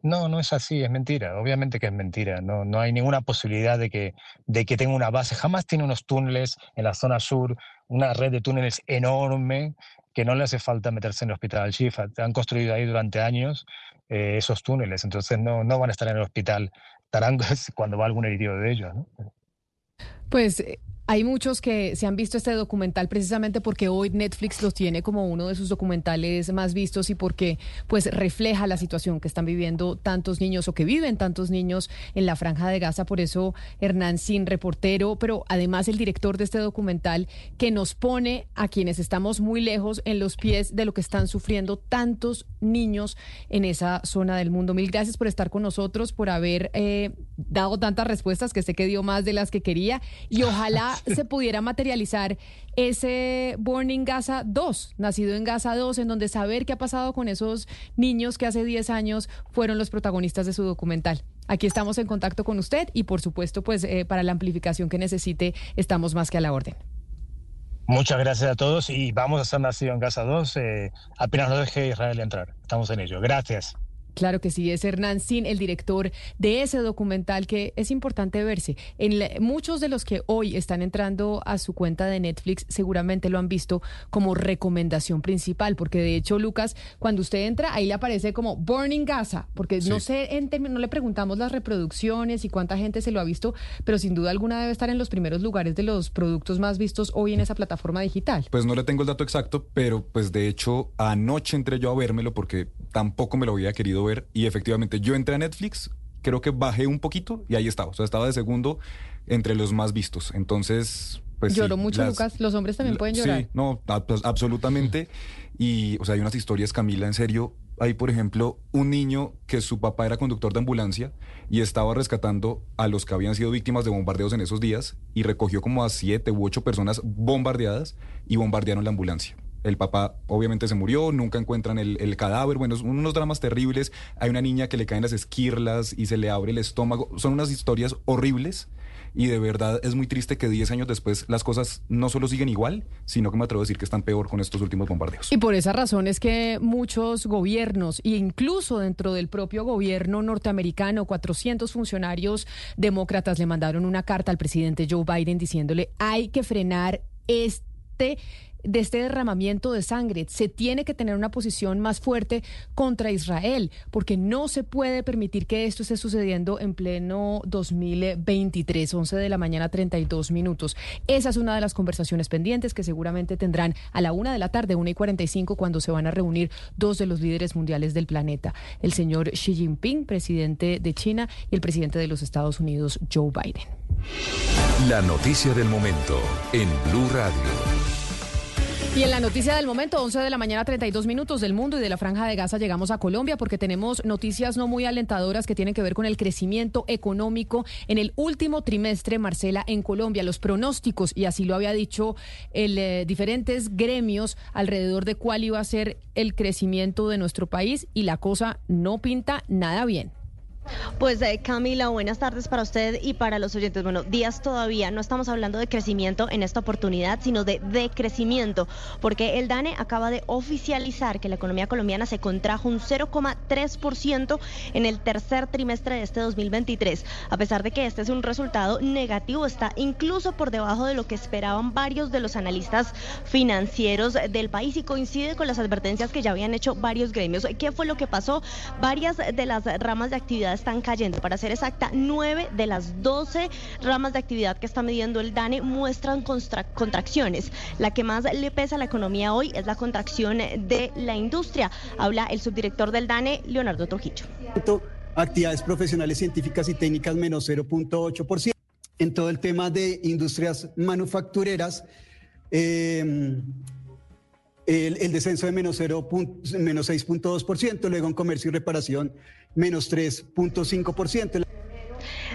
No, no es así, es mentira, obviamente que es mentira. No, no hay ninguna posibilidad de que, de que tenga una base. Jamás tiene unos túneles en la zona sur, una red de túneles enorme que no le hace falta meterse en el hospital Shifa. Han construido ahí durante años eh, esos túneles, entonces no, no van a estar en el hospital. Estarán cuando va algún herido de ellos. ¿no? Pues hay muchos que se han visto este documental precisamente porque hoy Netflix los tiene como uno de sus documentales más vistos y porque pues refleja la situación que están viviendo tantos niños o que viven tantos niños en la franja de Gaza. Por eso Hernán Sin, reportero, pero además el director de este documental que nos pone a quienes estamos muy lejos en los pies de lo que están sufriendo tantos niños en esa zona del mundo. Mil gracias por estar con nosotros, por haber eh, dado tantas respuestas que sé que dio más de las que quería y ojalá se pudiera materializar ese Born in Gaza 2, nacido en Gaza 2, en donde saber qué ha pasado con esos niños que hace 10 años fueron los protagonistas de su documental. Aquí estamos en contacto con usted y por supuesto, pues eh, para la amplificación que necesite, estamos más que a la orden. Muchas gracias a todos y vamos a ser nacido en Gaza 2 eh, apenas nos deje Israel entrar. Estamos en ello. Gracias. Claro que sí, es Hernán Sin, el director de ese documental que es importante verse. En la, muchos de los que hoy están entrando a su cuenta de Netflix seguramente lo han visto como recomendación principal, porque de hecho, Lucas, cuando usted entra, ahí le aparece como Burning Gaza, porque sí. no sé, en no le preguntamos las reproducciones y cuánta gente se lo ha visto, pero sin duda alguna debe estar en los primeros lugares de los productos más vistos hoy en esa plataforma digital. Pues no le tengo el dato exacto, pero pues de hecho anoche entré yo a vérmelo porque tampoco me lo había querido ver y efectivamente yo entré a Netflix, creo que bajé un poquito y ahí estaba, o sea, estaba de segundo entre los más vistos. Entonces, pues Lloró sí, mucho, las, Lucas. Los hombres también pueden llorar. Sí, no, absolutamente. Y, o sea, hay unas historias, Camila, en serio. Hay, por ejemplo, un niño que su papá era conductor de ambulancia y estaba rescatando a los que habían sido víctimas de bombardeos en esos días y recogió como a siete u ocho personas bombardeadas y bombardearon la ambulancia. El papá obviamente se murió, nunca encuentran el, cadáver. Bueno, son unos dramas terribles. Hay una niña que le caen las esquirlas y se le abre el estómago. Son unas historias horribles y de verdad es muy triste que 10 años después las cosas no solo siguen igual, sino que me atrevo a decir que están peor con estos últimos bombardeos. Y por esa razón es que muchos gobiernos, e incluso dentro del propio gobierno norteamericano, 400 funcionarios demócratas le mandaron una carta al presidente Joe Biden diciéndole hay que frenar este de este derramamiento de sangre. Se tiene que tener una posición más fuerte contra Israel, porque no se puede permitir que esto esté sucediendo en pleno 2023, 11 de la mañana, 32 minutos. Esa es una de las conversaciones pendientes que seguramente tendrán a la una de la tarde, una y 45, cuando se van a reunir dos de los líderes mundiales del planeta, el señor Xi Jinping, presidente de China, y el presidente de los Estados Unidos, Joe Biden. La noticia del momento en Blue Radio. Y en la noticia del momento, 11 de la mañana, 32 minutos del mundo y de la Franja de Gaza, llegamos a Colombia porque tenemos noticias no muy alentadoras que tienen que ver con el crecimiento económico en el último trimestre, Marcela, en Colombia. Los pronósticos, y así lo había dicho el eh, diferentes gremios alrededor de cuál iba a ser el crecimiento de nuestro país y la cosa no pinta nada bien. Pues eh, Camila, buenas tardes para usted y para los oyentes. Bueno, días todavía, no estamos hablando de crecimiento en esta oportunidad, sino de decrecimiento, porque el DANE acaba de oficializar que la economía colombiana se contrajo un 0,3% en el tercer trimestre de este 2023. A pesar de que este es un resultado negativo, está incluso por debajo de lo que esperaban varios de los analistas financieros del país y coincide con las advertencias que ya habían hecho varios gremios. ¿Qué fue lo que pasó? Varias de las ramas de actividad están cayendo. Para ser exacta, nueve de las doce ramas de actividad que está midiendo el DANE muestran contracciones. La que más le pesa a la economía hoy es la contracción de la industria. Habla el subdirector del DANE, Leonardo Trujillo. Actividades profesionales, científicas y técnicas menos 0.8%. En todo el tema de industrias manufactureras, eh, el, descenso de menos, 0, menos 6.2%, luego en comercio y reparación menos 3.5%.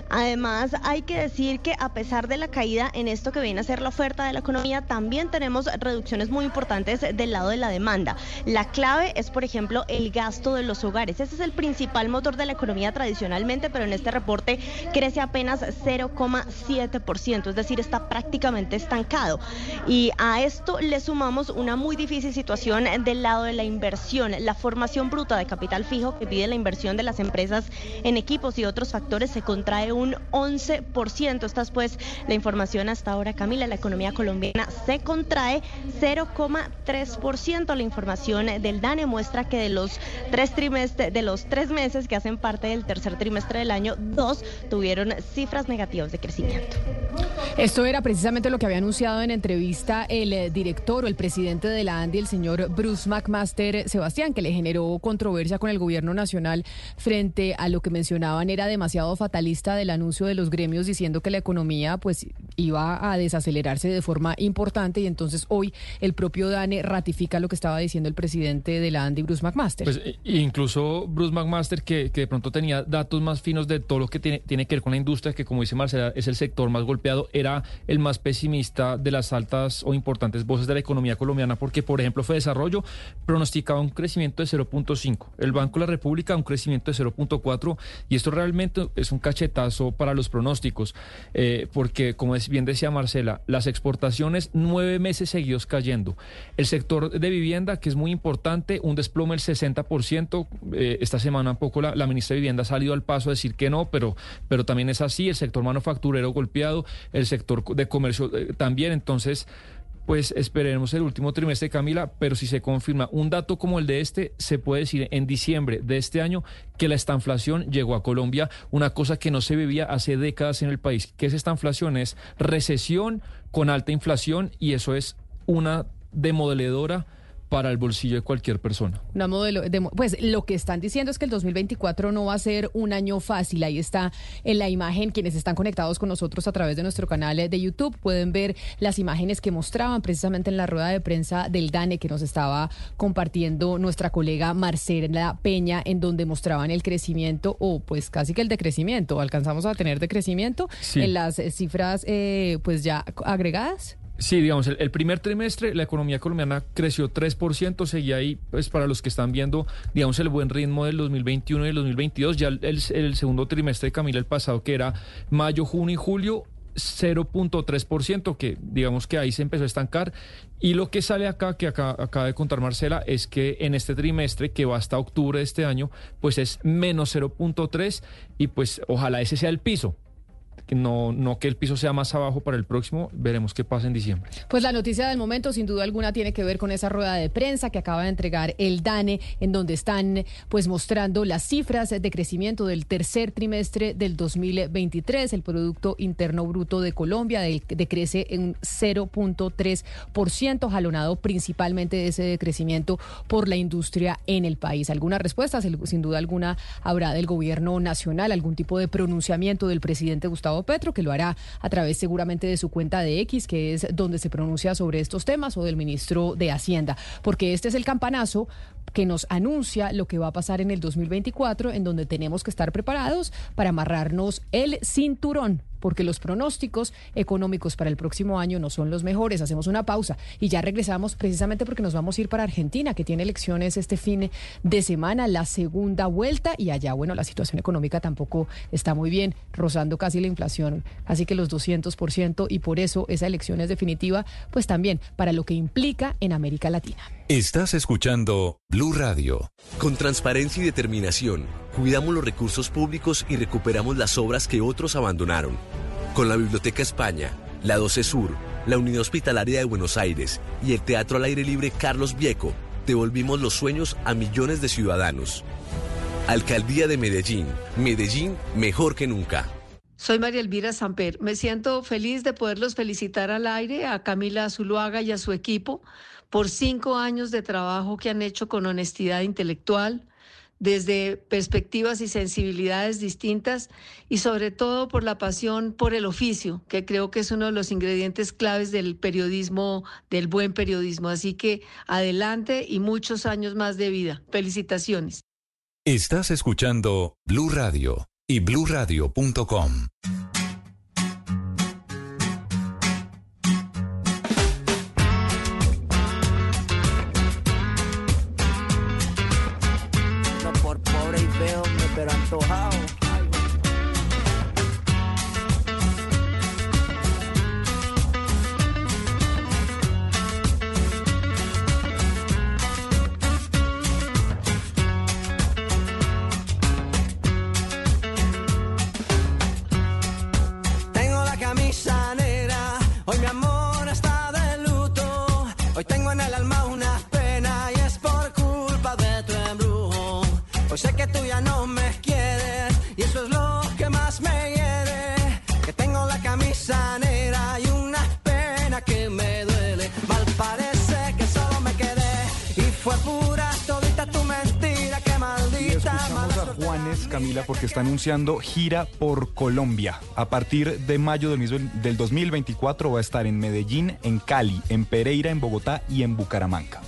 Además, hay que decir que a pesar de la caída en esto que viene a ser la oferta de la economía, también tenemos reducciones muy importantes del lado de la demanda. La clave es, por ejemplo, el gasto de los hogares. Ese es el principal motor de la economía tradicionalmente, pero en este reporte crece apenas 0,7%, es decir, está prácticamente estancado. Y a esto le sumamos una muy difícil situación del lado de la inversión. La formación bruta de capital fijo que pide la inversión de las empresas en equipos y otros factores se contrae un 11%. Esta es pues la información hasta ahora, Camila. La economía colombiana se contrae 0,3%. La información del DANE muestra que de los tres trimestres, de los tres meses que hacen parte del tercer trimestre del año, dos tuvieron cifras negativas de crecimiento. Esto era precisamente lo que había anunciado en entrevista el eh, director o el presidente de la ANDI, el señor Bruce McMaster Sebastián, que le generó controversia con el gobierno nacional frente a lo que mencionaban era demasiado fatalista del anuncio de los gremios diciendo que la economía pues iba a desacelerarse de forma importante y entonces hoy el propio DANE ratifica lo que estaba diciendo el presidente de la ANDI, Bruce McMaster. Pues incluso Bruce McMaster que, que, de pronto tenía datos más finos de todo lo que tiene, tiene que ver con la industria, que como dice Marcela es el sector más golpeado, era el más pesimista de las altas o importantes voces de la economía colombiana porque por ejemplo fue desarrollo pronosticaba un crecimiento de 0.5, el Banco de la República un crecimiento de 0.4 y esto realmente es un cachetazo para los pronósticos, eh, porque como bien decía Marcela, las exportaciones nueve meses seguidos cayendo. El sector de vivienda, que es muy importante, un desplome del 60%. Eh, esta semana un poco la, ministra de Vivienda ha salido al paso a decir que no, pero, pero también es así. El sector manufacturero golpeado, el sector de comercio eh, también. Entonces, pues esperemos el último trimestre, Camila, pero si se confirma un dato como el de este, se puede decir en diciembre de este año que la estanflación llegó a Colombia, una cosa que no se vivía hace décadas en el país. ¿Qué es esta inflación? Es recesión con alta inflación y eso es una demodeledora para el bolsillo de cualquier persona. Una modelo pues lo que están diciendo es que el 2024 no va a ser un año fácil. Ahí está en la imagen quienes están conectados con nosotros a través de nuestro canal de YouTube pueden ver las imágenes que mostraban precisamente en la rueda de prensa del DANE que nos estaba compartiendo nuestra colega Marcela Peña en donde mostraban el crecimiento o pues casi que el decrecimiento. Alcanzamos a tener decrecimiento en las cifras eh, pues ya agregadas. Sí, digamos, el, primer trimestre la economía colombiana creció 3%, seguía ahí, pues para los que están viendo, digamos, el buen ritmo del 2021 y del 2022, ya el, el segundo trimestre de Camila el pasado, que era mayo, junio y julio, 0.3%, que digamos que ahí se empezó a estancar. Y lo que sale acá, que acá, acaba de contar Marcela, es que en este trimestre, que va hasta octubre de este año, pues es menos 0.3 y pues ojalá ese sea el piso no, no que el piso sea más abajo para el próximo, veremos qué pasa en diciembre. Pues la noticia del momento, sin duda alguna, tiene que ver con esa rueda de prensa que acaba de entregar el DANE, en donde están pues mostrando las cifras de crecimiento del tercer trimestre del 2023. El Producto Interno Bruto de Colombia decrece en 0.3%, jalonado principalmente de ese decrecimiento por la industria en el país. ¿Alguna respuesta? Sin duda alguna habrá del gobierno nacional, algún tipo de pronunciamiento del presidente Gustavo Petro, que lo hará a través seguramente de su cuenta de X, que es donde se pronuncia sobre estos temas, o del ministro de Hacienda, porque este es el campanazo que nos anuncia lo que va a pasar en el 2024, en donde tenemos que estar preparados para amarrarnos el cinturón porque los pronósticos económicos para el próximo año no son los mejores. Hacemos una pausa y ya regresamos precisamente porque nos vamos a ir para Argentina, que tiene elecciones este fin de semana, la segunda vuelta, y allá, bueno, la situación económica tampoco está muy bien, rozando casi la inflación, así que los 200%, y por eso esa elección es definitiva, pues también para lo que implica en América Latina. Estás escuchando Blue Radio. Con transparencia y determinación, cuidamos los recursos públicos y recuperamos las obras que otros abandonaron. Con la Biblioteca España, la 12 Sur, la Unidad Hospitalaria de Buenos Aires y el Teatro al Aire Libre Carlos Vieco, devolvimos los sueños a millones de ciudadanos. Alcaldía de Medellín. Medellín mejor que nunca. Soy María Elvira Samper. Me siento feliz de poderlos felicitar al aire a Camila Zuluaga y a su equipo por cinco años de trabajo que han hecho con honestidad intelectual, desde perspectivas y sensibilidades distintas y sobre todo por la pasión por el oficio, que creo que es uno de los ingredientes claves del periodismo, del buen periodismo. Así que adelante y muchos años más de vida. Felicitaciones. Estás escuchando Blue Radio y bluradio.com. Tengo la camisa negra, hoy mi amor está de luto, hoy tengo en el alma una pena y es por culpa de tu embrujo. Hoy sé que porque está anunciando gira por Colombia. A partir de mayo del 2024 va a estar en Medellín, en Cali, en Pereira, en Bogotá y en Bucaramanga.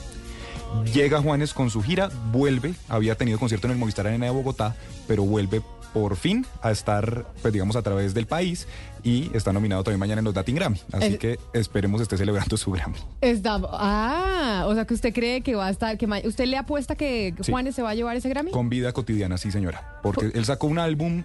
Llega Juanes con su gira, vuelve, había tenido concierto en el Movistar Arena de Bogotá, pero vuelve por fin a estar, pues digamos, a través del país y está nominado también mañana en los Latin Grammy. Así que esperemos esté celebrando su Grammy. Está, ah, o sea que usted cree que va a estar, que usted le apuesta que Juanes se va a llevar ese Grammy. Con vida cotidiana, sí señora, porque él sacó un álbum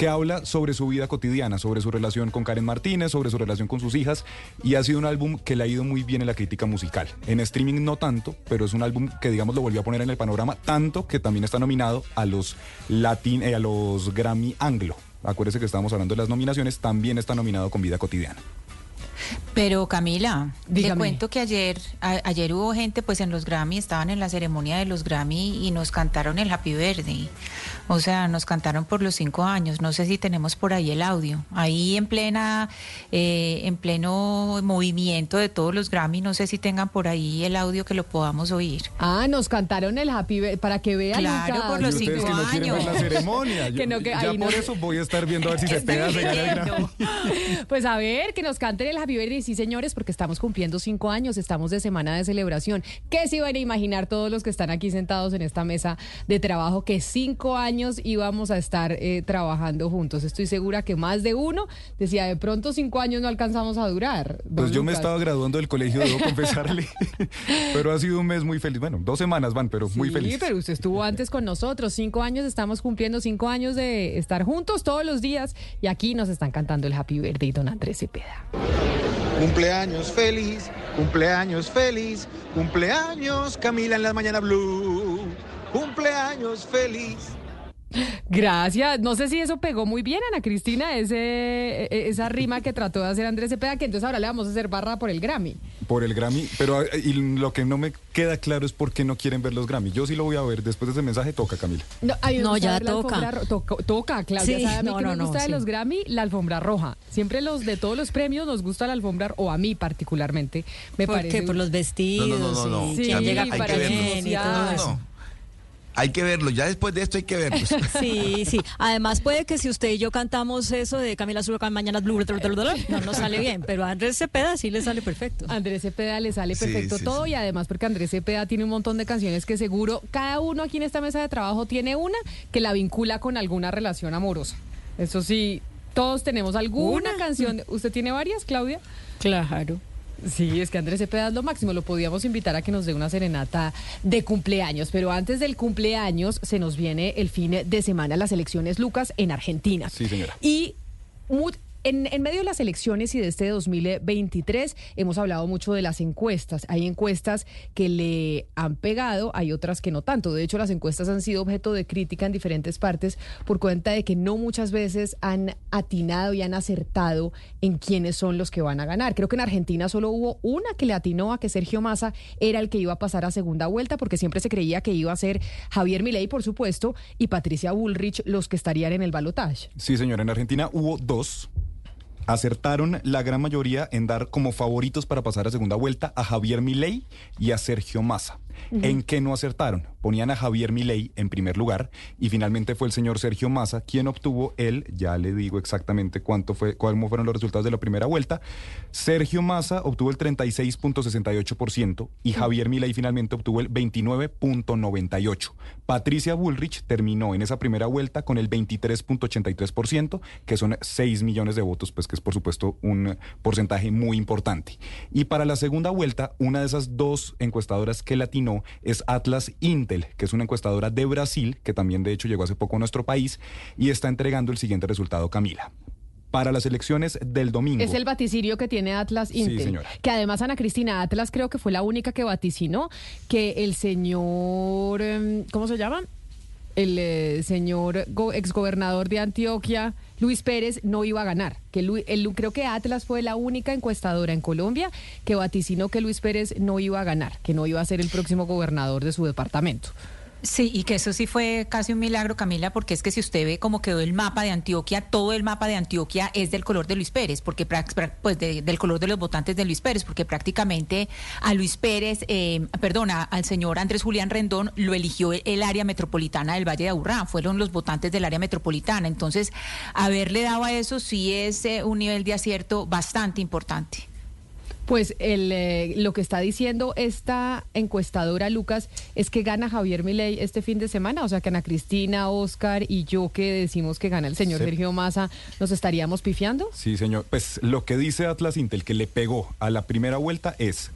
que habla sobre su vida cotidiana, sobre su relación con Karen Martínez, sobre su relación con sus hijas, y ha sido un álbum que le ha ido muy bien en la crítica musical. En streaming no tanto, pero es un álbum que, digamos, lo volvió a poner en el panorama, tanto que también está nominado a los, Latin, eh, a los Grammy Anglo. Acuérdese que estábamos hablando de las nominaciones, también está nominado con Vida Cotidiana. Pero Camila, te cuento que ayer, ayer hubo gente pues en los Grammy, estaban en la ceremonia de los Grammy y nos cantaron el Happy Birthday. O sea, nos cantaron por los cinco años. No sé si tenemos por ahí el audio. Ahí en plena, eh, en pleno movimiento de todos los Grammy, no sé si tengan por ahí el audio que lo podamos oír. Ah, nos cantaron el Happy para que vean. Claro, por los cinco que no años. Ver la ceremonia. ya por eso voy a estar viendo a ver si se pega el Pues a ver, que nos canten el Happy Birthday, sí señores, porque estamos cumpliendo cinco años, estamos de semana de celebración. ¿Qué se iban a imaginar todos los que están aquí sentados en esta mesa de trabajo que cinco años íbamos a estar eh, trabajando juntos. Estoy segura que más de uno decía, de pronto cinco años no alcanzamos a durar. Pues yo me estaba graduando del colegio, debo confesarle, pero ha sido un mes muy feliz. Bueno, dos semanas van, pero muy feliz. Sí, pero usted estuvo antes con nosotros, cinco años, estamos cumpliendo cinco años de estar juntos todos los días y aquí nos están cantando el Happy Birthday, don Andrés Cepeda. Cumpleaños feliz, cumpleaños feliz, cumpleaños Camila en la mañana blue, cumpleaños feliz. Gracias. No sé si eso pegó muy bien, Ana Cristina, ese, e, e, esa rima que trató de hacer Andrés Cepeda, que entonces ahora le vamos a hacer barra por el Grammy. Por el Grammy, pero eh, y lo que no me queda claro es por qué no quieren ver los Grammy. Yo sí lo voy a ver. Después de ese mensaje toca, Camila. No, ya toca. toca, Claudia. Sí, a mí que me gusta de los Grammy? La alfombra roja. Siempre los de todos los premios nos gusta la alfombra, o a mí particularmente, me ¿Por parece. Qué? Por los vestidos. Sí, llega para y todo eso. Hay que verlo, ya después de esto hay que verlo. Sí, sí. Además puede que si usted y yo cantamos eso de Camila Zuluaga mañana blue, no nos sale bien, pero a Andrés Cepeda sí le sale perfecto. Andrés Cepeda le sale perfecto todo y además porque Andrés Cepeda tiene un montón de canciones que seguro cada uno aquí en esta mesa de trabajo tiene una que la vincula con alguna relación amorosa. Eso sí, todos tenemos alguna canción. ¿Usted tiene varias, Claudia? Claro. Sí, es que Andrés Cepeda es lo máximo. Lo podíamos invitar a que nos dé una serenata de cumpleaños. Pero antes del cumpleaños se nos viene el fin de semana las elecciones Lucas en Argentina. Sí, señora. Y en, medio de las elecciones y de este 2023 hemos hablado mucho de las encuestas. Hay encuestas que le han pegado, hay otras que no tanto. De hecho, las encuestas han sido objeto de crítica en diferentes partes por cuenta de que no muchas veces han atinado y han acertado en quiénes son los que van a ganar. Creo que en Argentina solo hubo una que le atinó a que Sergio Massa era el que iba a pasar a segunda vuelta porque siempre se creía que iba a ser Javier Milei, por supuesto, y Patricia Bullrich los que estarían en el balotaje. Sí, señora, en Argentina hubo dos acertaron la gran mayoría en dar como favoritos para pasar a segunda vuelta a Javier Milei y a Sergio Massa. ¿En qué no acertaron? Ponían a Javier Milei en primer lugar y finalmente fue el señor Sergio Massa quien obtuvo el, ya le digo exactamente cuánto fue, cuáles fueron los resultados de la primera vuelta. Sergio Massa obtuvo el 36.68% y Javier Milei finalmente obtuvo el 29.98. Patricia Bullrich terminó en esa primera vuelta con el 23.83%, que son 6 millones de votos, pues que es por supuesto un porcentaje muy importante. Y para la segunda vuelta, una de esas dos encuestadoras que es Atlas Intel, que es una encuestadora de Brasil, que también de hecho llegó hace poco a nuestro país, y está entregando el siguiente resultado, Camila para las elecciones del domingo. Es el vaticinio que tiene Atlas Intel. Sí, señora. Que además Ana Cristina Atlas creo que fue la única que vaticinó que el señor, em, ¿cómo se llama? El eh, señor exgobernador de Antioquia, Luis Pérez, no iba a ganar. Que creo que Atlas fue la única encuestadora en Colombia que vaticinó que Luis Pérez no iba a ganar, que no iba a ser el próximo gobernador de su departamento. Sí, y que eso sí fue casi un milagro, Camila, porque es que si usted ve cómo quedó el mapa de Antioquia, todo el mapa de Antioquia es del color de Luis Pérez, porque pues del color de los votantes de Luis Pérez, porque prácticamente a Luis Pérez, eh, perdona, al señor Andrés Julián Rendón lo eligió el área metropolitana del Valle de Aburrá, fueron los votantes del área metropolitana. Entonces, haberle dado a eso sí es eh, un nivel de acierto bastante importante. Pues el, eh, lo que está diciendo esta encuestadora, Lucas, es que gana Javier Milei este fin de semana. O sea, que Ana Cristina, Oscar y yo que decimos que gana el señor Sergio Massa, ¿nos estaríamos pifiando? Sí, señor. Pues lo que dice Atlas Intel, que le pegó a la primera vuelta, es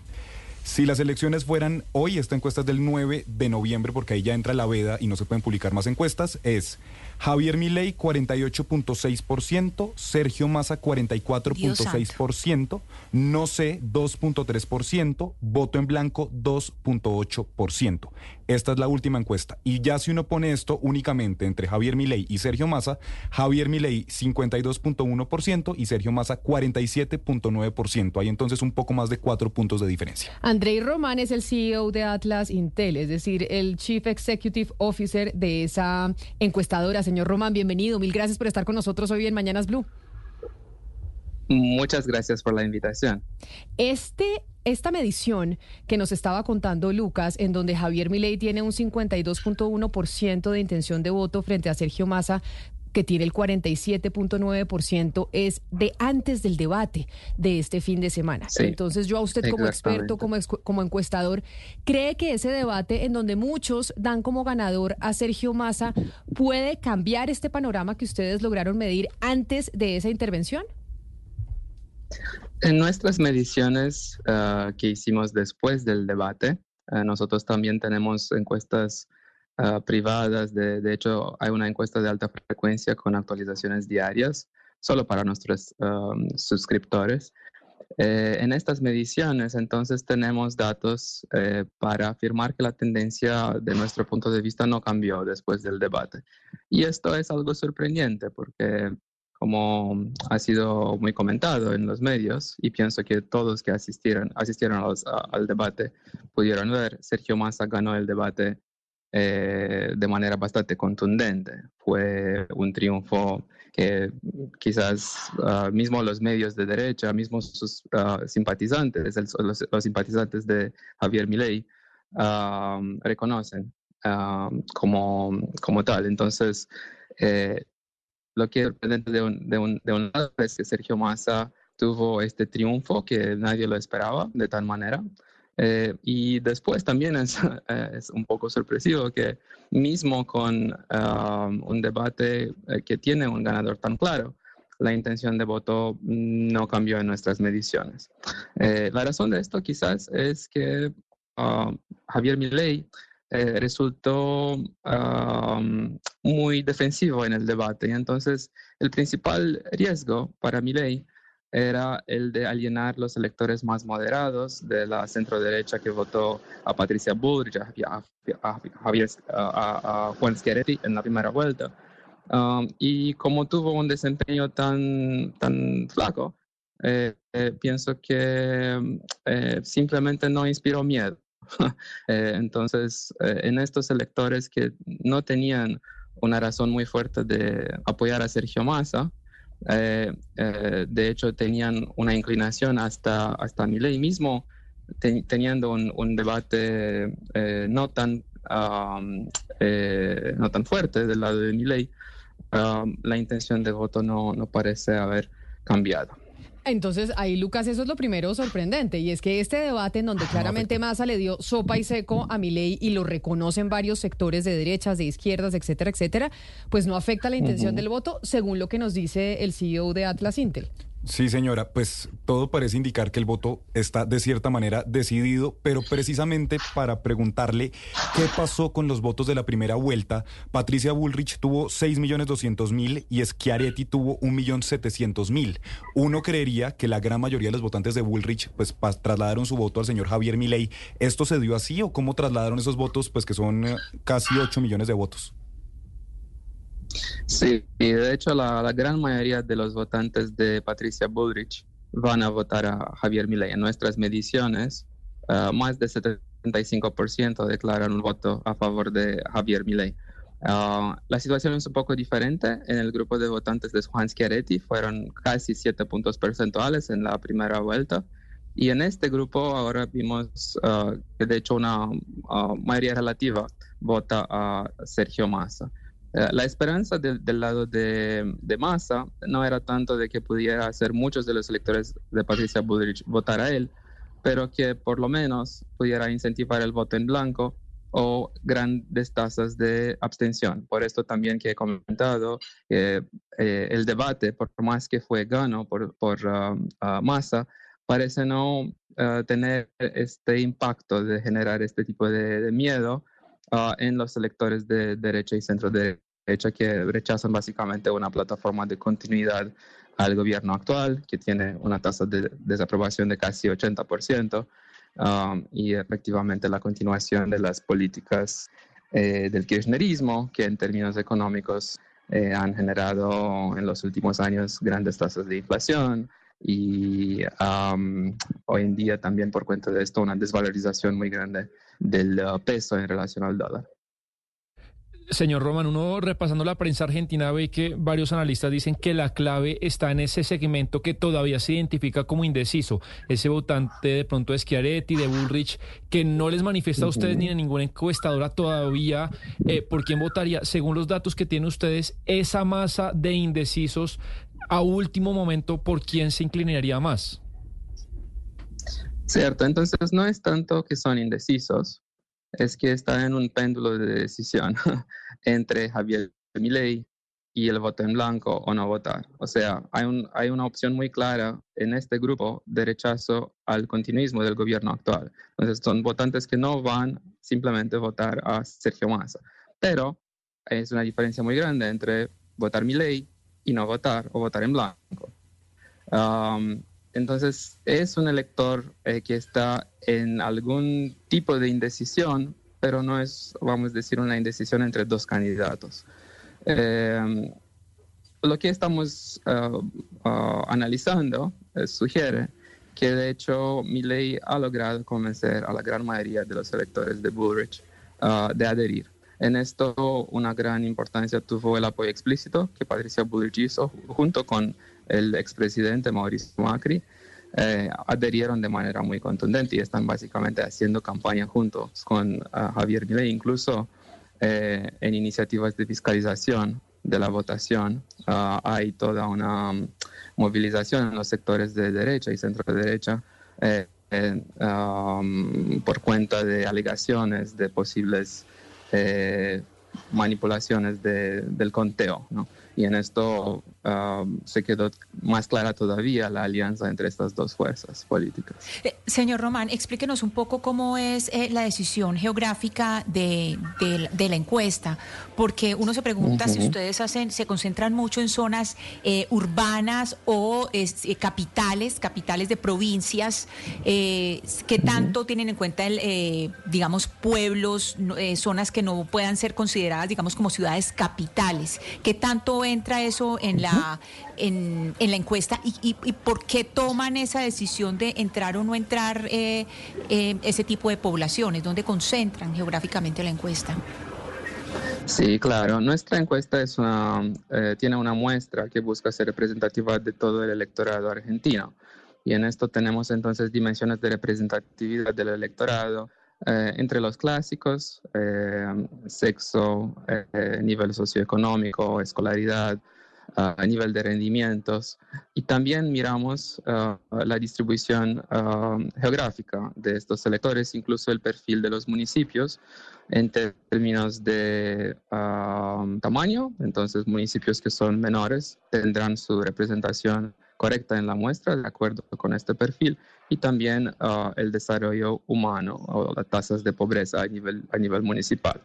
si las elecciones fueran hoy, esta encuesta es del 9 de noviembre, porque ahí ya entra la veda y no se pueden publicar más encuestas, es Javier Milei 48.6%, Sergio Massa 44.6%, no sé 2.3%, voto en blanco 2.8%. Esta es la última encuesta. Y ya si uno pone esto únicamente entre Javier Milei y Sergio Massa, Javier Milei 52.1% y Sergio Massa 47.9%. Hay entonces un poco más de cuatro puntos de diferencia. Andrei Román es el CEO de Atlas Intel, es decir, el Chief Executive Officer de esa encuestadora. Señor Román, bienvenido. Mil gracias por estar con nosotros hoy en Mañanas Blue. Muchas gracias por la invitación. Este esta medición que nos estaba contando Lucas, en donde Javier Milei tiene un 52.1% de intención de voto frente a Sergio Massa, que tiene el 47.9%, es de antes del debate de este fin de semana. Entonces, yo a usted como experto, como, como encuestador, ¿cree que ese debate en donde muchos dan como ganador a Sergio Massa puede cambiar este panorama que ustedes lograron medir antes de esa intervención? En nuestras mediciones ah, que hicimos después del debate, ah, nosotros también tenemos encuestas ah, privadas. De, de, hecho, hay una encuesta de alta frecuencia con actualizaciones diarias solo para nuestros suscriptores. Eh, en estas mediciones, entonces, tenemos datos eh, para afirmar que la tendencia de nuestro punto de vista no cambió después del debate. Y esto es algo sorprendente porque, como ha sido muy comentado en los medios, y pienso que todos que asistieron, asistieron al debate pudieron ver, Sergio Massa ganó el debate eh, de manera bastante contundente. Fue un triunfo que quizás uh, mismo los medios de derecha, mismo sus uh, simpatizantes, el, los, los, simpatizantes de Javier Milei, uh, reconocen como, como tal. Entonces, eh, lo que es de un, de, un, de un lado es que Sergio Massa tuvo este triunfo que nadie lo esperaba de tal manera. Eh, y después también es, es, un poco sorpresivo que mismo con um, un debate eh, que tiene un ganador tan claro, la intención de voto no cambió en nuestras mediciones. Eh, la razón de esto quizás es que um, Javier Milei resultó um, muy defensivo en el debate y entonces el principal riesgo para Milei era el de alienar los electores más moderados de la centro derecha que votó a Patricia Bullrich, a, a, Juan Schiaretti en la primera vuelta. Y como tuvo un desempeño tan, tan flaco, eh, eh, pienso que eh, simplemente no inspiró miedo. entonces, en estos electores que no tenían una razón muy fuerte de apoyar a Sergio Massa, eh, eh, de hecho, tenían una inclinación hasta, hasta ley mismo, teniendo un, debate eh, no, tan, no tan fuerte del lado de mi um, la intención de voto no, no parece haber cambiado. Entonces, ahí, Lucas, eso es lo primero sorprendente, y es que este debate en donde claramente Massa le dio sopa y seco a ley y lo reconocen varios sectores de derechas, de izquierdas, etcétera, etcétera, pues no afecta la intención del voto, según lo que nos dice el CEO de Atlas Intel. Sí, señora, pues todo parece indicar que el voto está de cierta manera decidido, pero precisamente para preguntarle qué pasó con los votos de la primera vuelta, Patricia Bullrich tuvo 6.200.000 y Schiaretti tuvo 1.700.000. Uno creería que la gran mayoría de los votantes de Bullrich pues trasladaron su voto al señor Javier Milei. ¿Esto se dio así o cómo trasladaron esos votos pues que son eh, casi 8 millones de votos? Sí, y de hecho la, gran mayoría de los votantes de Patricia Bullrich van a votar a Javier Milei. En nuestras mediciones, uh, más de 75% declaran un voto a favor de Javier Milei. Uh, la situación es un poco diferente. En el grupo de votantes de Juan Schiaretti fueron casi 7 puntos percentuales en la primera vuelta. Y en este grupo ahora vimos uh, que de hecho una mayoría relativa vota a Sergio Massa. Eh, la esperanza del lado de, de, Massa no era tanto de que pudiera hacer muchos de los electores de Patricia Bullrich votar a él, pero que por lo menos pudiera incentivar el voto en blanco o grandes tasas de abstención. Por esto también que he comentado, eh, el debate, por más que fue gano por, por um, Massa, parece no uh, tener este impacto de generar este tipo de, miedo uh, en los electores de derecha y centro de hecho que rechazan básicamente una plataforma de continuidad al gobierno actual, que tiene una tasa de desaprobación de casi 80%, um, y efectivamente la continuación de las políticas eh, del kirchnerismo, que en términos económicos eh, han generado en los últimos años grandes tasas de inflación y um, hoy en día también por cuenta de esto una desvalorización muy grande del uh, peso en relación al dólar. Señor Roman, uno repasando la prensa argentina ve que varios analistas dicen que la clave está en ese segmento que todavía se identifica como indeciso, ese votante de pronto de Schiaretti, de Bullrich, que no les manifiesta a ustedes ni a ninguna encuestadora todavía eh, por quién votaría. Según los datos que tienen ustedes, esa masa de indecisos a último momento, ¿por quién se inclinaría más? Cierto, entonces no es tanto que son indecisos, es que está en un péndulo de decisión entre Javier Milei y el voto en blanco o no votar. O sea, hay, un, hay una opción muy clara en este grupo de rechazo al continuismo del gobierno actual. Entonces, son votantes que no van simplemente a votar a Sergio Massa. Pero es una diferencia muy grande entre votar Milei y no votar o votar en blanco. Entonces es un elector eh, que está en algún tipo de indecisión, pero no es, vamos a decir, una indecisión entre dos candidatos. Eh, lo que estamos analizando sugiere que de hecho Milley ha logrado convencer a la gran mayoría de los electores de Bullrich de adherir. En esto una gran importancia tuvo el apoyo explícito que Patricia Bullrich hizo junto con el expresidente Mauricio Macri. Eh, adherieron de manera muy contundente y están básicamente haciendo campaña juntos con Javier Milei, incluso eh, en iniciativas de fiscalización de la votación. Ah, hay toda una um, movilización en los sectores de derecha y centro derecha eh, um, por cuenta de alegaciones de posibles eh, manipulaciones del conteo. ¿no? Y en esto um, se quedó más clara todavía la alianza entre estas dos fuerzas políticas. Eh, señor Román, explíquenos un poco cómo es eh, la decisión geográfica de, la encuesta, porque uno se pregunta si ustedes hacen, se concentran mucho en zonas eh, urbanas o capitales, capitales de provincias, que tanto tienen en cuenta, el, digamos, pueblos, zonas que no puedan ser consideradas, digamos, como ciudades capitales, que tanto entra eso en la, en, la encuesta y, por qué toman esa decisión de entrar o no entrar eh, eh, ese tipo de poblaciones? ¿Dónde concentran geográficamente la encuesta? Sí, claro. Nuestra encuesta es una, eh, tiene una muestra que busca ser representativa de todo el electorado argentino. Y en esto tenemos entonces dimensiones de representatividad del electorado, eh, entre los clásicos, eh, sexo, eh, nivel socioeconómico, escolaridad, a nivel de rendimientos. Y también miramos la distribución geográfica de estos electores, incluso el perfil de los municipios en términos de tamaño. Entonces, municipios que son menores tendrán su representación correcta en la muestra de acuerdo con este perfil y también uh, el desarrollo humano o las tasas de pobreza a nivel, a nivel municipal.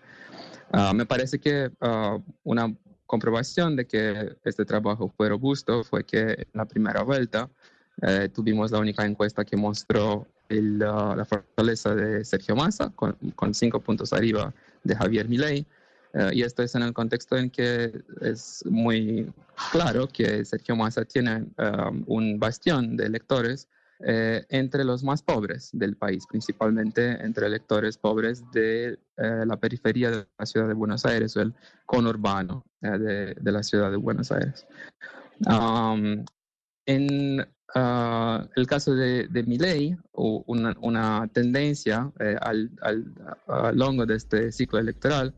Uh, me parece que uh, una comprobación de que este trabajo fue robusto fue que en la primera vuelta eh, tuvimos la única encuesta que mostró la fortaleza de Sergio Massa con, con, cinco puntos arriba de Javier Milei. Eh, y esto es en el contexto en que es muy claro que Sergio Massa tiene um, un bastión de electores eh, entre los más pobres del país, principalmente entre electores pobres de eh, la periferia de la ciudad de Buenos Aires o el conurbano de, la ciudad de Buenos Aires. Um, en uh, el caso de, de una tendencia al, al, a lo largo de este ciclo electoral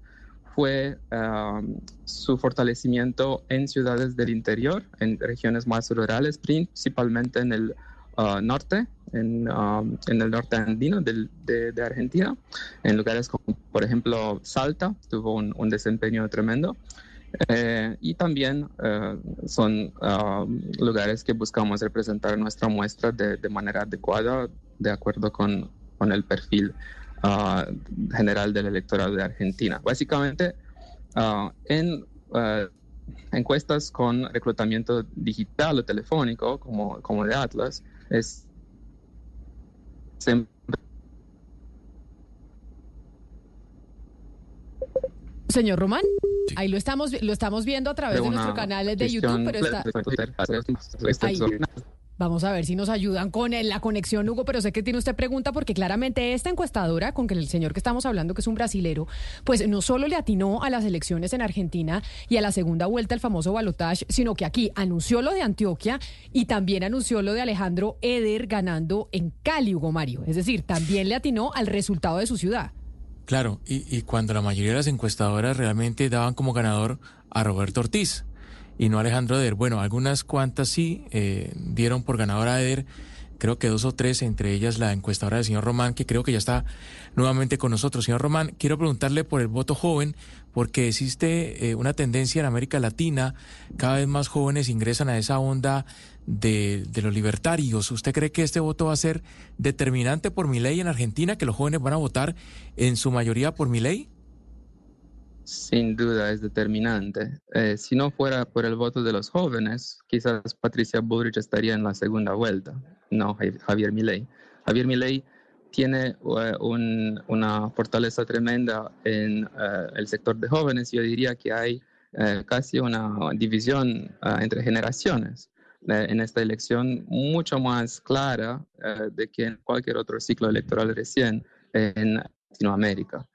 fue um, su fortalecimiento en ciudades del interior, en regiones más rurales, principalmente en el uh, norte, en, um, en, el norte andino de, de, Argentina, en lugares como, por ejemplo, Salta, tuvo un, un desempeño tremendo. Eh, y también uh, son um, lugares que buscamos representar nuestra muestra de, de manera adecuada, de acuerdo con, con el perfil general del electorado de Argentina. Básicamente, ah, en ah, encuestas con reclutamiento digital o telefónico, como, como de Atlas, es Señor Román, ahí lo estamos, lo estamos viendo a través de, nuestro canal de YouTube, pero está... Vamos a ver si nos ayudan con la conexión, Hugo, pero sé que tiene usted pregunta porque claramente esta encuestadora, con que el señor que estamos hablando, que es un brasilero, pues no solo le atinó a las elecciones en Argentina y a la segunda vuelta el famoso balotage, sino que aquí anunció lo de Antioquia y también anunció lo de Alejandro Eder ganando en Cali, Hugo Mario. Es decir, también le atinó al resultado de su ciudad. Claro, y, y cuando la mayoría de las encuestadoras realmente daban como ganador a Roberto Ortiz y no Alejandro Eder. Bueno, algunas cuantas sí eh, dieron por ganadora a Eder, creo que dos o tres, entre ellas la encuestadora del señor Román, que creo que ya está nuevamente con nosotros. Señor Román, quiero preguntarle por el voto joven, porque existe eh, una tendencia en América Latina, cada vez más jóvenes ingresan a esa onda de, de, los libertarios. ¿Usted cree que este voto va a ser determinante por mi ley en Argentina, que los jóvenes van a votar en su mayoría por mi ley? Sin duda es determinante. Eh, si no fuera por el voto de los jóvenes, quizás Patricia Bullrich estaría en la segunda vuelta, no Javier Milei. Javier Milei tiene eh, una fortaleza tremenda en eh, el sector de jóvenes. Yo diría que hay casi una división entre generaciones en esta elección mucho más clara de que en cualquier otro ciclo electoral recién en Latinoamérica.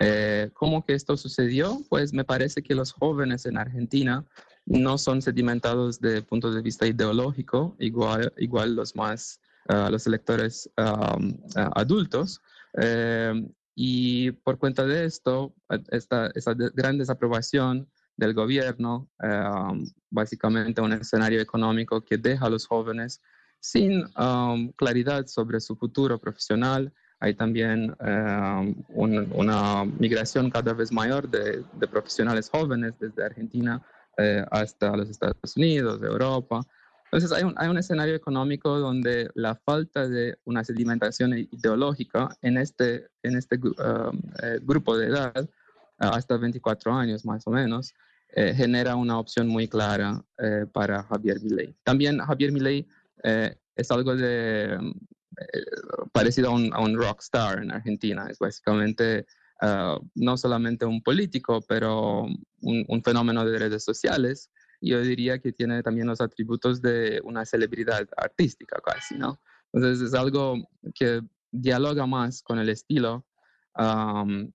Eh, ¿Cómo que esto sucedió? Pues me parece que los jóvenes en Argentina no son sedimentados desde punto de vista ideológico, igual, igual los más, uh, los electores um, adultos. Eh, y por cuenta de esto, esta, esa gran desaprobación del gobierno, básicamente un escenario económico que deja a los jóvenes sin um, claridad sobre su futuro profesional, hay también eh, una migración cada vez mayor de, profesionales jóvenes desde Argentina eh, hasta los Estados Unidos, Europa. Entonces hay un, hay un, escenario económico donde la falta de una sedimentación ideológica en este, en este eh, grupo de edad, hasta 24 años más o menos, genera una opción muy clara para Javier Milei. También Javier Milei es algo de, eh, parecido a un, a un rockstar en Argentina. Es básicamente ah, no solamente un político, pero un, fenómeno de redes sociales. Yo diría que tiene también los atributos de una celebridad artística casi, ¿no? Entonces es algo que dialoga más con el estilo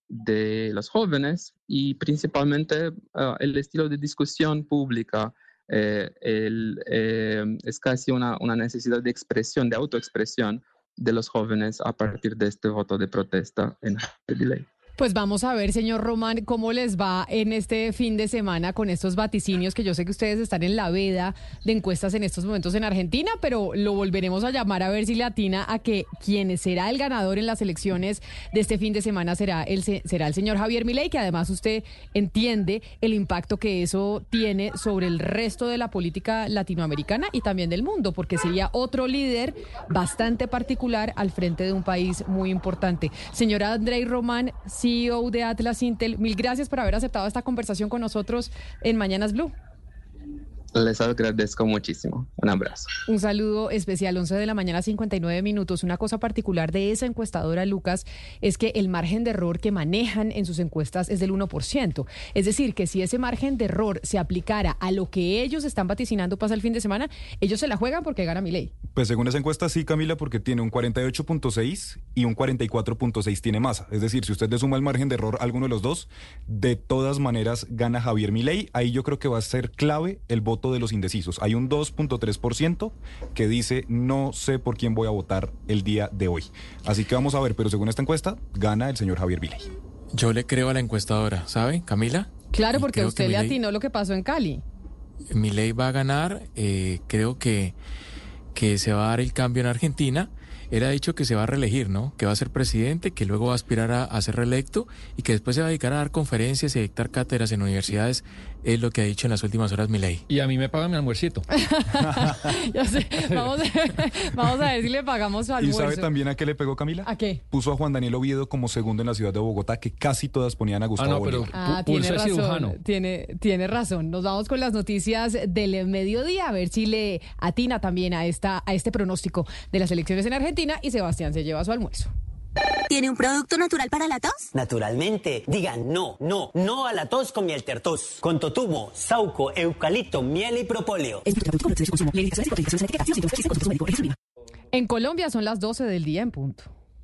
de los jóvenes y principalmente ah, el estilo de discusión pública. Eh, eh, es casi una, una, necesidad de expresión, de autoexpresión, de los jóvenes a partir de este voto de protesta en el ley. Pues vamos a ver, señor Román, cómo les va en este fin de semana con estos vaticinios que yo sé que ustedes están en la veda de encuestas en estos momentos en Argentina, pero lo volveremos a llamar a ver si le atina a que quien será el ganador en las elecciones de este fin de semana será el, será el señor Javier Milei, que además usted entiende el impacto que eso tiene sobre el resto de la política latinoamericana y también del mundo, porque sería otro líder bastante particular al frente de un país muy importante. Señora Andrei Román, CEO de Atlas Intel. Mil gracias por haber aceptado esta conversación con nosotros en Mañanas Blue. Les agradezco muchísimo. Un abrazo. Un saludo especial, 11 de la mañana, 59 minutos. Una cosa particular de esa encuestadora, Lucas, es que el margen de error que manejan en sus encuestas es del 1%. Es decir, que si ese margen de error se aplicara a lo que ellos están vaticinando pasa el fin de semana, ellos se la juegan porque gana mi ley. Pues según esa encuesta, sí, Camila, porque tiene un 48.6 y un 44.6 tiene masa. Es decir, si usted le suma el margen de error a alguno de los dos, de todas maneras gana Javier Milei. Ahí yo creo que va a ser clave el voto de los indecisos. Hay un 2.3% que dice no sé por quién voy a votar el día de hoy. Así que vamos a ver, pero según esta encuesta, gana el señor Javier Viley. Yo le creo a la encuestadora, ¿sabe, Camila? Claro, porque usted le atinó lo que pasó en Cali. Milei va a ganar, eh, creo que, que se va a dar el cambio en Argentina él ha dicho que se va a reelegir, ¿no? Que va a ser presidente, que luego va a aspirar a, ser reelecto y que después se va a dedicar a dar conferencias y a dictar cátedras en universidades, es lo que ha dicho en las últimas horas mi ley. Y a mí me pagan mi almuercito. ya sé, vamos, a ver si le pagamos su almuerzo. ¿Y sabe también a qué le pegó Camila? ¿A qué? Puso a Juan Daniel Oviedo como segundo en la ciudad de Bogotá, que casi todas ponían a Gustavo ah, no, pero ah, tiene razón, tiene, tiene razón. Nos vamos con las noticias del mediodía, a ver si le atina también a, esta, a este pronóstico de las elecciones en Argentina y Sebastián se lleva su almuerzo. ¿Tiene un producto natural para la tos? Naturalmente. Digan no, no, no a la tos con miel tertos. Con totumo, sauco, eucalipto, miel y propóleo. En Colombia son las 12 del día en punto.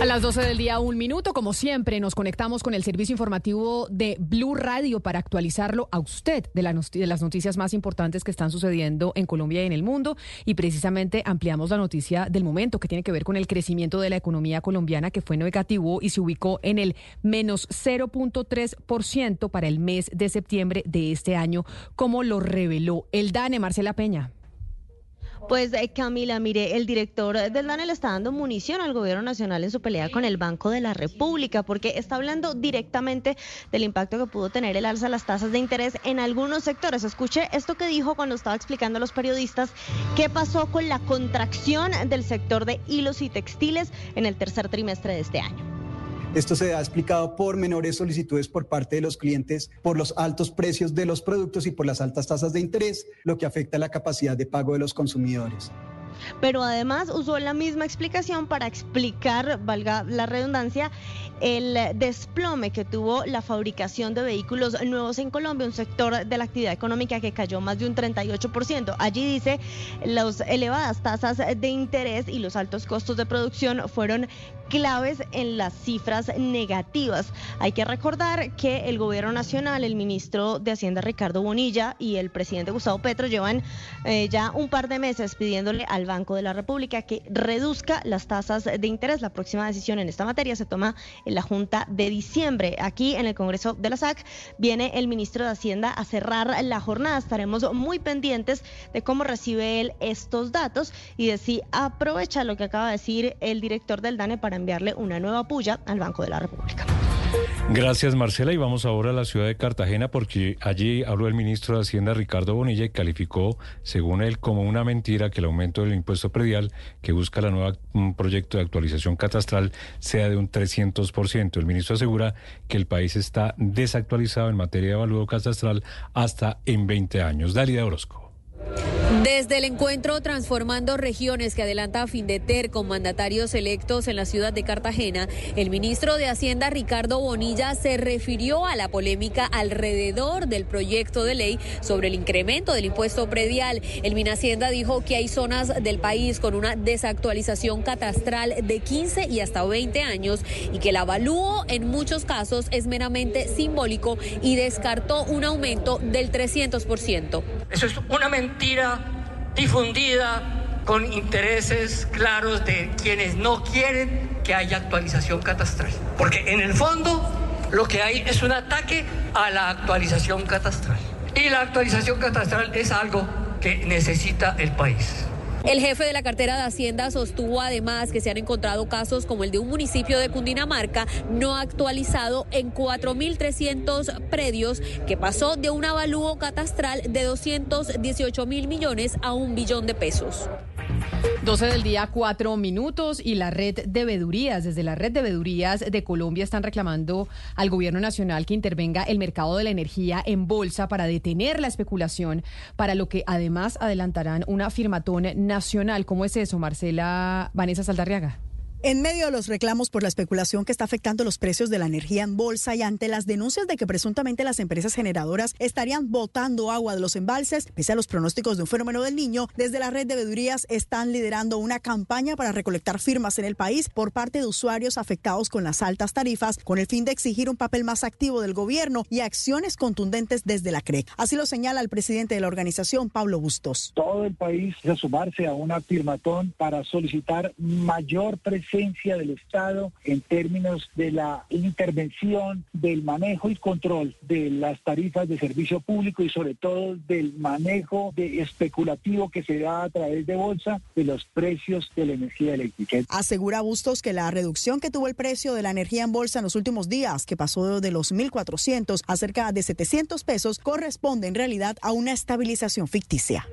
A las 12 del día, un minuto. Como siempre, nos conectamos con el servicio informativo de Blue Radio para actualizarlo a usted de, las noticias más importantes que están sucediendo en Colombia y en el mundo. Y precisamente ampliamos la noticia del momento que tiene que ver con el crecimiento de la economía colombiana, que fue negativo y se ubicó en el menos 0.3% para el mes de septiembre de este año, como lo reveló el DANE, Marcela Peña. Pues eh, Camila, mire, el director del DANE le está dando munición al gobierno nacional en su pelea con el Banco de la República, porque está hablando directamente del impacto que pudo tener el alza de las tasas de interés en algunos sectores. Escuche esto que dijo cuando estaba explicando a los periodistas qué pasó con la contracción del sector de hilos y textiles en el tercer trimestre de este año. Esto se ha explicado por menores solicitudes por parte de los clientes, por los altos precios de los productos y por las altas tasas de interés, lo que afecta la capacidad de pago de los consumidores. Pero además usó la misma explicación para explicar, valga la redundancia, el desplome que tuvo la fabricación de vehículos nuevos en Colombia, un sector de la actividad económica que cayó más de un 38%. Allí dice, las elevadas tasas de interés y los altos costos de producción fueron claves en las cifras negativas. Hay que recordar que el gobierno nacional, el ministro de Hacienda Ricardo Bonilla y el presidente Gustavo Petro llevan eh, ya un par de meses pidiéndole al Banco de la República que reduzca las tasas de interés. La próxima decisión en esta materia se toma la Junta de diciembre. Aquí en el Congreso de la SAC viene el ministro de Hacienda a cerrar la jornada. Estaremos muy pendientes de cómo recibe él estos datos y de si aprovecha lo que acaba de decir el director del DANE para enviarle una nueva puya al Banco de la República. Gracias, Marcela. Y vamos ahora a la ciudad de Cartagena porque allí habló el ministro de Hacienda, Ricardo Bonilla, y calificó, según él, como una mentira que el aumento del impuesto predial que busca la nueva proyecto de actualización catastral sea de un 300%. El ministro asegura que el país está desactualizado en materia de evalúo catastral hasta en 20 años. Dalida Orozco. Desde el encuentro Transformando Regiones que adelanta a Findeter con mandatarios electos en la ciudad de Cartagena, el ministro de Hacienda Ricardo Bonilla se refirió a la polémica alrededor del proyecto de ley sobre el incremento del impuesto predial. El Minhacienda dijo que hay zonas del país con una desactualización catastral de 15 y hasta 20 años y que el avalúo en muchos casos es meramente simbólico y descartó un aumento del 300%. Eso es una mentira difundida con intereses claros de quienes no quieren que haya actualización catastral. Porque en el fondo lo que hay es un ataque a la actualización catastral. Y la actualización catastral es algo que necesita el país. El jefe de la cartera de Hacienda sostuvo además que se han encontrado casos como el de un municipio de Cundinamarca no actualizado en 4.300 predios que pasó de un avalúo catastral de 218 mil millones a un billón de pesos. 12 del día, cuatro minutos y la red de vedurías, desde la red de vedurías de Colombia están reclamando al gobierno nacional que intervenga el mercado de la energía en bolsa para detener la especulación, para lo que además adelantarán una firmatón nacional. ¿Cómo es eso, Marcela Vanessa Saldarriaga? En medio de los reclamos por la especulación que está afectando los precios de la energía en bolsa y ante las denuncias de que presuntamente las empresas generadoras estarían botando agua de los embalses, pese a los pronósticos de un fenómeno del niño, desde la red de vedurías están liderando una campaña para recolectar firmas en el país por parte de usuarios afectados con las altas tarifas, con el fin de exigir un papel más activo del gobierno y acciones contundentes desde la CREC. Así lo señala el presidente de la organización, Pablo Bustos. Todo el país a sumarse a una firmatón para solicitar mayor presencia del Estado en términos de la intervención, del manejo y control de las tarifas de servicio público y sobre todo del manejo de especulativo que se da a través de bolsa de los precios de la energía eléctrica. Asegura Bustos que la reducción que tuvo el precio de la energía en bolsa en los últimos días, que pasó de los 1.400 a cerca de 700 pesos, corresponde en realidad a una estabilización ficticia.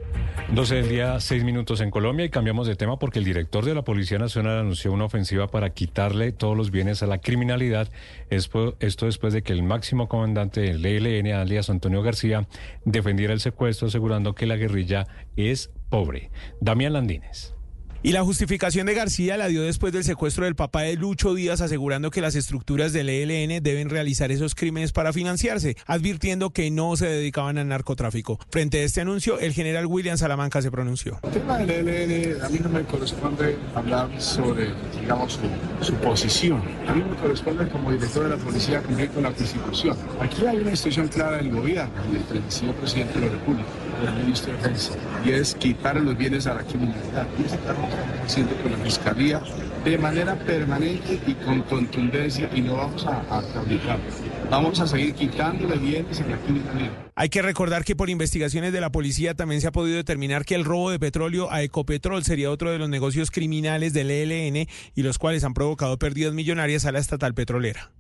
12 del día, 6 minutos en Colombia y cambiamos de tema porque el director de la Policía Nacional anunció una ofensiva para quitarle todos los bienes a la criminalidad. Esto después de que el máximo comandante del ELN, alias Antonio García, defendiera el secuestro asegurando que la guerrilla es pobre. Damián Landines. Y la justificación de García la dio después del secuestro del papá de Lucho Díaz, asegurando que las estructuras del ELN deben realizar esos crímenes para financiarse, advirtiendo que no se dedicaban al narcotráfico. Frente a este anuncio, el general William Salamanca se pronunció. El tema del ELN, a mí no me corresponde hablar sobre, digamos, su, posición. A mí me corresponde como director de la policía cumplir con la constitución. Aquí hay una instrucción clara del gobierno, del señor presidente de la República, del ministro de Defensa, y es quitar los bienes a la criminalidad. Y estamos haciendo con la fiscalía de manera permanente y con contundencia y no vamos a, a. Vamos a seguir quitándole bienes a la criminalidad. Hay que recordar que por investigaciones de la policía también se ha podido determinar que el robo de petróleo a Ecopetrol sería otro de los negocios criminales del ELN y los cuales han provocado pérdidas millonarias a la estatal petrolera.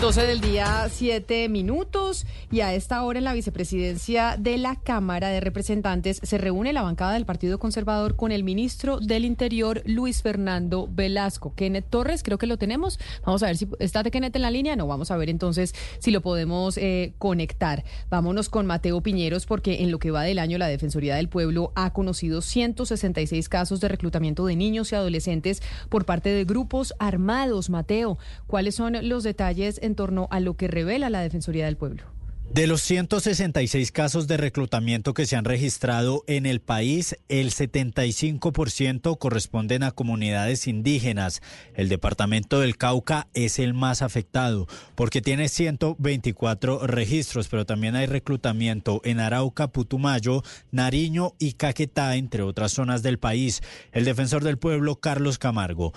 12 del día, 7 minutos. Y a esta hora en la vicepresidencia de la Cámara de Representantes se reúne la bancada del Partido Conservador con el ministro del Interior, Luis Fernando Velasco. Kenneth Torres, creo que lo tenemos. Vamos a ver si está de Kenneth en la línea. No, vamos a ver entonces si lo podemos eh, conectar. Vámonos con Mateo Piñeros, porque en lo que va del año, la Defensoría del Pueblo ha conocido 166 casos de reclutamiento de niños y adolescentes por parte de grupos armados. Mateo, ¿cuáles son los detalles en torno a lo que revela la Defensoría del Pueblo? De los 166 casos de reclutamiento que se han registrado en el país, el 75% corresponden a comunidades indígenas. El departamento del Cauca es el más afectado porque tiene 124 registros, pero también hay reclutamiento en Arauca, Putumayo, Nariño y Caquetá, entre otras zonas del país. El defensor del pueblo, Carlos Camargo.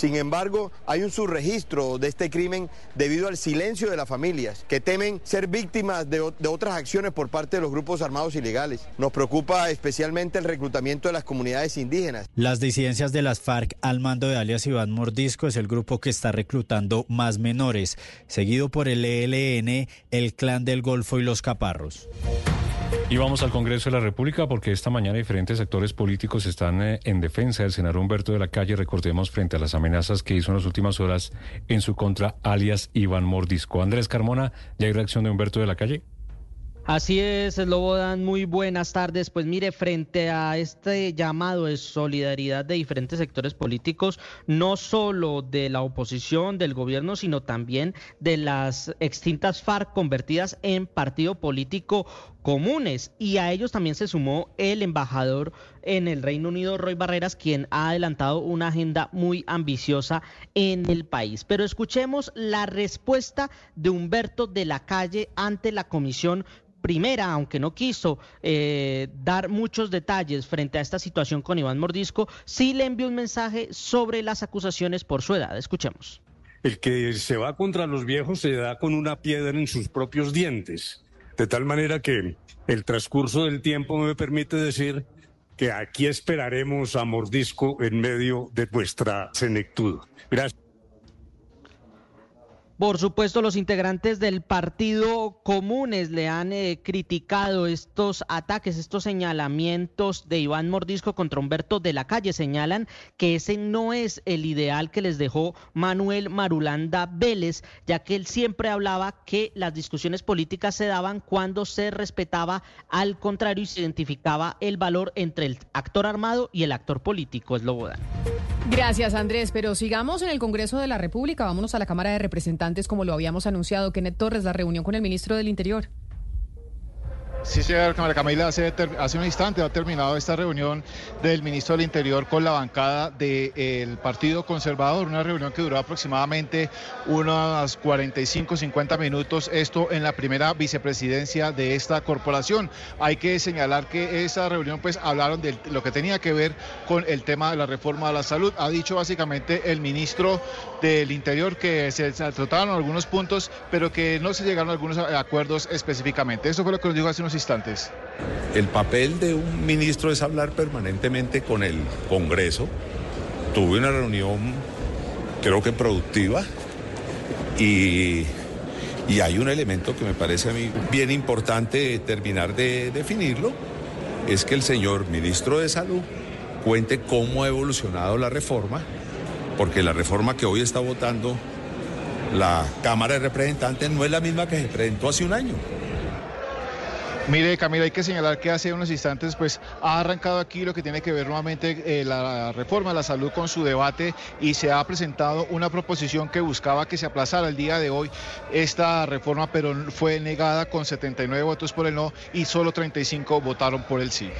Sin embargo, hay un subregistro de este crimen debido al silencio de las familias que temen ser víctimas de, de, otras acciones por parte de los grupos armados ilegales. Nos preocupa especialmente el reclutamiento de las comunidades indígenas. Las disidencias de las FARC al mando de alias Iván Mordisco es el grupo que está reclutando más menores, seguido por el ELN, el Clan del Golfo y los Caparros. Y vamos al Congreso de la República porque esta mañana diferentes sectores políticos están eh, en defensa del senador Humberto de la Calle, recordemos, frente a las amenazas que hizo en las últimas horas en su contra, alias Iván Mordisco. Andrés Carmona, ¿ya hay reacción de Humberto de la Calle? Así es, Dan, muy buenas tardes. Pues mire, frente a este llamado de solidaridad de diferentes sectores políticos, no solo de la oposición, del gobierno, sino también de las extintas FARC convertidas en partido político comunes y a ellos también se sumó el embajador en el Reino Unido, Roy Barreras, quien ha adelantado una agenda muy ambiciosa en el país. Pero escuchemos la respuesta de Humberto de la Calle ante la Comisión primera, aunque no quiso eh, dar muchos detalles frente a esta situación con Iván Mordisco, sí le envió un mensaje sobre las acusaciones por su edad. Escuchemos. El que se va contra los viejos se da con una piedra en sus propios dientes. De tal manera que el transcurso del tiempo me permite decir que aquí esperaremos a Mordisco en medio de vuestra senectud. Gracias. Por supuesto, los integrantes del Partido Comunes le han eh, criticado estos ataques, estos señalamientos de Iván Mordisco contra Humberto de la Calle. Señalan que ese no es el ideal que les dejó Manuel Marulanda Vélez, ya que él siempre hablaba que las discusiones políticas se daban cuando se respetaba al contrario y se identificaba el valor entre el actor armado y el actor político. Es Lobodan. Gracias, Andrés. Pero sigamos en el Congreso de la República. Vámonos a la Cámara de Representantes, como lo habíamos anunciado. Kenneth Torres, la reunión con el ministro del Interior. Sí, señor Camila, hace, hace, un instante ha terminado esta reunión del ministro del Interior con la bancada del Partido Conservador, una reunión que duró aproximadamente unos 45, 50 minutos, esto en la primera vicepresidencia de esta corporación. Hay que señalar que esa reunión pues hablaron de lo que tenía que ver con el tema de la reforma de la salud. Ha dicho básicamente el ministro del Interior que se trataron algunos puntos, pero que no se llegaron a algunos acuerdos específicamente. Eso fue lo que nos dijo hace unos instantes. El papel de un ministro es hablar permanentemente con el Congreso. Tuve una reunión, creo que productiva, y, y hay un elemento que me parece a mí bien importante terminar de definirlo, es que el señor ministro de Salud cuente cómo ha evolucionado la reforma, porque la reforma que hoy está votando la Cámara de Representantes no es la misma que se presentó hace un año. Mire, Camila, hay que señalar que hace unos instantes pues ha arrancado aquí lo que tiene que ver nuevamente eh, la reforma de la salud con su debate y se ha presentado una proposición que buscaba que se aplazara el día de hoy esta reforma, pero fue negada con 79 votos por el no y solo 35 votaron por el sí.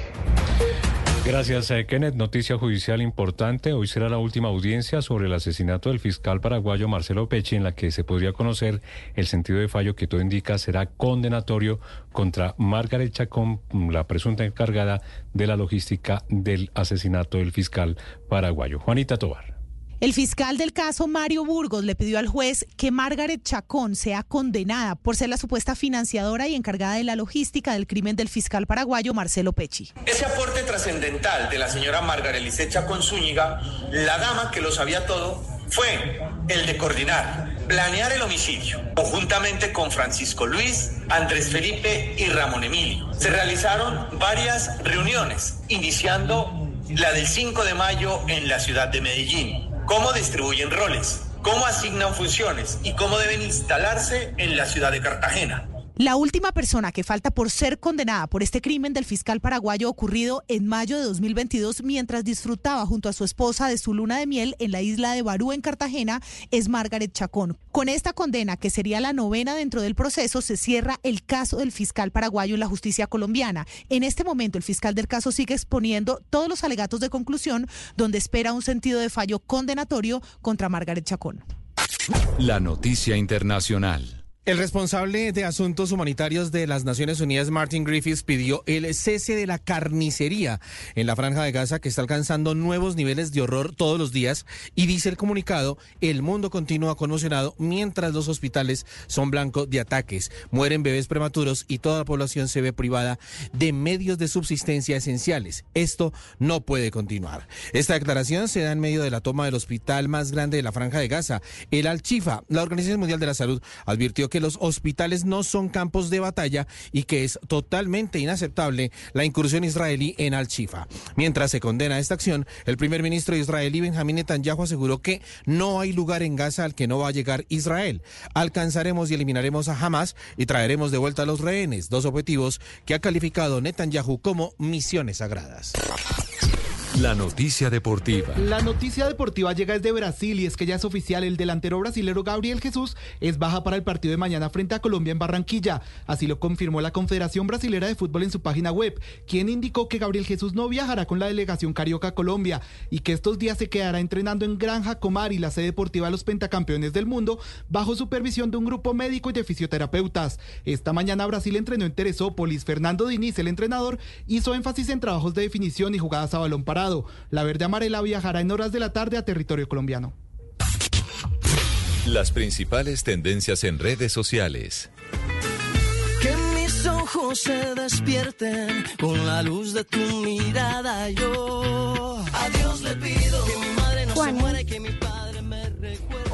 Gracias, eh, Kenneth. Noticia judicial importante. Hoy será la última audiencia sobre el asesinato del fiscal paraguayo Marcelo Pecci, en la que se podría conocer el sentido de fallo que todo indica será condenatorio contra Margaret Chacón, la presunta encargada de la logística del asesinato del fiscal paraguayo. Juanita Tobar. El fiscal del caso, Mario Burgos, le pidió al juez que Margaret Chacón sea condenada por ser la supuesta financiadora y encargada de la logística del crimen del fiscal paraguayo Marcelo Pecci. Ese aporte trascendental de la señora Margaret Lisset Chacón Zúñiga, la dama que lo sabía todo, fue el de coordinar, planear el homicidio, conjuntamente con Francisco Luis, Andrés Felipe y Ramón Emilio. Se realizaron varias reuniones, iniciando la del 5 de mayo en la ciudad de Medellín cómo distribuyen roles, cómo asignan funciones y cómo deben instalarse en la ciudad de Cartagena. La última persona que falta por ser condenada por este crimen del fiscal paraguayo ocurrido en mayo de 2022 mientras disfrutaba junto a su esposa de su luna de miel en la isla de Barú en Cartagena es Margaret Chacón. Con esta condena, que sería la novena dentro del proceso, se cierra el caso del fiscal paraguayo en la justicia colombiana. En este momento el fiscal del caso sigue exponiendo todos los alegatos de conclusión donde espera un sentido de fallo condenatorio contra Margaret Chacón. La noticia internacional. El responsable de asuntos humanitarios de las Naciones Unidas, Martin Griffiths, pidió el cese de la carnicería en la franja de Gaza que está alcanzando nuevos niveles de horror todos los días y dice el comunicado, el mundo continúa conmocionado mientras los hospitales son blancos de ataques, mueren bebés prematuros y toda la población se ve privada de medios de subsistencia esenciales. Esto no puede continuar. Esta declaración se da en medio de la toma del hospital más grande de la franja de Gaza, el Al-Chifa. La Organización Mundial de la Salud advirtió que los hospitales no son campos de batalla y que es totalmente inaceptable la incursión israelí en Al-Shifa. Mientras se condena esta acción, el primer ministro israelí Benjamín Netanyahu aseguró que no hay lugar en Gaza al que no va a llegar Israel. Alcanzaremos y eliminaremos a Hamas y traeremos de vuelta a los rehenes, dos objetivos que ha calificado Netanyahu como misiones sagradas. La noticia deportiva. La noticia deportiva llega desde Brasil y es que ya es oficial el delantero brasilero Gabriel Jesús es baja para el partido de mañana frente a Colombia en Barranquilla. Así lo confirmó la Confederación Brasilera de Fútbol en su página web, quien indicó que Gabriel Jesús no viajará con la delegación Carioca Colombia y que estos días se quedará entrenando en Granja Comar y la sede deportiva de los pentacampeones del mundo bajo supervisión de un grupo médico y de fisioterapeutas. Esta mañana Brasil entrenó en Teresópolis. Fernando Diniz, el entrenador, hizo énfasis en trabajos de definición y jugadas a balón parado. La verde amarela viajará en horas de la tarde a territorio colombiano. Las principales tendencias en redes sociales. Que mis ojos se despierten con la luz de tu mirada. Yo a Dios le pido que mi madre no se muera y que mi padre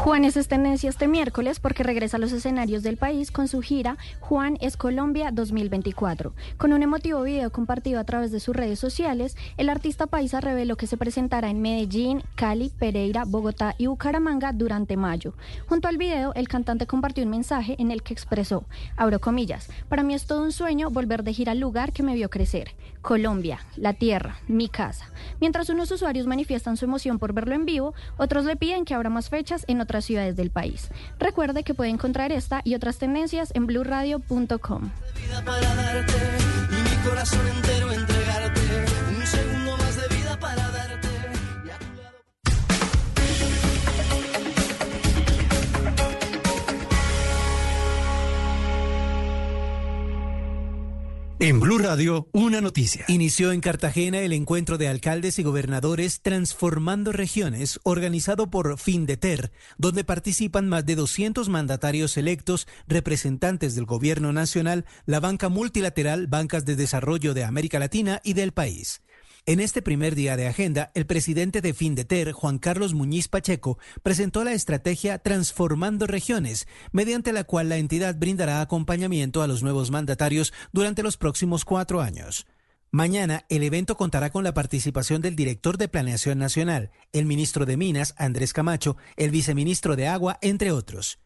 Juanes es tendencia este miércoles porque regresa a los escenarios del país con su gira Juan es Colombia 2024. Con un emotivo video compartido a través de sus redes sociales, el artista paisa reveló que se presentará en Medellín, Cali, Pereira, Bogotá y Bucaramanga durante mayo. Junto al video, el cantante compartió un mensaje en el que expresó, abro comillas, para mí es todo un sueño volver de gira al lugar que me vio crecer, Colombia, la tierra, mi casa. Mientras unos usuarios manifiestan su emoción por verlo en vivo, otros le piden que abra más fechas en otras ciudades del país. Recuerde que puede encontrar esta y otras tendencias en blurradio.com. En Blue Radio, una noticia. Inició en Cartagena el encuentro de alcaldes y gobernadores Transformando Regiones, organizado por Findeter, donde participan más de 200 mandatarios electos, representantes del gobierno nacional, la banca multilateral, bancas de desarrollo de América Latina y del país. En este primer día de agenda, el presidente de Findeter, Juan Carlos Muñiz Pacheco, presentó la estrategia Transformando Regiones, mediante la cual la entidad brindará acompañamiento a los nuevos mandatarios durante los próximos cuatro años. Mañana el evento contará con la participación del director de Planeación Nacional, el ministro de Minas, Andrés Camacho, el viceministro de Agua, entre otros.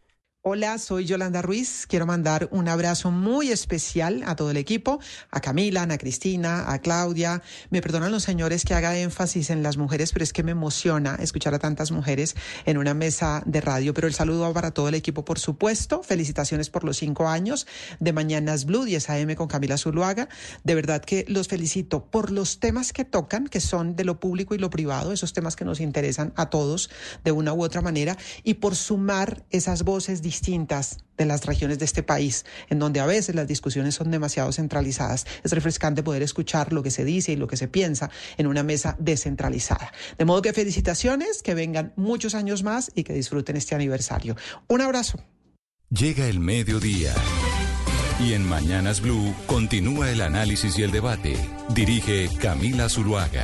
Hola, soy Yolanda Ruiz. Quiero mandar un abrazo muy especial a todo el equipo, a Camila, a Cristina, a Claudia. Me perdonan los señores que haga énfasis en las mujeres, pero es que me emociona escuchar a tantas mujeres en una mesa de radio. Pero el saludo va para todo el equipo, por supuesto. Felicitaciones por los cinco años de Mañanas Blue 10 AM con Camila Zuluaga. De verdad que los felicito por los temas que tocan, que son de lo público y lo privado, esos temas que nos interesan a todos de una u otra manera, y por sumar esas voces distintas de las regiones de este país, en donde a veces las discusiones son demasiado centralizadas. Es refrescante poder escuchar lo que se dice y lo que se piensa en una mesa descentralizada. De modo que felicitaciones, que vengan muchos años más y que disfruten este aniversario. Un abrazo. Llega el mediodía. Y en Mañanas Blue continúa el análisis y el debate. Dirige Camila Zuluaga.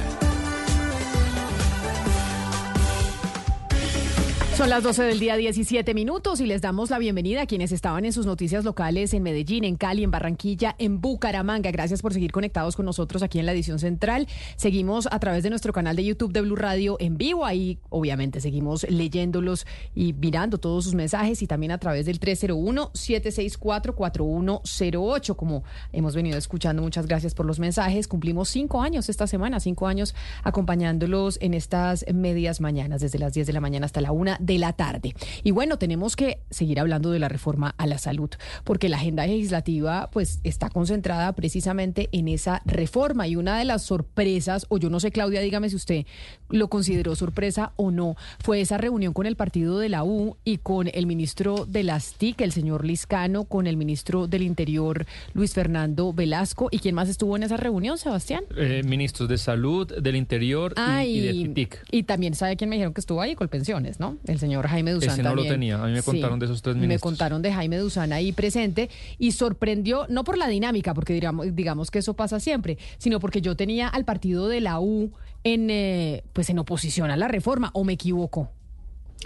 Son las 12 del día 17 minutos y les damos la bienvenida a quienes estaban en sus noticias locales en Medellín, en Cali, en Barranquilla, en Bucaramanga. Gracias por seguir conectados con nosotros aquí en la edición central. Seguimos a través de nuestro canal de YouTube de Blue Radio en vivo. Ahí obviamente seguimos leyéndolos y mirando todos sus mensajes y también a través del 301-764-4108. Como hemos venido escuchando, muchas gracias por los mensajes. Cumplimos cinco años esta semana, cinco años acompañándolos en estas medias mañanas, desde las 10 de la mañana hasta la una de la tarde. Y bueno, tenemos que seguir hablando de la reforma a la salud, porque la agenda legislativa pues está concentrada precisamente en esa reforma y una de las sorpresas, o yo no sé Claudia, dígame si usted lo consideró sorpresa o no, fue esa reunión con el partido de la U y con el ministro de las TIC, el señor Liscano, con el ministro del Interior, Luis Fernando Velasco. ¿Y quién más estuvo en esa reunión, Sebastián? Eh, ministros de Salud, del Interior y, de TIC. Y también sabe quién me dijeron que estuvo ahí, con pensiones, ¿no? El señor Jaime Duzán. Ese no lo tenía, a mí me contaron de esos tres ministros. Me contaron de Jaime Duzán ahí presente y sorprendió, no por la dinámica, porque digamos, digamos que eso pasa siempre, sino porque yo tenía al partido de la U en, eh, pues en oposición a la reforma, ¿o me equivoco?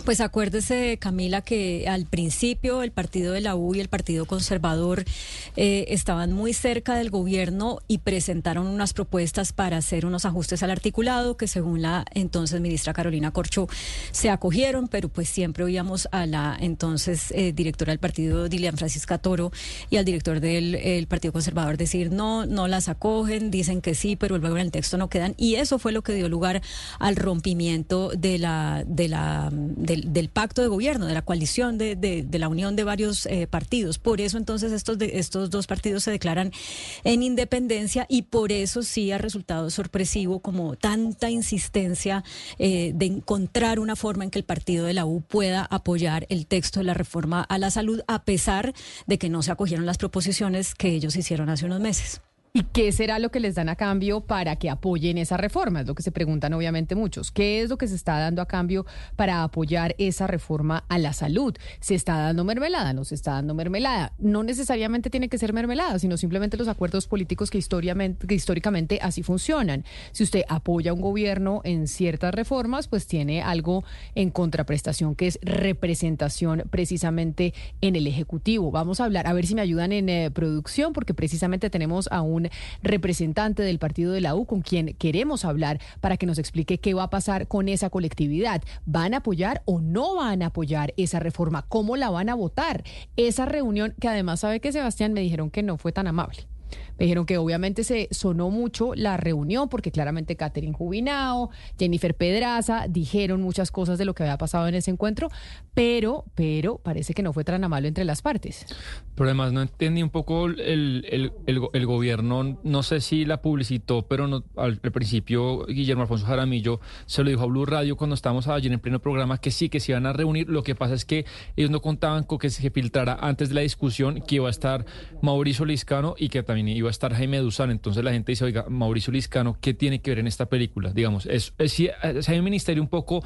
Pues acuérdese, Camila, que al principio el partido de la U y el Partido Conservador eh, estaban muy cerca del gobierno y presentaron unas propuestas para hacer unos ajustes al articulado que según la entonces ministra Carolina Corcho se acogieron, pero pues siempre oíamos a la entonces eh, directora del partido, Dilian Francisca Toro, y al director del Partido Conservador decir no, no las acogen, dicen que sí, pero luego en el texto no quedan. Y eso fue lo que dio lugar al rompimiento de la... De la del, pacto de gobierno, de la coalición, de, de, la unión de varios eh, partidos. Por eso entonces estos, de, estos dos partidos se declaran en independencia y por eso sí ha resultado sorpresivo como tanta insistencia eh, de encontrar una forma en que el partido de la U pueda apoyar el texto de la reforma a la salud a pesar de que no se acogieron las proposiciones que ellos hicieron hace unos meses. ¿Y qué será lo que les dan a cambio para que apoyen esa reforma? Es lo que se preguntan obviamente muchos. ¿Qué es lo que se está dando a cambio para apoyar esa reforma a la salud? ¿Se está dando mermelada? ¿No se está dando mermelada? No necesariamente tiene que ser mermelada, sino simplemente los acuerdos políticos que, históricamente así funcionan. Si usted apoya a un gobierno en ciertas reformas, pues tiene algo en contraprestación que es representación precisamente en el Ejecutivo. Vamos a hablar, a ver si me ayudan en eh, producción, porque precisamente tenemos a un representante del partido de la U con quien queremos hablar para que nos explique qué va a pasar con esa colectividad. ¿Van a apoyar o no van a apoyar esa reforma? ¿Cómo la van a votar? Esa reunión que además sabe que Sebastián me dijeron que no fue tan amable. Me dijeron que obviamente se sonó mucho la reunión porque claramente Catherine Jubinao, Jennifer Pedraza dijeron muchas cosas de lo que había pasado en ese encuentro, pero, pero parece que no fue tan amable entre las partes. Pero además no entendí un poco el, el, gobierno, no sé si la publicitó, pero no, al, principio Guillermo Alfonso Jaramillo se lo dijo a Blue Radio cuando estábamos ayer en pleno programa que sí, que se iban a reunir. Lo que pasa es que ellos no contaban con que se filtrara antes de la discusión que iba a estar Mauricio Liscano y que también iba a estar Jaime Duzán. Entonces la gente dice, oiga, Mauricio Liscano, ¿qué tiene que ver en esta película? Digamos, es, si hay un ministerio un poco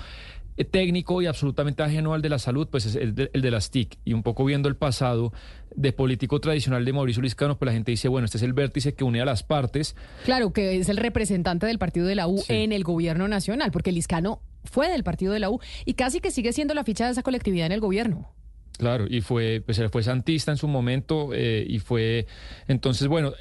eh, técnico y absolutamente ajeno al de la salud, pues es el de, las TIC. Y un poco viendo el pasado de político tradicional de Mauricio Liscano, pues la gente dice, bueno, este es el vértice que une a las partes. Claro, que es el representante del partido de la U en el gobierno nacional, porque Liscano fue del partido de la U y casi que sigue siendo la ficha de esa colectividad en el gobierno. Claro, y fue, pues fue santista en su momento eh, y fue, entonces, bueno,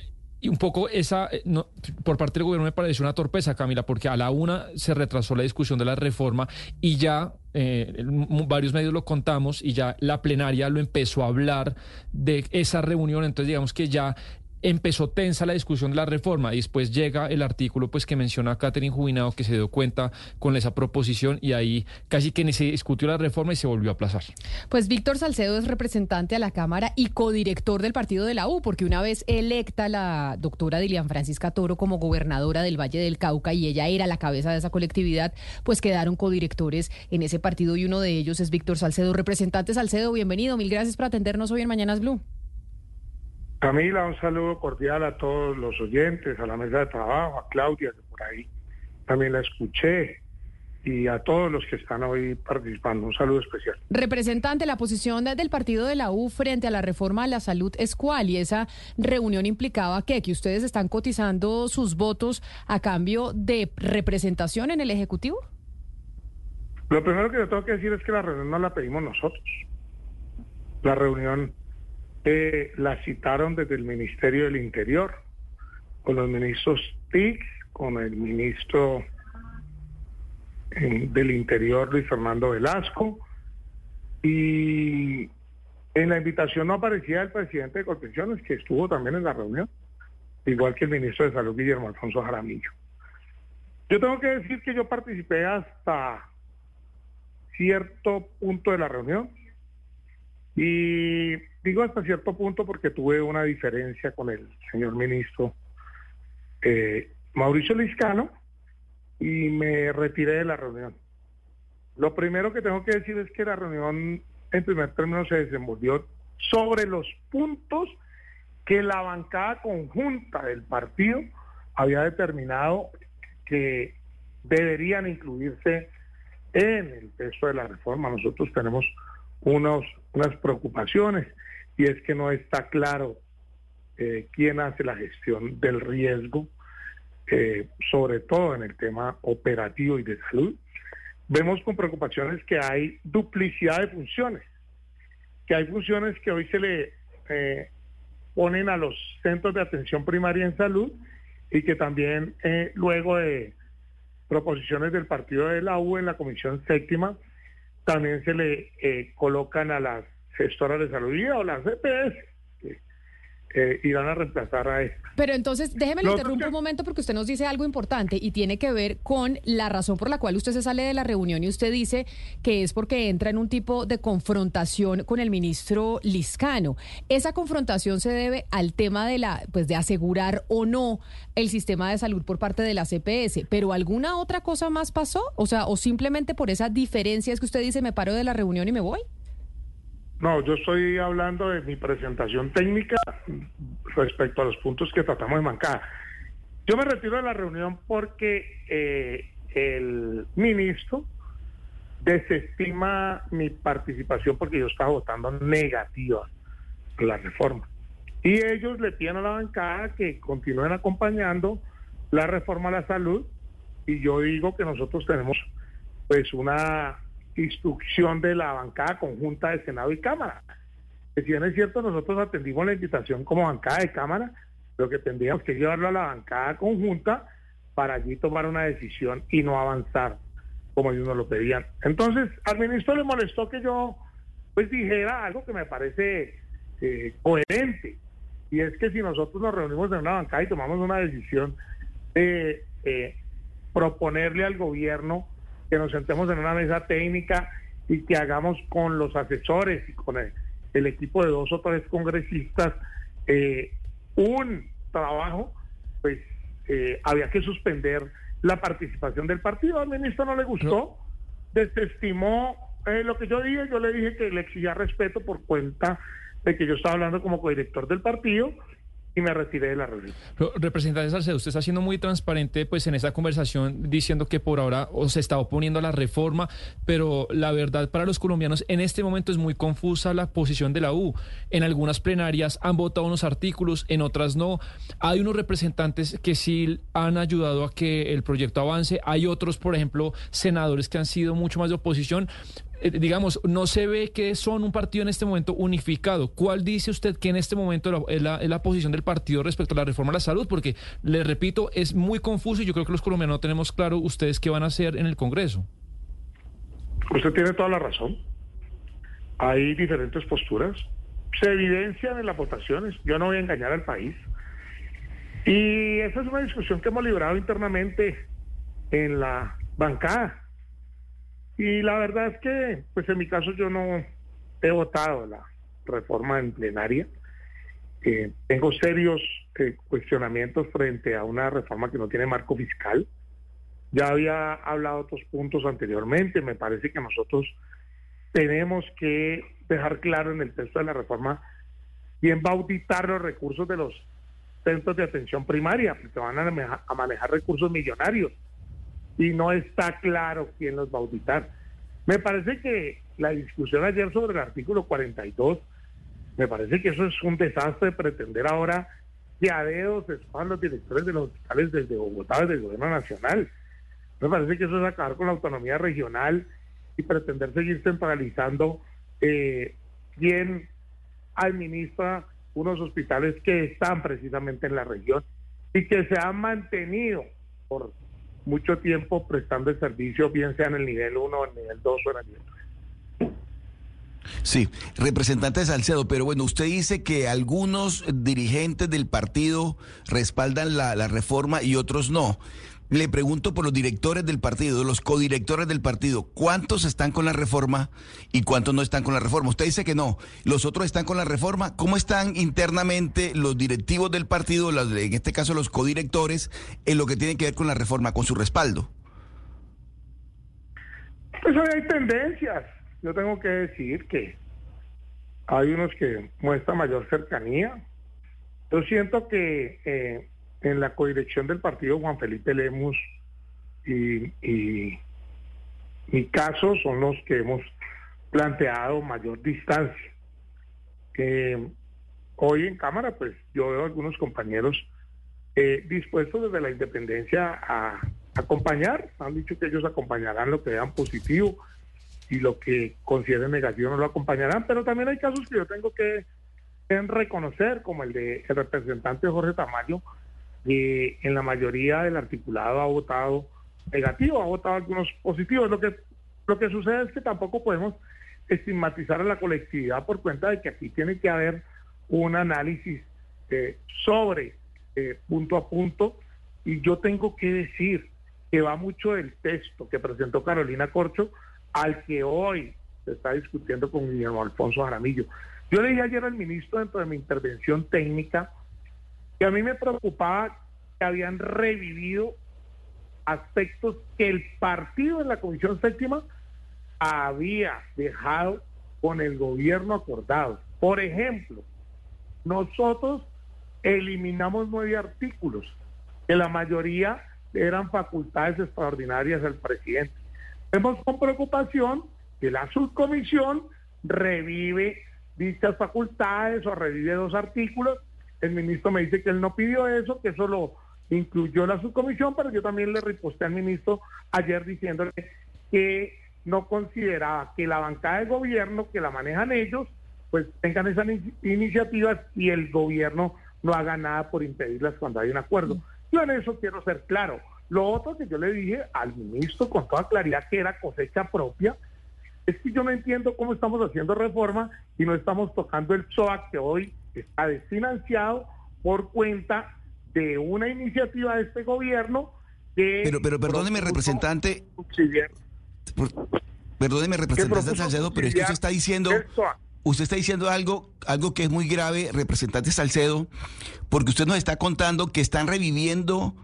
y un poco esa, eh, no, por parte del gobierno me parece una torpeza, Camila, porque a la una se retrasó la discusión de la reforma y ya eh, varios medios lo contamos y ya la plenaria lo empezó a hablar de esa reunión, entonces digamos que ya empezó tensa la discusión de la reforma y después llega el artículo pues que menciona Catherine Jubinado que se dio cuenta con esa proposición y ahí casi que se discutió la reforma y se volvió a aplazar. Pues Víctor Salcedo es representante a la Cámara y codirector del partido de la U, porque una vez electa la doctora Dilian Francisca Toro como gobernadora del Valle del Cauca y ella era la cabeza de esa colectividad, pues quedaron codirectores en ese partido y uno de ellos es Víctor Salcedo. Representante Salcedo, bienvenido, mil gracias por atendernos hoy en Mañanas Blue. Camila, un saludo cordial a todos los oyentes, a la mesa de trabajo, a Claudia, que por ahí también la escuché, y a todos los que están hoy participando. Un saludo especial. Representante, la posición del partido de la U frente a la reforma a la salud es cuál y esa reunión implicaba que, que ustedes están cotizando sus votos a cambio de representación en el Ejecutivo. Lo primero que tengo que decir es que la reunión no la pedimos nosotros. La reunión eh, la citaron desde el Ministerio del Interior, con los ministros TIC, con el ministro eh, del Interior Luis Fernando Velasco, y en la invitación no aparecía el presidente de Contenciones, que estuvo también en la reunión, igual que el ministro de Salud Guillermo Alfonso Jaramillo. Yo tengo que decir que yo participé hasta cierto punto de la reunión y digo hasta cierto punto porque tuve una diferencia con el señor ministro eh, Mauricio Liscano y me retiré de la reunión. Lo primero que tengo que decir es que la reunión en primer término se desenvolvió sobre los puntos que la bancada conjunta del partido había determinado que deberían incluirse en el texto de la reforma. Nosotros tenemos unos, unas preocupaciones y es que no está claro eh, quién hace la gestión del riesgo, eh, sobre todo en el tema operativo y de salud. Vemos con preocupaciones que hay duplicidad de funciones, que hay funciones que hoy se le eh, ponen a los centros de atención primaria en salud y que también luego de proposiciones del partido de la U en la comisión séptima, también se le eh, colocan a las gestoras de salud o las EPS eh, irán a reemplazar a esta. Pero entonces, déjeme le interrumpo un momento porque usted nos dice algo importante y tiene que ver con la razón por la cual usted se sale de la reunión y usted dice que es porque entra en un tipo de confrontación con el ministro Liscano. Esa confrontación se debe al tema de la, pues de asegurar o no el sistema de salud por parte de la CPS. Pero alguna otra cosa más pasó, o sea, o simplemente por esa diferencia es que usted dice me paro de la reunión y me voy. No, yo estoy hablando de mi presentación técnica respecto a los puntos que tratamos de mancar. Yo me retiro de la reunión porque eh, el ministro desestima mi participación porque yo estaba votando negativa la reforma. Y ellos le piden a la bancada que continúen acompañando la reforma a la salud y yo digo que nosotros tenemos pues una instrucción de la bancada conjunta de Senado y Cámara. Que si bien es cierto, nosotros atendimos la invitación como bancada de Cámara, pero que tendríamos que llevarlo a la bancada conjunta para allí tomar una decisión y no avanzar como ellos nos lo pedían. Entonces, al ministro le molestó que yo pues dijera algo que me parece eh, coherente, y es que si nosotros nos reunimos en una bancada y tomamos una decisión de eh, proponerle al gobierno que nos sentemos en una mesa técnica y que hagamos con los asesores y con el, equipo de dos o tres congresistas eh, un trabajo, pues eh, había que suspender la participación del partido. Al ministro no le gustó, desestimó eh, lo que yo dije, yo le dije que le exigía respeto por cuenta de que yo estaba hablando como codirector del partido y me retiré de la reunión. representante Salcedo, usted está siendo muy transparente pues en esta conversación diciendo que por ahora se está oponiendo a la reforma, pero la verdad para los colombianos en este momento es muy confusa la posición de la U. En algunas plenarias han votado unos artículos, en otras no. Hay unos representantes que sí han ayudado a que el proyecto avance, hay otros, por ejemplo, senadores que han sido mucho más de oposición. Eh, digamos, no se ve que son un partido en este momento unificado. ¿Cuál dice usted que en este momento es la, es la posición del partido respecto a la reforma a la salud? Porque, le repito, es muy confuso y yo creo que los colombianos no tenemos claro ustedes qué van a hacer en el Congreso. Usted tiene toda la razón. Hay diferentes posturas. Se evidencian en las votaciones. Yo no voy a engañar al país. Y esa es una discusión que hemos librado internamente en la bancada. Y la verdad es que, pues en mi caso yo no he votado la reforma en plenaria. Eh, tengo serios eh, cuestionamientos frente a una reforma que no tiene marco fiscal. Ya había hablado otros puntos anteriormente. Me parece que nosotros tenemos que dejar claro en el texto de la reforma quién va a los recursos de los centros de atención primaria, porque van a manejar, recursos millonarios y no está claro quién los va a auditar. Me parece que la discusión ayer sobre el artículo 42, me parece que eso es un desastre pretender ahora que a dedos se los directores de los hospitales desde Bogotá, desde el gobierno nacional. Me parece que eso es acabar con la autonomía regional y pretender seguir centralizando eh, quién administra unos hospitales que están precisamente en la región y que se han mantenido por mucho tiempo prestando el servicio, bien sea en el nivel 1, en el nivel 2 o en el nivel 3. Sí, representante Salcedo, pero bueno, usted dice que algunos dirigentes del partido respaldan la, la reforma y otros no. Le pregunto por los directores del partido, los codirectores del partido, ¿cuántos están con la reforma y cuántos no están con la reforma? Usted dice que no, los otros están con la reforma. ¿Cómo están internamente los directivos del partido, en este caso los codirectores, en lo que tiene que ver con la reforma, con su respaldo? Pues hay tendencias. Yo tengo que decir que hay unos que muestran mayor cercanía. Yo siento que eh, en la codirección del partido Juan Felipe Lemus y, mi caso son los que hemos planteado mayor distancia. hoy en Cámara, pues yo veo algunos compañeros eh, dispuestos desde la independencia a acompañar. Han dicho que ellos acompañarán lo que vean positivo y lo que consideren negativo no lo acompañarán, pero también hay casos que yo tengo que reconocer, como el de el representante Jorge Tamayo, y en la mayoría del articulado ha votado negativo, ha votado algunos positivos. Lo que, lo que sucede es que tampoco podemos estigmatizar a la colectividad por cuenta de que aquí tiene que haber un análisis eh, sobre eh, punto a punto y yo tengo que decir que va mucho del texto que presentó Carolina Corcho al que hoy se está discutiendo con Guillermo Alfonso Jaramillo. Yo le dije ayer al ministro dentro de mi intervención técnica que a mí me preocupaba que habían revivido aspectos que el partido en la Comisión Séptima había dejado con el gobierno acordado. Por ejemplo, nosotros eliminamos nueve artículos, que la mayoría eran facultades extraordinarias del presidente. Vemos con preocupación que la subcomisión revive dichas facultades o revive dos artículos el ministro me dice que él no pidió eso, que eso lo incluyó la subcomisión, pero yo también le reposté al ministro ayer diciéndole que no consideraba que la bancada de gobierno, que la manejan ellos, pues tengan esas iniciativas y el gobierno no haga nada por impedirlas cuando hay un acuerdo. Yo en eso quiero ser claro. Lo otro que yo le dije al ministro con toda claridad que era cosecha propia, es que yo no entiendo cómo estamos haciendo reforma y no estamos tocando el SOAC que hoy está desfinanciado por cuenta de una iniciativa de este gobierno que... Pero, pero perdóneme, representante... perdóneme, representante Salcedo, pero es que usted está diciendo... Usted está diciendo algo, algo que es muy grave, representante Salcedo, porque usted nos está contando que están reviviendo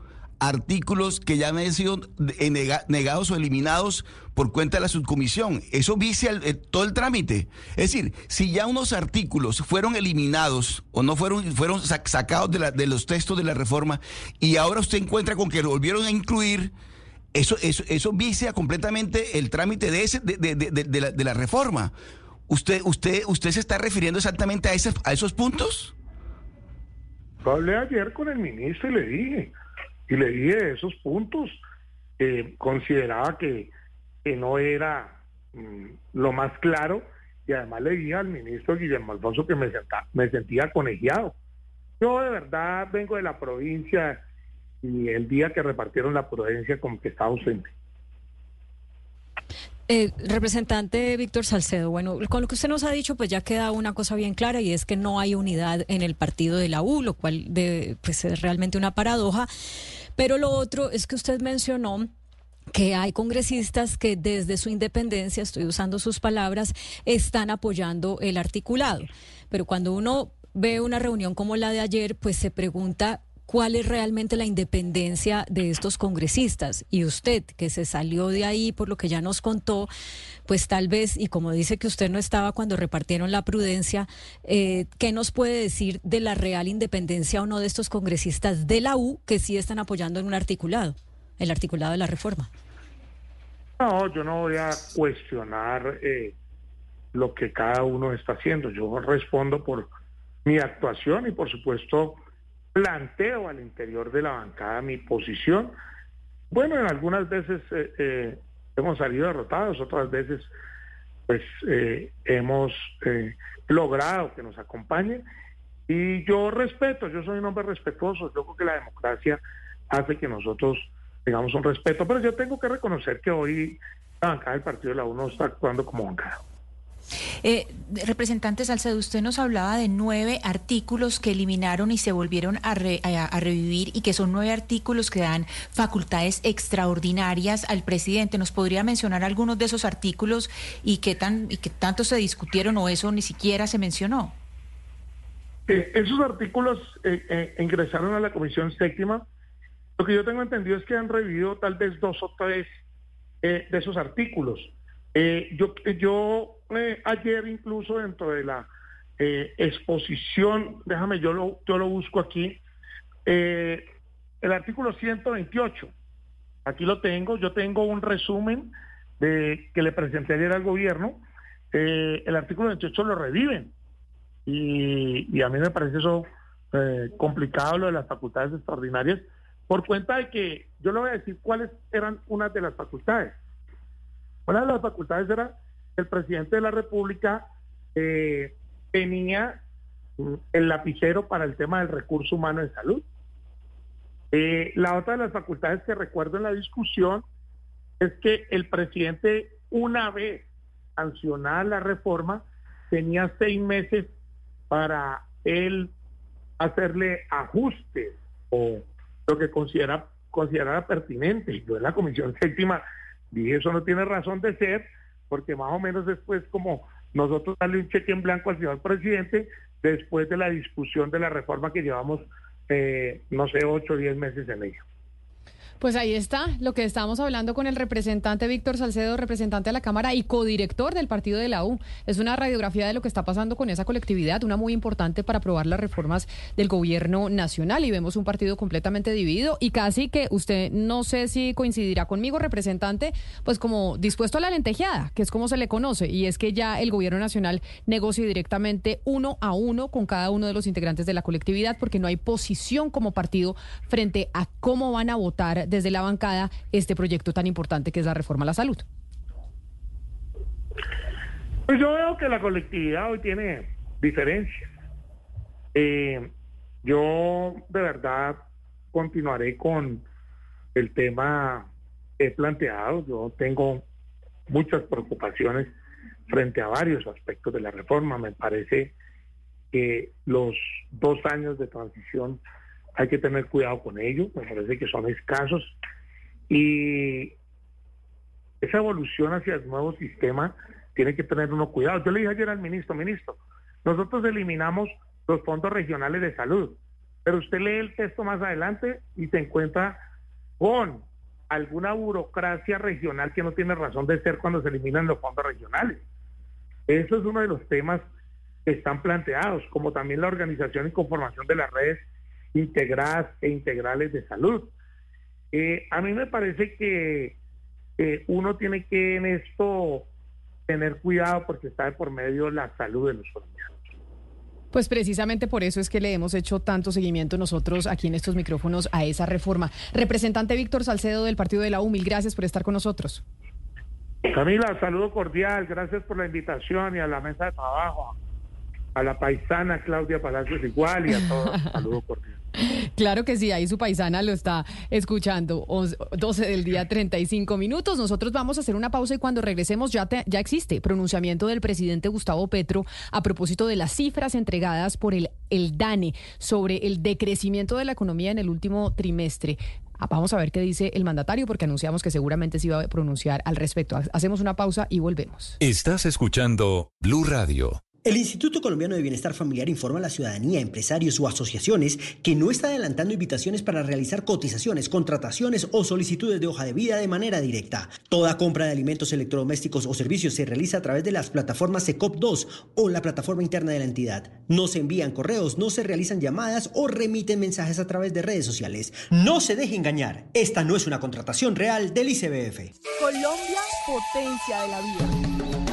artículos que ya han sido eh, negados o eliminados por cuenta de la subcomisión. Eso vicia eh, todo el trámite. Es decir, si ya unos artículos fueron eliminados o no fueron, fueron sacados de, los textos de la reforma y ahora usted encuentra con que lo volvieron a incluir, eso, eso, eso vicia completamente el trámite de, ese, de, de, de, la, de la reforma. ¿Usted, usted, ¿Usted se está refiriendo exactamente a, ese, a esos puntos? Hablé ayer con el ministro y le dije, y le dije esos puntos. que consideraba que, que no era mm, lo más claro y además le dije al ministro Guillermo Alfonso que me, me sentía conegiado. Yo de verdad vengo de la provincia y el día que repartieron la prudencia como que estaba ausente. Eh, representante Víctor Salcedo, bueno, con lo que usted nos ha dicho, pues ya queda una cosa bien clara y es que no hay unidad en el partido de la U, lo cual de, pues es realmente una paradoja. Pero lo otro es que usted mencionó que hay congresistas que desde su independencia, estoy usando sus palabras, están apoyando el articulado. Pero cuando uno ve una reunión como la de ayer, pues se pregunta cuál es realmente la independencia de estos congresistas. Y usted, que se salió de ahí por lo que ya nos contó, pues tal vez, y como dice que usted no estaba cuando repartieron la prudencia, eh, ¿qué nos puede decir de la real independencia o no de estos congresistas de la U que sí están apoyando en un articulado, el articulado de la reforma? No, yo no voy a cuestionar eh, lo que cada uno está haciendo. Yo respondo por mi actuación y por supuesto planteo al interior de la bancada mi posición. Bueno, en algunas veces eh, eh, hemos salido derrotados, otras veces pues eh, hemos logrado que nos acompañen y yo respeto, yo soy un hombre respetuoso, yo creo que la democracia hace que nosotros tengamos un respeto, pero yo tengo que reconocer que hoy la bancada del Partido de la UNO está actuando como bancada. Eh, representante Salcedo, usted nos hablaba de nueve artículos que eliminaron y se volvieron a, revivir y que son nueve artículos que dan facultades extraordinarias al presidente. ¿Nos podría mencionar algunos de esos artículos y qué, tan, y qué tanto se discutieron o eso ni siquiera se mencionó? Eh, esos artículos eh, ingresaron a la Comisión Séptima. Lo que yo tengo entendido es que han revivido tal vez dos o tres de esos artículos. yo, yo eh, ayer incluso dentro de la eh, exposición, déjame, yo lo, yo lo busco aquí, eh, el artículo 128, aquí lo tengo, yo tengo un resumen de que le presenté ayer al gobierno, el artículo 28 lo reviven y, a mí me parece eso complicado lo de las facultades extraordinarias por cuenta de que yo le voy a decir cuáles eran unas de las facultades. Una de las facultades era el presidente de la República eh, tenía mm, el lapicero para el tema del recurso humano en salud. Eh, la otra de las facultades que recuerdo en la discusión es que el presidente, una vez sancionada la reforma, tenía seis meses para él hacerle ajustes o lo que considera, considerara pertinente. Yo en la Comisión Séptima dije, eso no tiene razón de ser, porque más o menos después como nosotros darle un cheque en blanco al señor presidente después de la discusión de la reforma que llevamos, eh, no sé, ocho o diez meses en ello. Pues ahí está lo que estábamos hablando con el representante Víctor Salcedo, representante de la Cámara y codirector del partido de la U. Es una radiografía de lo que está pasando con esa colectividad, una muy importante para aprobar las reformas del gobierno nacional. Y vemos un partido completamente dividido y casi que usted no sé si coincidirá conmigo, representante, pues como dispuesto a la lentejeada, que es como se le conoce. Y es que ya el gobierno nacional negocia directamente uno a uno con cada uno de los integrantes de la colectividad porque no hay posición como partido frente a cómo van a votar desde la bancada este proyecto tan importante que es la reforma a la salud? Pues yo veo que la colectividad hoy tiene diferencias. Eh, yo de verdad continuaré con el tema he planteado. Yo tengo muchas preocupaciones frente a varios aspectos de la reforma. Me parece que los dos años de transición hay que tener cuidado con ello, me parece que son escasos y esa evolución hacia el nuevo sistema tiene que tener uno cuidado. Yo le dije ayer al ministro, ministro, nosotros eliminamos los fondos regionales de salud, pero usted lee el texto más adelante y se encuentra con alguna burocracia regional que no tiene razón de ser cuando se eliminan los fondos regionales. Eso es uno de los temas que están planteados, como también la organización y conformación de las redes integradas e integrales de salud. Eh, a mí me parece que uno tiene que en esto tener cuidado porque está de por medio la salud de los colombianos. Pues precisamente por eso es que le hemos hecho tanto seguimiento nosotros aquí en estos micrófonos a esa reforma. Representante Víctor Salcedo del Partido de la U, gracias por estar con nosotros. Camila, saludo cordial, gracias por la invitación y a la mesa de trabajo, a la paisana Claudia Palacios igual y a todos, saludo cordial. Claro que sí, ahí su paisana lo está escuchando. 12 del día, 35 minutos. Nosotros vamos a hacer una pausa y cuando regresemos ya, ya existe pronunciamiento del presidente Gustavo Petro a propósito de las cifras entregadas por el, el DANE sobre el decrecimiento de la economía en el último trimestre. Ah, vamos a ver qué dice el mandatario porque anunciamos que seguramente se iba a pronunciar al respecto. Hacemos una pausa y volvemos. Estás escuchando Blue Radio. El Instituto Colombiano de Bienestar Familiar informa a la ciudadanía, empresarios o asociaciones que no está adelantando invitaciones para realizar cotizaciones, contrataciones o solicitudes de hoja de vida de manera directa. Toda compra de alimentos electrodomésticos o servicios se realiza a través de las plataformas SECOP2 o la plataforma interna de la entidad. No se envían correos, no se realizan llamadas o remiten mensajes a través de redes sociales. No se deje engañar. Esta no es una contratación real del ICBF. Colombia, potencia de la vida.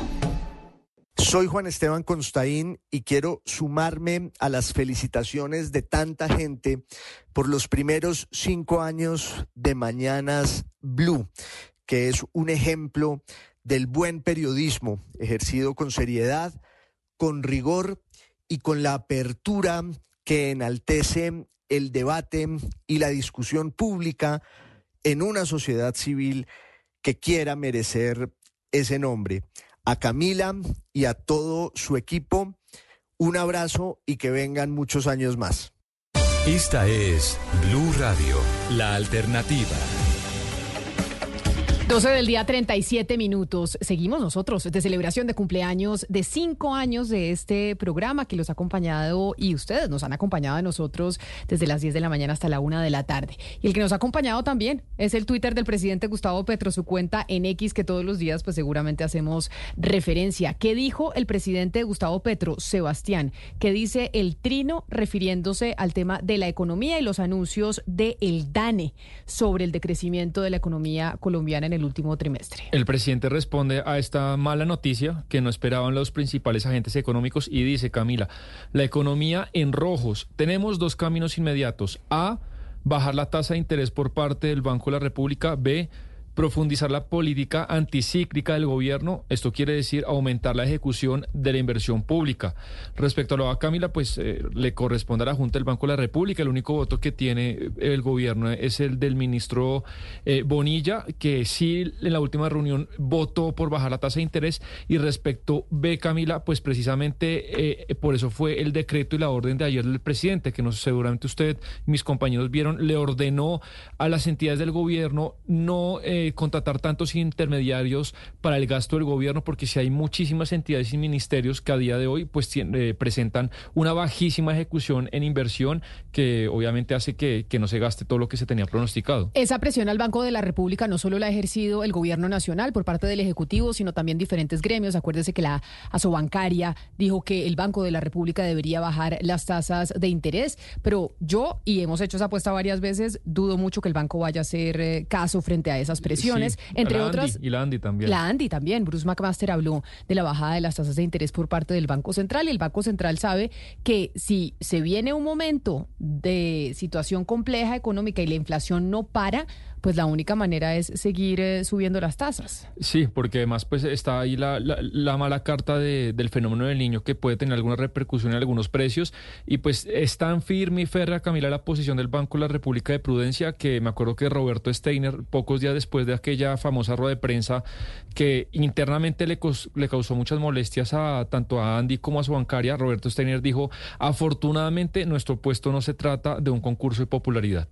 Soy Juan Esteban Constaín y quiero sumarme a las felicitaciones de tanta gente por los primeros cinco años de Mañanas Blue, que es un ejemplo del buen periodismo ejercido con seriedad, con rigor y con la apertura que enaltece el debate y la discusión pública en una sociedad civil que quiera merecer ese nombre. A Camila y a todo su equipo. Un abrazo y que vengan muchos años más. Esta es Blue Radio, la alternativa. 12 del día, 37 minutos. Seguimos nosotros de celebración de cumpleaños de cinco años de este programa que los ha acompañado y ustedes nos han acompañado a nosotros desde las 10 de la mañana hasta la 1 de la tarde. Y el que nos ha acompañado también es el Twitter del presidente Gustavo Petro, su cuenta en X, que todos los días pues seguramente hacemos referencia. ¿Qué dijo el presidente Gustavo Petro, Sebastián? ¿Qué dice el trino refiriéndose al tema de la economía y los anuncios de el DANE sobre el decrecimiento de la economía colombiana en el último trimestre. El presidente responde a esta mala noticia que no esperaban los principales agentes económicos y dice, Camila, la economía en rojos. Tenemos dos caminos inmediatos. A, bajar la tasa de interés por parte del Banco de la República. B, profundizar la política anticíclica del gobierno. Esto quiere decir aumentar la ejecución de la inversión pública. Respecto a lo de Camila, pues eh, le corresponde a la Junta del Banco de la República. El único voto que tiene el gobierno es el del ministro eh, Bonilla, que sí en la última reunión votó por bajar la tasa de interés. Y respecto B, Camila, pues precisamente eh, por eso fue el decreto y la orden de ayer del presidente, que no seguramente usted mis compañeros vieron, le ordenó a las entidades del gobierno no contratar tantos intermediarios para el gasto del gobierno, porque si hay muchísimas entidades y ministerios que a día de hoy pues eh, presentan una bajísima ejecución en inversión que obviamente hace que, que no se gaste todo lo que se tenía pronosticado. Esa presión al Banco de la República no solo la ha ejercido el gobierno nacional por parte del Ejecutivo, sino también diferentes gremios. Acuérdese que la asobancaria dijo que el Banco de la República debería bajar las tasas de interés, pero yo, y hemos hecho esa apuesta varias veces, dudo mucho que el banco vaya a hacer eh, caso frente a esas presiones entre otras. y la Andy también. La Andy también. Bruce McMaster habló de la bajada de las tasas de interés por parte del Banco Central y el Banco Central sabe que si se viene un momento de situación compleja económica y la inflación no para, pues la única manera es seguir eh, subiendo las tasas. Sí, porque además pues está ahí la, la, mala carta del fenómeno del niño que puede tener alguna repercusión en algunos precios y pues es tan firme y férrea, Camila, la posición del Banco de la República de Prudencia que me acuerdo que Roberto Steiner, pocos días después de aquella famosa rueda de prensa que internamente le, le causó muchas molestias a tanto a Andy como a su bancaria, Roberto Steiner dijo, afortunadamente nuestro puesto no se trata de un concurso de popularidad.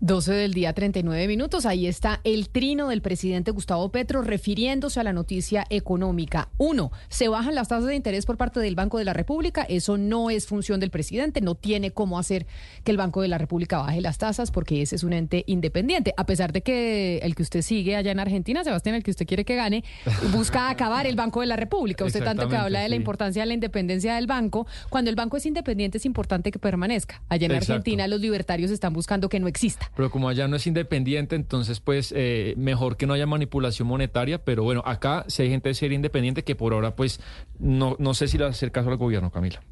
12 del día 39 minutos. Ahí está el trino del presidente Gustavo Petro refiriéndose a la noticia económica. Uno, se bajan las tasas de interés por parte del Banco de la República. Eso no es función del presidente. No tiene cómo hacer que el Banco de la República baje las tasas porque ese es un ente independiente. A pesar de que el que usted sigue allá en Argentina, Sebastián, el que usted quiere que gane, busca acabar el Banco de la República. Usted tanto que habla de la importancia de la independencia del banco. Cuando el banco es independiente es importante que permanezca. Allá en Argentina los libertarios están buscando que no exista. Pero como allá no es independiente, entonces pues eh, mejor que no haya manipulación monetaria, pero bueno, acá si hay gente de ser independiente que por ahora pues no, no sé si le va a hacer caso al gobierno, Camila.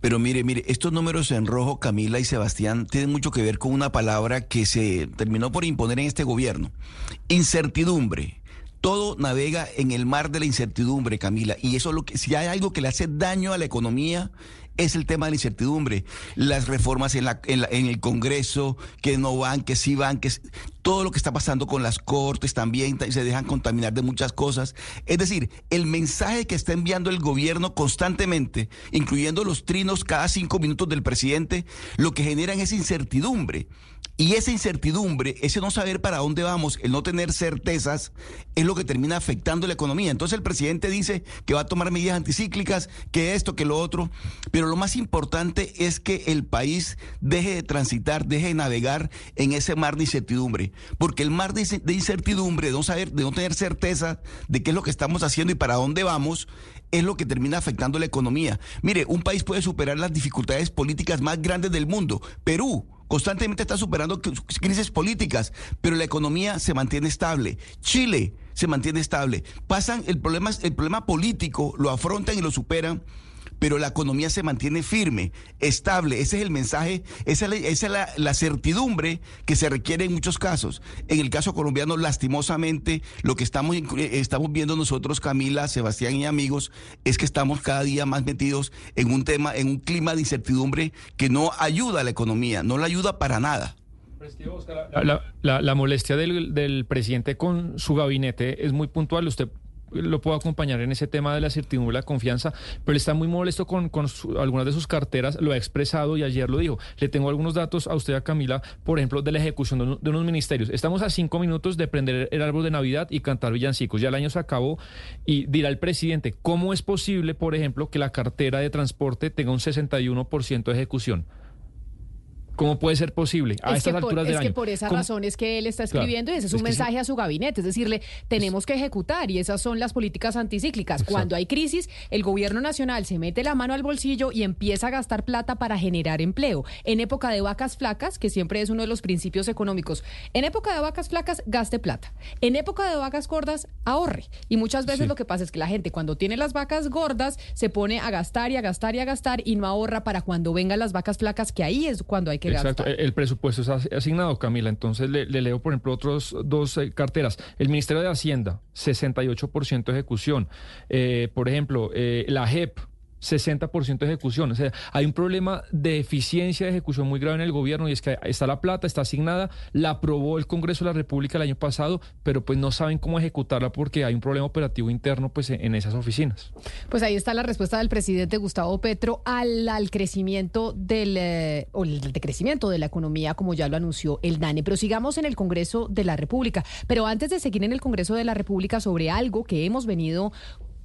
Pero mire, mire, estos números en rojo, Camila y Sebastián, tienen mucho que ver con una palabra que se terminó por imponer en este gobierno. Incertidumbre todo navega en el mar de la incertidumbre, Camila. Y eso es lo que, si hay algo que le hace daño a la economía, es el tema de la incertidumbre. Las reformas en, la, en, el Congreso, que no van, que sí van, que todo lo que está pasando con las cortes también se dejan contaminar de muchas cosas. Es decir, el mensaje que está enviando el gobierno constantemente, incluyendo los trinos cada cinco minutos del presidente, lo que generan es incertidumbre. Y esa incertidumbre, ese no saber para dónde vamos, el no tener certezas, es lo que termina afectando la economía. Entonces el presidente dice que va a tomar medidas anticíclicas, que esto, que lo otro, pero lo más importante es que el país deje de transitar, deje de navegar en ese mar de incertidumbre, porque el mar de incertidumbre, de no saber, de no tener certeza de qué es lo que estamos haciendo y para dónde vamos, es lo que termina afectando la economía. Mire, un país puede superar las dificultades políticas más grandes del mundo. Perú constantemente está superando crisis políticas, pero la economía se mantiene estable. Chile se mantiene estable. Pasan el problema, el problema político, lo afrontan y lo superan pero la economía se mantiene firme, estable. Ese es el mensaje, esa es, la, certidumbre que se requiere en muchos casos. En el caso colombiano, lastimosamente, lo que estamos, eh, estamos viendo nosotros, Camila, Sebastián y amigos, es que estamos cada día más metidos en un tema, en un clima de incertidumbre que no ayuda a la economía, no la ayuda para nada. La, molestia del, del, presidente con su gabinete es muy puntual. Usted lo puedo acompañar en ese tema de la certidumbre la confianza, pero está muy molesto con, algunas de sus carteras, lo ha expresado y ayer lo dijo. Le tengo algunos datos a usted, a Camila, por ejemplo, de la ejecución de, unos ministerios. Estamos a cinco minutos de prender el árbol de Navidad y cantar villancicos. Ya el año se acabó y dirá el presidente, ¿cómo es posible, por ejemplo, que la cartera de transporte tenga un 61% de ejecución? ¿Cómo puede ser posible a estas alturas del año? Es que por esa razón es que él está escribiendo y ese es un mensaje a su gabinete, es decirle, tenemos que ejecutar y esas son las políticas anticíclicas. Cuando hay crisis, el gobierno nacional se mete la mano al bolsillo y empieza a gastar plata para generar empleo. En época de vacas flacas, que siempre es uno de los principios económicos, en época de vacas flacas, gaste plata. En época de vacas gordas, ahorre. Y muchas veces lo que pasa es que la gente cuando tiene las vacas gordas se pone a gastar y a gastar y a gastar y no ahorra para cuando vengan las vacas flacas, que ahí es cuando hay que Exacto, el presupuesto es asignado, Camila. Entonces le, leo, por ejemplo, otros dos eh, carteras. El Ministerio de Hacienda, 68% de ejecución. Eh, por ejemplo, eh, la JEP, 60% de ejecución. O sea, hay un problema de eficiencia de ejecución muy grave en el gobierno y es que está la plata, está asignada, la aprobó el Congreso de la República el año pasado, pero pues no saben cómo ejecutarla porque hay un problema operativo interno pues en esas oficinas. Pues ahí está la respuesta del presidente Gustavo Petro al, al crecimiento del eh, o el decrecimiento de la economía como ya lo anunció el DANE. Pero sigamos en el Congreso de la República. Pero antes de seguir en el Congreso de la República sobre algo que hemos venido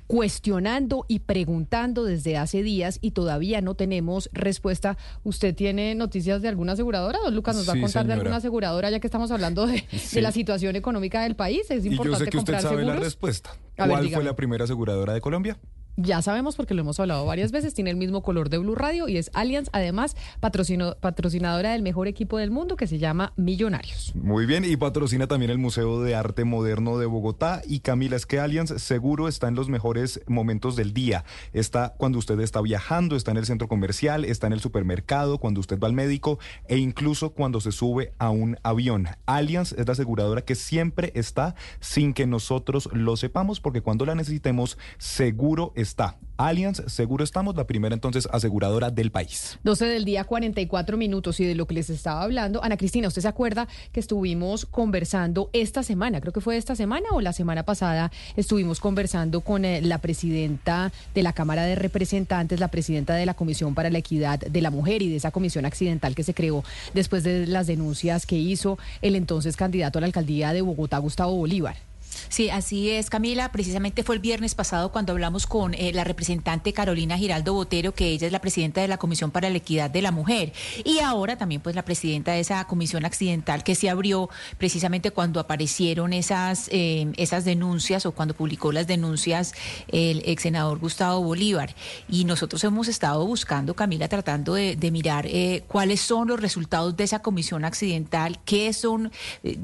cuestionando y preguntando desde hace días y todavía no tenemos respuesta. ¿Usted tiene noticias de alguna aseguradora? Don Lucas nos va a contar de alguna aseguradora ya que estamos hablando de, la situación económica del país. Es importante y yo sé que usted sabe la respuesta. ¿Cuál fue la primera aseguradora de Colombia? Ya sabemos porque lo hemos hablado varias veces, tiene el mismo color de Blue Radio y es Allianz, además patrocinadora del mejor equipo del mundo que se llama Millonarios. Muy bien, y patrocina también el Museo de Arte Moderno de Bogotá. Y Camila, es que Allianz seguro está en los mejores momentos del día. Está cuando usted está viajando, está en el centro comercial, está en el supermercado, cuando usted va al médico e incluso cuando se sube a un avión. Allianz es la aseguradora que siempre está sin que nosotros lo sepamos porque cuando la necesitemos seguro está está. Allianz, seguro estamos, la primera entonces aseguradora del país. 12 del día, 44 minutos y de lo que les estaba hablando. Ana Cristina, ¿usted se acuerda que estuvimos conversando esta semana? Creo que fue esta semana o la semana pasada estuvimos conversando con eh, la presidenta de la Cámara de Representantes, la presidenta de la Comisión para la Equidad de la Mujer y de esa comisión accidental que se creó después de las denuncias que hizo el entonces candidato a la alcaldía de Bogotá, Gustavo Bolívar. Sí, así es, Camila. Precisamente fue el viernes pasado cuando hablamos con eh, la representante Carolina Giraldo Botero, que ella es la presidenta de la Comisión para la Equidad de la Mujer. Y ahora también pues la presidenta de esa comisión accidental que se abrió precisamente cuando aparecieron esas, eh, esas denuncias o cuando publicó las denuncias el ex senador Gustavo Bolívar. Y nosotros hemos estado buscando, Camila, tratando de, mirar eh, cuáles son los resultados de esa comisión accidental, qué son,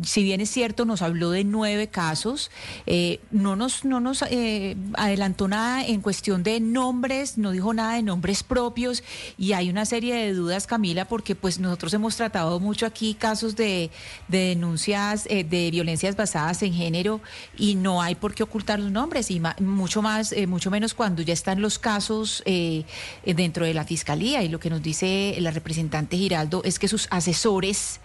si bien es cierto, nos habló de nueve casos, Eh, no nos, no nos eh, adelantó nada en cuestión de nombres, no dijo nada de nombres propios y hay una serie de dudas, Camila, porque pues nosotros hemos tratado mucho aquí casos de, denuncias eh, de violencias basadas en género y no hay por qué ocultar los nombres y mucho más, mucho menos cuando ya están los casos dentro de la fiscalía y lo que nos dice la representante Giraldo es que sus asesores,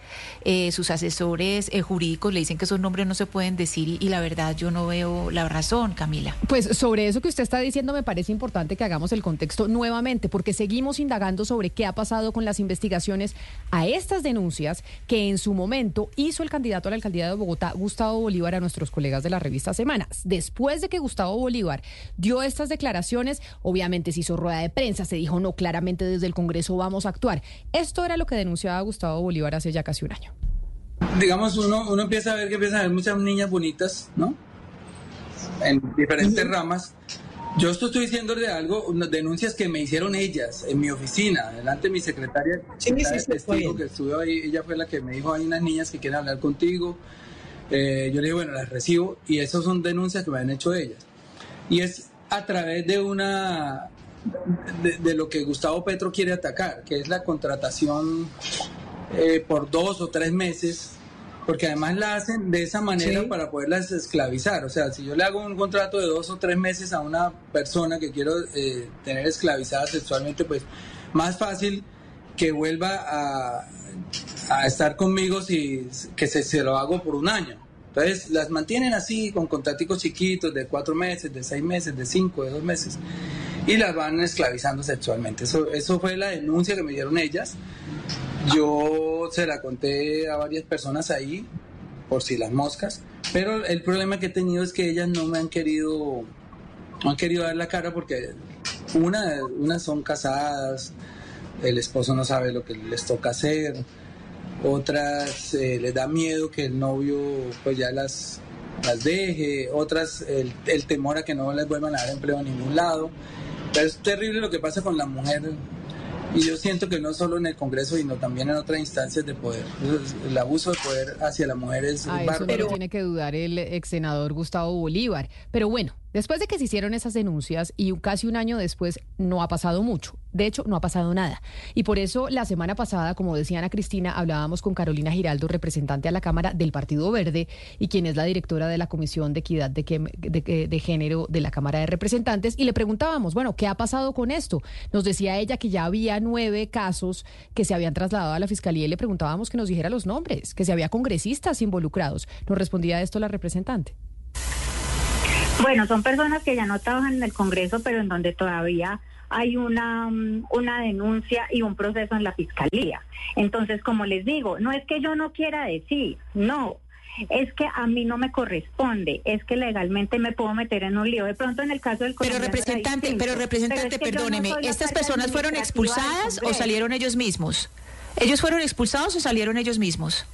sus asesores jurídicos le dicen que esos nombres no se pueden decir y, la verdad yo no veo la razón, Camila. Pues sobre eso que usted está diciendo me parece importante que hagamos el contexto nuevamente porque seguimos indagando sobre qué ha pasado con las investigaciones a estas denuncias que en su momento hizo el candidato a la alcaldía de Bogotá, Gustavo Bolívar, a nuestros colegas de la revista Semanas. Después de que Gustavo Bolívar dio estas declaraciones, obviamente se hizo rueda de prensa, se dijo no, claramente desde el Congreso vamos a actuar. Esto era lo que denunciaba Gustavo Bolívar hace ya casi un año digamos, uno, uno empieza a ver que empiezan a haber muchas niñas bonitas, ¿no? En diferentes ramas. Yo estoy diciendo de algo, unas denuncias que me hicieron ellas en mi oficina, delante de mi secretaria, sí, testigo que estuvo ahí, ella fue la que me dijo, hay unas niñas que quieren hablar contigo. Eh, yo le dije, bueno, las recibo y esas son denuncias que me han hecho ellas. Y es a través de una, de, de lo que Gustavo Petro quiere atacar, que es la contratación eh, por dos o tres meses, porque además la hacen de esa manera para poderlas esclavizar. O sea, si yo le hago un contrato de dos o tres meses a una persona que quiero eh, tener esclavizada sexualmente, pues más fácil que vuelva a, a estar conmigo si que se, se, lo hago por un año. Entonces las mantienen así con contraticos chiquitos de cuatro meses, de seis meses, de cinco, de dos meses y las van esclavizando sexualmente. Eso, eso fue la denuncia que me dieron ellas. Yo se la conté a varias personas ahí, por si las moscas, pero el problema que he tenido es que ellas no me han querido, no han querido dar la cara porque una, unas son casadas, el esposo no sabe lo que les toca hacer, otras eh, les da miedo que el novio pues ya las, las deje, otras el, el temor a que no les vuelvan a dar empleo a ningún lado. Pero es terrible lo que pasa con la mujer y yo siento que no solo en el Congreso, sino también en otras instancias de poder. El abuso de poder hacia la mujer es ah, eso no tiene que dudar el ex senador Gustavo Bolívar. Pero bueno, Después de que se hicieron esas denuncias y casi un año después no ha pasado mucho. De hecho, no ha pasado nada. Y por eso la semana pasada, como decía Ana Cristina, hablábamos con Carolina Giraldo, representante a la Cámara del Partido Verde y quien es la directora de la Comisión de Equidad de, Género de la Cámara de Representantes, y le preguntábamos, bueno, ¿qué ha pasado con esto? Nos decía ella que ya había nueve casos que se habían trasladado a la Fiscalía y le preguntábamos que nos dijera los nombres, que si había congresistas involucrados. Nos respondía esto la representante. Bueno, son personas que ya no trabajan en el Congreso, pero en donde todavía hay una, mm, una denuncia y un proceso en la Fiscalía. Entonces, como les digo, no es que yo no quiera decir, no, es que a mí no me corresponde, es que legalmente me puedo meter en un lío. De pronto en el caso del Pero representante, pero representante, perdóneme, ¿estas personas fueron expulsadas o salieron ellos mismos? ¿Ellos fueron expulsados o salieron ellos mismos?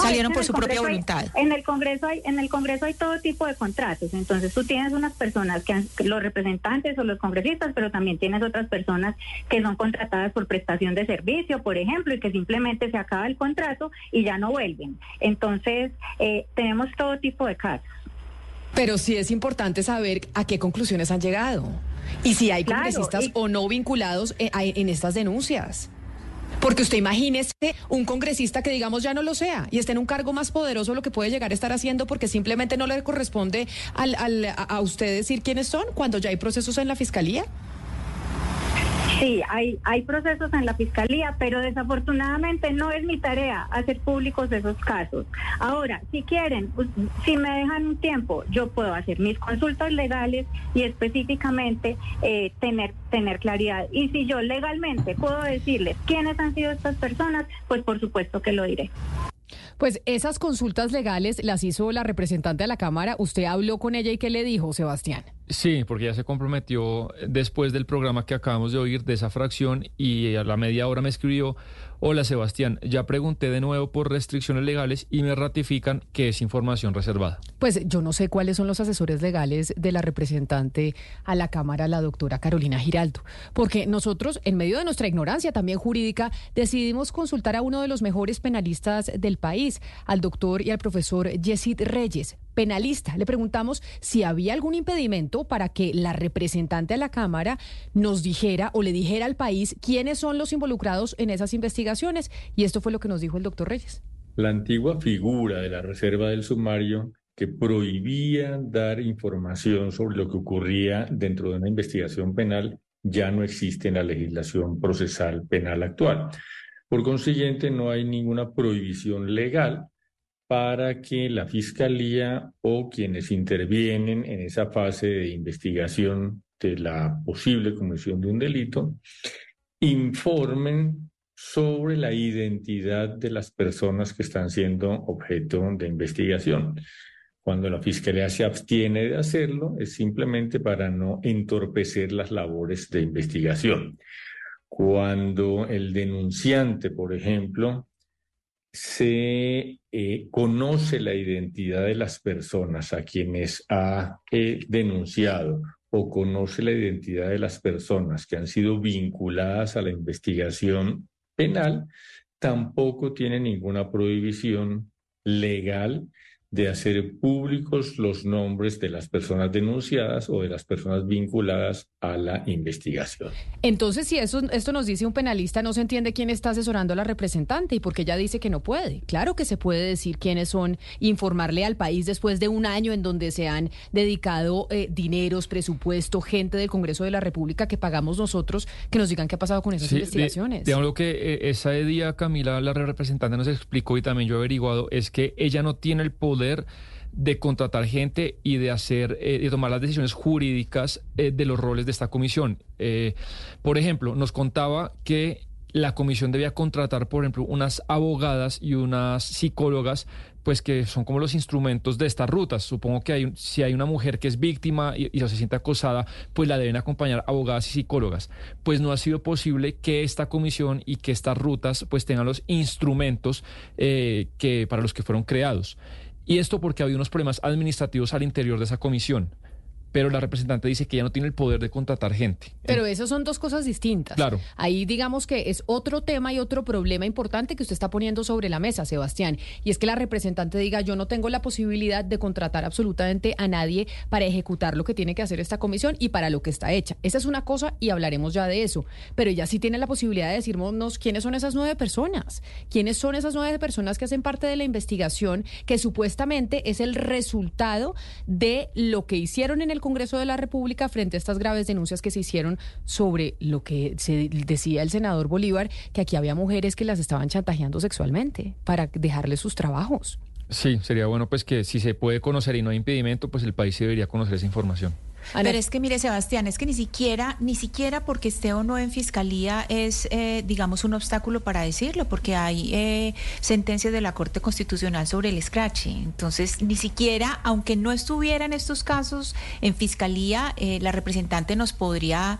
Salieron por su propia voluntad. en el Congreso hay en el Congreso hay todo tipo de contratos, entonces tú tienes unas personas que los representantes o los congresistas, pero también tienes otras personas que son contratadas por prestación de servicio, por ejemplo, y que simplemente se acaba el contrato y ya no vuelven. Entonces, eh, tenemos todo tipo de casos. Pero sí es importante saber a qué conclusiones han llegado y si hay congresistas o no vinculados eh, en estas denuncias. Porque usted imagínese un congresista que digamos ya no lo sea y esté en un cargo más poderoso lo que puede llegar a estar haciendo porque simplemente no le corresponde al, a usted decir quiénes son cuando ya hay procesos en la fiscalía. Sí, hay, hay procesos en la fiscalía, pero desafortunadamente no es mi tarea hacer públicos esos casos. Ahora, si quieren, si me dejan un tiempo, yo puedo hacer mis consultas legales y específicamente eh, tener, tener claridad. Y si yo legalmente puedo decirles quiénes han sido estas personas, pues por supuesto que lo diré. Pues esas consultas legales las hizo la representante de la Cámara. ¿Usted habló con ella y qué le dijo, Sebastián? Sí, porque ya se comprometió después del programa que acabamos de oír de esa fracción y a la media hora me escribió, hola Sebastián, ya pregunté de nuevo por restricciones legales y me ratifican que es información reservada. Pues yo no sé cuáles son los asesores legales de la representante a la Cámara, la doctora Carolina Giraldo, porque nosotros, en medio de nuestra ignorancia también jurídica, decidimos consultar a uno de los mejores penalistas del país, al doctor y al profesor Yesid Reyes, penalista. Le preguntamos si había algún impedimento para que la representante a la Cámara nos dijera o le dijera al país quiénes son los involucrados en esas investigaciones. Y esto fue lo que nos dijo el doctor Reyes. La antigua figura de la reserva del sumario que prohibía dar información sobre lo que ocurría dentro de una investigación penal ya no existe en la legislación procesal penal actual. Por consiguiente, no hay ninguna prohibición legal para que la Fiscalía o quienes intervienen en esa fase de investigación de la posible comisión de un delito informen sobre la identidad de las personas que están siendo objeto de investigación. Cuando la Fiscalía se abstiene de hacerlo, es simplemente para no entorpecer las labores de investigación. Cuando el denunciante, por ejemplo, se eh, conoce la identidad de las personas a quienes ha eh, denunciado o conoce la identidad de las personas que han sido vinculadas a la investigación penal, tampoco tiene ninguna prohibición legal de hacer públicos los nombres de las personas denunciadas o de las personas vinculadas a la investigación. Entonces, si eso, esto nos dice un penalista, no se entiende quién está asesorando a la representante y por qué ella dice que no puede. Claro que se puede decir quiénes son, informarle al país después de un año en donde se han dedicado eh, dineros, presupuesto, gente del Congreso de la República que pagamos nosotros, que nos digan qué ha pasado con esas investigaciones. Digamos lo que eh, esa día Camila, la representante, nos explicó y también yo he averiguado, es que ella no tiene el poder de contratar gente y de hacer eh, tomar las decisiones jurídicas eh, de los roles de esta comisión. Eh, por ejemplo, nos contaba que la comisión debía contratar, por ejemplo, unas abogadas y unas psicólogas, pues que son como los instrumentos de estas rutas. Supongo que si hay una mujer que es víctima y, se siente acosada, pues la deben acompañar abogadas y psicólogas. Pues no ha sido posible que esta comisión y que estas rutas pues tengan los instrumentos que para los que fueron creados. Y esto porque había unos problemas administrativos al interior de esa comisión pero la representante dice que ya no tiene el poder de contratar gente. Pero eso son dos cosas distintas. Claro. Ahí digamos que es otro tema y otro problema importante que usted está poniendo sobre la mesa, Sebastián, y es que la representante diga, yo no tengo la posibilidad de contratar absolutamente a nadie para ejecutar lo que tiene que hacer esta comisión y para lo que está hecha. Esa es una cosa y hablaremos ya de eso, pero ella sí tiene la posibilidad de decirnos quiénes son esas nueve personas, quiénes son esas nueve personas que hacen parte de la investigación que supuestamente es el resultado de lo que hicieron en el Congreso de la República frente a estas graves denuncias que se hicieron sobre lo que se decía el senador Bolívar, que aquí había mujeres que las estaban chantajeando sexualmente para dejarles sus trabajos. Sí, sería bueno pues que si se puede conocer y no hay impedimento, pues el país debería conocer esa información. Pero es que mire, Sebastián, es que ni siquiera, ni siquiera porque esté o no en fiscalía es, eh, digamos, un obstáculo para decirlo, porque hay eh, sentencias de la Corte Constitucional sobre el scratch. Entonces, ni siquiera, aunque no estuviera en estos casos en fiscalía, eh, la representante nos podría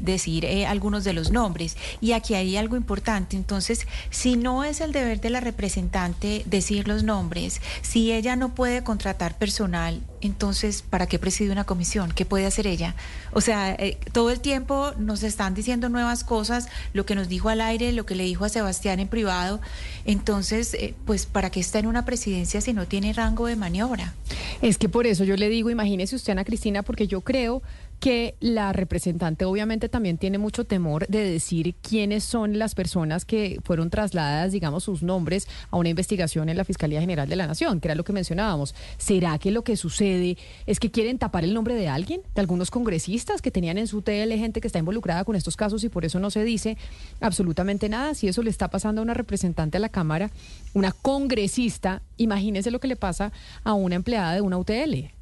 decir algunos de los nombres. Y aquí hay algo importante. Entonces, si no es el deber de la representante decir los nombres, si ella no puede contratar personal, entonces, ¿para qué preside una comisión? ¿Qué puede hacer ella? O sea, eh, todo el tiempo nos están diciendo nuevas cosas, lo que nos dijo al aire, lo que le dijo a Sebastián en privado. Entonces, eh, pues, ¿para qué está en una presidencia si no tiene rango de maniobra? Es que por eso yo le digo, imagínese usted, Ana Cristina, porque yo creo que la representante obviamente también tiene mucho temor de decir quiénes son las personas que fueron trasladadas, digamos, sus nombres a una investigación en la Fiscalía General de la Nación, que era lo que mencionábamos. ¿Será que lo que sucede es que quieren tapar el nombre de alguien, de algunos congresistas que tenían en su TL gente que está involucrada con estos casos y por eso no se dice absolutamente nada? Si eso le está pasando a una representante a la Cámara, una congresista, imagínese lo que le pasa a una empleada de una UTL.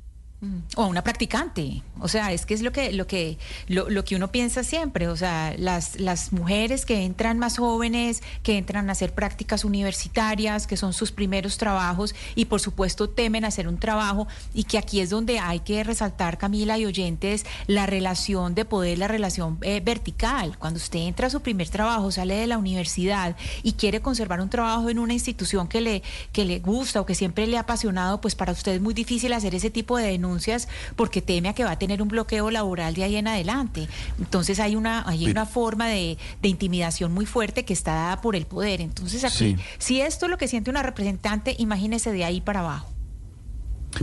O a una practicante. O sea, es que es lo que, lo que, lo, que uno piensa siempre. O sea, las, las mujeres que entran más jóvenes, que entran a hacer prácticas universitarias, que son sus primeros trabajos y por supuesto temen hacer un trabajo y que aquí es donde hay que resaltar, Camila y oyentes, la relación de poder, la relación eh, vertical. Cuando usted entra a su primer trabajo, sale de la universidad y quiere conservar un trabajo en una institución que le, que le gusta o que siempre le ha apasionado, pues para usted es muy difícil hacer ese tipo de denuncias porque teme a que va a tener un bloqueo laboral de ahí en adelante. Entonces hay una, hay una forma de, intimidación muy fuerte que está dada por el poder. Entonces aquí, si esto es lo que siente una representante, imagínese de ahí para abajo.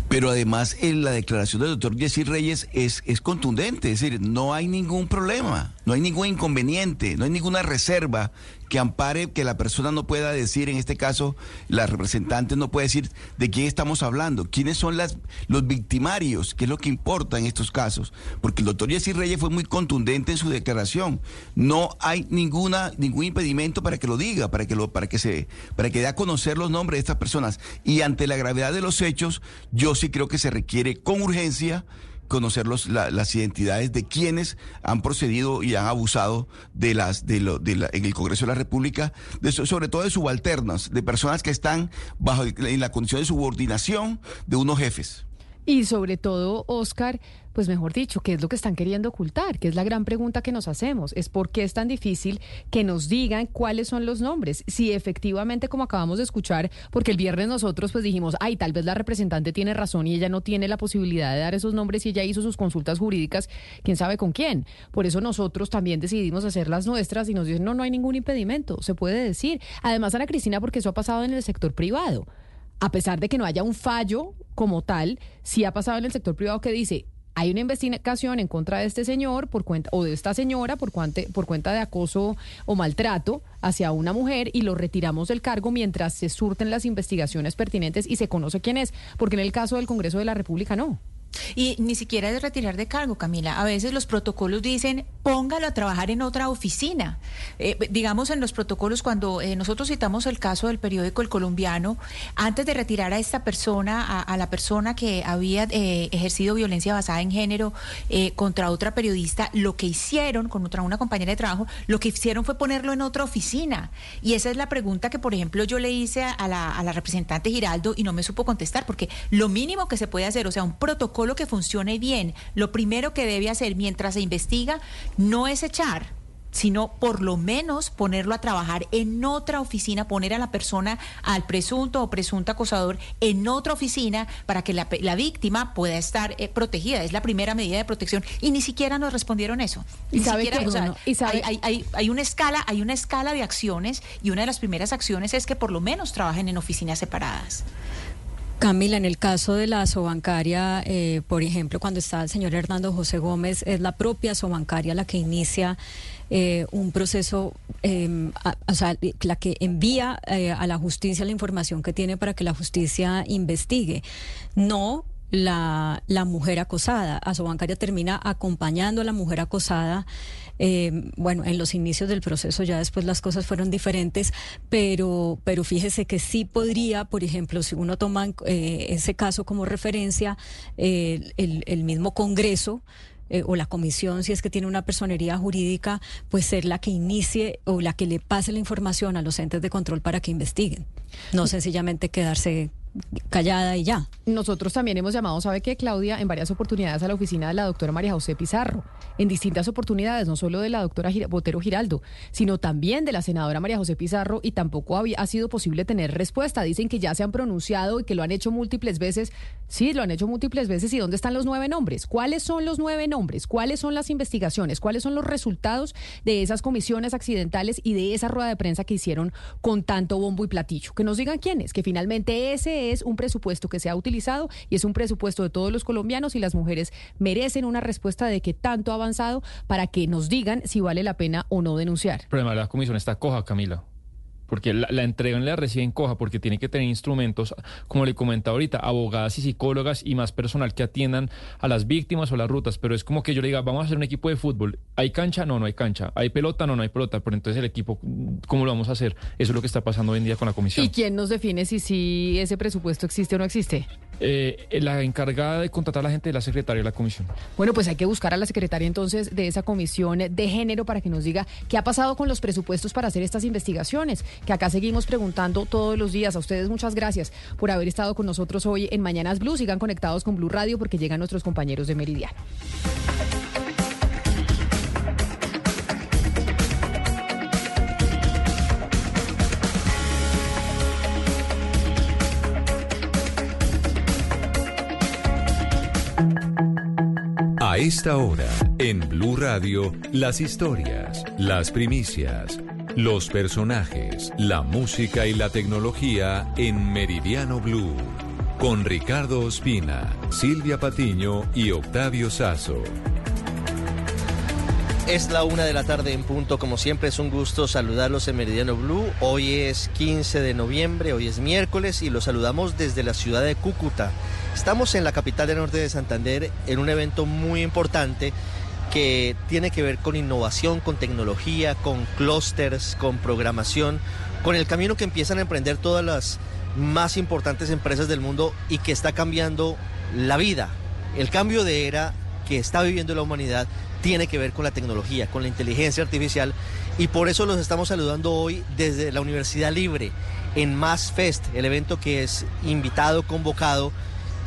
Pero además en la declaración del doctor Jessy Reyes es, es contundente, es decir, no hay ningún problema, no hay ningún inconveniente, no hay ninguna reserva que ampare que la persona no pueda decir, en este caso, la representante no puede decir de quién estamos hablando, quiénes son los victimarios, qué es lo que importa en estos casos. Porque el doctor Jessy Reyes fue muy contundente en su declaración. No hay ninguna, ningún impedimento para que lo diga, para que lo, para que se, para que dé a conocer los nombres de estas personas. Y ante la gravedad de los hechos, yo sí creo que se requiere con urgencia conocer los, las identidades de quienes han procedido y han abusado de las de lo, de la, en el Congreso de la República, de, sobre todo de subalternas, de personas que están bajo en la condición de subordinación de unos jefes. Y sobre todo, Oscar, pues mejor dicho, ¿qué es lo que están queriendo ocultar? Que es la gran pregunta que nos hacemos. Es por qué es tan difícil que nos digan cuáles son los nombres. Si efectivamente, como acabamos de escuchar, porque el viernes nosotros pues dijimos, ay, tal vez la representante tiene razón y ella no tiene la posibilidad de dar esos nombres y ella hizo sus consultas jurídicas, quién sabe con quién. Por eso nosotros también decidimos hacer las nuestras y nos dicen, no, no hay ningún impedimento, se puede decir. Además, Ana Cristina, porque eso ha pasado en el sector privado a pesar de que no haya un fallo como tal, sí ha pasado en el sector privado que dice, hay una investigación en contra de este señor por cuenta o de esta señora por, por cuenta de acoso o maltrato hacia una mujer y lo retiramos del cargo mientras se surten las investigaciones pertinentes y se conoce quién es, porque en el caso del Congreso de la República no. Y ni siquiera es retirar de cargo, Camila. A veces los protocolos dicen póngalo a trabajar en otra oficina. Eh, digamos en los protocolos, cuando eh, nosotros citamos el caso del periódico El Colombiano, antes de retirar a esta persona, a, la persona que había eh, ejercido violencia basada en género contra otra periodista, lo que hicieron contra una compañera de trabajo, lo que hicieron fue ponerlo en otra oficina. Y esa es la pregunta que, por ejemplo, yo le hice a la, a la representante Giraldo y no me supo contestar, porque lo mínimo que se puede hacer, o sea, un protocolo que funcione bien, lo primero que debe hacer mientras se investiga no es echar, sino por lo menos ponerlo a trabajar en otra oficina, poner a la persona, al presunto o presunto acosador en otra oficina para que la, víctima pueda estar eh, protegida. Es la primera medida de protección y ni siquiera nos respondieron eso. ¿Y sabe hay, hay, una escala, hay una escala de acciones y una de las primeras acciones es que por lo menos trabajen en oficinas separadas. Camila, en el caso de la sobancaria, eh, por ejemplo, cuando está el señor Hernando José Gómez, es la propia sobancaria la que inicia eh, un proceso, em, o sea, la que envía eh, a la justicia la información que tiene para que la justicia investigue. No la, la mujer acosada. Asobancaria termina acompañando a la mujer acosada. Eh, bueno, en los inicios del proceso ya después las cosas fueron diferentes, pero, pero fíjese que sí podría, por ejemplo, si uno toma eh, ese caso como referencia, eh, el, el mismo Congreso, o la comisión, si es que tiene una personería jurídica, pues ser la que inicie o la que le pase la información a los entes de control para que investiguen. No sencillamente quedarse callada y ya. Nosotros también hemos llamado, ¿sabe qué, Claudia? En varias oportunidades a la oficina de la doctora María José Pizarro, en distintas oportunidades, no solo de la doctora Botero Giraldo, sino también de la senadora María José Pizarro, y tampoco había, ha sido posible tener respuesta. Dicen que ya se han pronunciado y que lo han hecho múltiples veces. Sí, lo han hecho múltiples veces. ¿Y dónde están los nueve nombres? ¿Cuáles son los nueve nombres? ¿Cuáles son las investigaciones? ¿Cuáles son los resultados de esas comisiones accidentales y de esa rueda de prensa que hicieron con tanto bombo y platillo? Que nos digan quiénes, que finalmente ese es un presupuesto que se ha utilizado y es un presupuesto de todos los colombianos y las mujeres merecen una respuesta de que tanto ha avanzado para que nos digan si vale la pena o no denunciar. El problema la comisión está coja, Camila porque la, la entregan la reciben coja, porque tiene que tener instrumentos, como le comentaba ahorita, abogadas y psicólogas y más personal que atiendan a las víctimas o las rutas, pero es como que yo le diga, vamos a hacer un equipo de fútbol, ¿hay cancha? No, no hay cancha, ¿hay pelota? No, no hay pelota, pero entonces el equipo, ¿cómo lo vamos a hacer? Eso es lo que está pasando hoy en día con la comisión. ¿Y quién nos define si, si ese presupuesto existe o no existe? Eh, la encargada de contratar a la gente es la secretaria de la comisión. Bueno, pues hay que buscar a la secretaria entonces de esa comisión de género para que nos diga qué ha pasado con los presupuestos para hacer estas investigaciones que acá seguimos preguntando todos los días. A ustedes muchas gracias por haber estado con nosotros hoy en Mañanas Blue. Sigan conectados con Blue Radio porque llegan nuestros compañeros de Meridiano. A esta hora, en Blue Radio, las historias, las primicias los personajes, la música y la tecnología en Meridiano Blue. con Ricardo Ospina, Silvia Patiño y Octavio Sazo. Es la una de la tarde en punto. Como siempre, es un gusto saludarlos en Meridiano Blue. Hoy es 15 de noviembre, hoy es miércoles y los saludamos desde la ciudad de Cúcuta. Estamos en la capital del norte de Santander en un evento muy importante que tiene que ver con innovación, con tecnología, con clústeres, con programación, con el camino que empiezan a emprender todas las más importantes empresas del mundo y que está cambiando la vida. El cambio de era que está viviendo la humanidad tiene que ver con la tecnología, con la inteligencia artificial y por eso los estamos saludando hoy desde la Universidad Libre en Mass Fest, el evento que es invitado, convocado,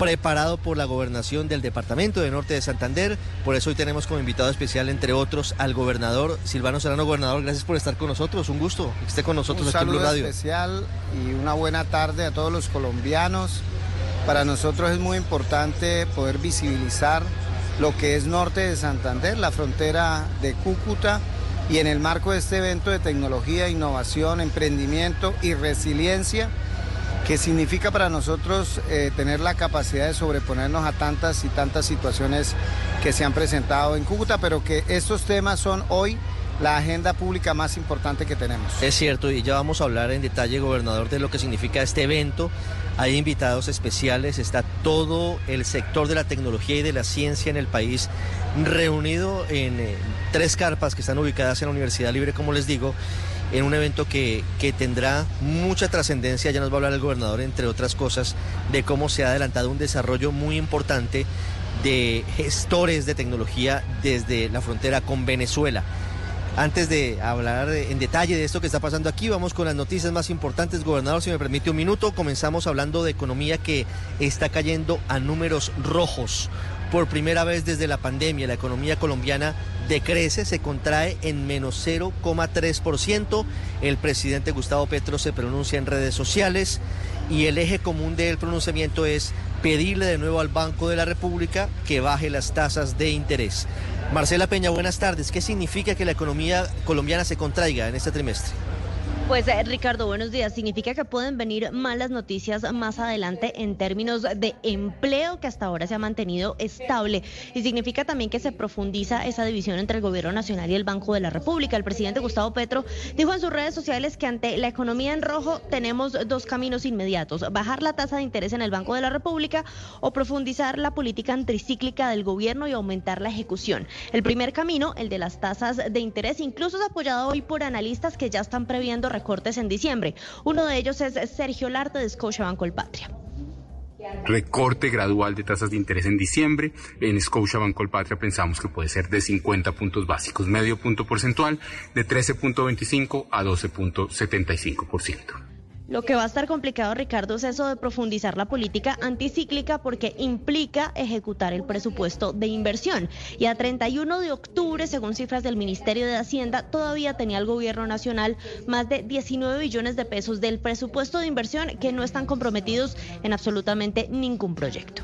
preparado por la gobernación del Departamento de Norte de Santander. Por eso hoy tenemos como invitado especial, entre otros, al gobernador Silvano Serrano. Gobernador, gracias por estar con nosotros. Un gusto que esté con nosotros Un aquí en Blue saludo Radio. especial y una buena tarde a todos los colombianos. Para nosotros es muy importante poder visibilizar lo que es norte de Santander, la frontera de Cúcuta, y en el marco de este evento de tecnología, innovación, emprendimiento y resiliencia, que significa para nosotros eh, tener la capacidad de sobreponernos a tantas y tantas situaciones que se han presentado en Cúcuta, pero que estos temas son hoy la agenda pública más importante que tenemos. Es cierto, y ya vamos a hablar en detalle, gobernador, de lo que significa este evento. Hay invitados especiales, está todo el sector de la tecnología y de la ciencia en el país reunido en eh, tres carpas que están ubicadas en la Universidad Libre, como les digo, en un evento que, que tendrá mucha trascendencia. Ya nos va a hablar el gobernador, entre otras cosas, de cómo se ha adelantado un desarrollo muy importante de gestores de tecnología desde la frontera con Venezuela. Antes de hablar en detalle de esto que está pasando aquí, vamos con las noticias más importantes. Gobernador, si me permite un minuto, comenzamos hablando de economía que está cayendo a números rojos. Por primera vez desde la pandemia, la economía colombiana decrece, se contrae en menos 0,3%. El presidente Gustavo Petro se pronuncia en redes sociales y el eje común del pronunciamiento es pedirle de nuevo al Banco de la República que baje las tasas de interés. Marcela Peña, buenas tardes. ¿Qué significa que la economía colombiana se contraiga en este trimestre? Pues eh, Ricardo, buenos días. Significa que pueden venir malas noticias más adelante en términos de empleo que hasta ahora se ha mantenido estable y significa también que se profundiza esa división entre el gobierno nacional y el Banco de la República. El presidente Gustavo Petro dijo en sus redes sociales que ante la economía en rojo tenemos dos caminos inmediatos, bajar la tasa de interés en el Banco de la República o profundizar la política anticíclica del gobierno y aumentar la ejecución. El primer camino, el de las tasas de interés, incluso es apoyado hoy por analistas que ya están previendo recortes en diciembre. Uno de ellos es Sergio Larte de Scotiabank Colpatria. Recorte gradual de tasas de interés en diciembre. En Scotiabank Colpatria pensamos que puede ser de 50 puntos básicos, medio punto porcentual, de 13.25 a 12.75%. Lo que va a estar complicado, Ricardo, es eso de profundizar la política anticíclica porque implica ejecutar el presupuesto de inversión. Y a 31 de octubre, según cifras del Ministerio de Hacienda, todavía tenía el gobierno nacional más de 19 billones de pesos del presupuesto de inversión que no están comprometidos en absolutamente ningún proyecto.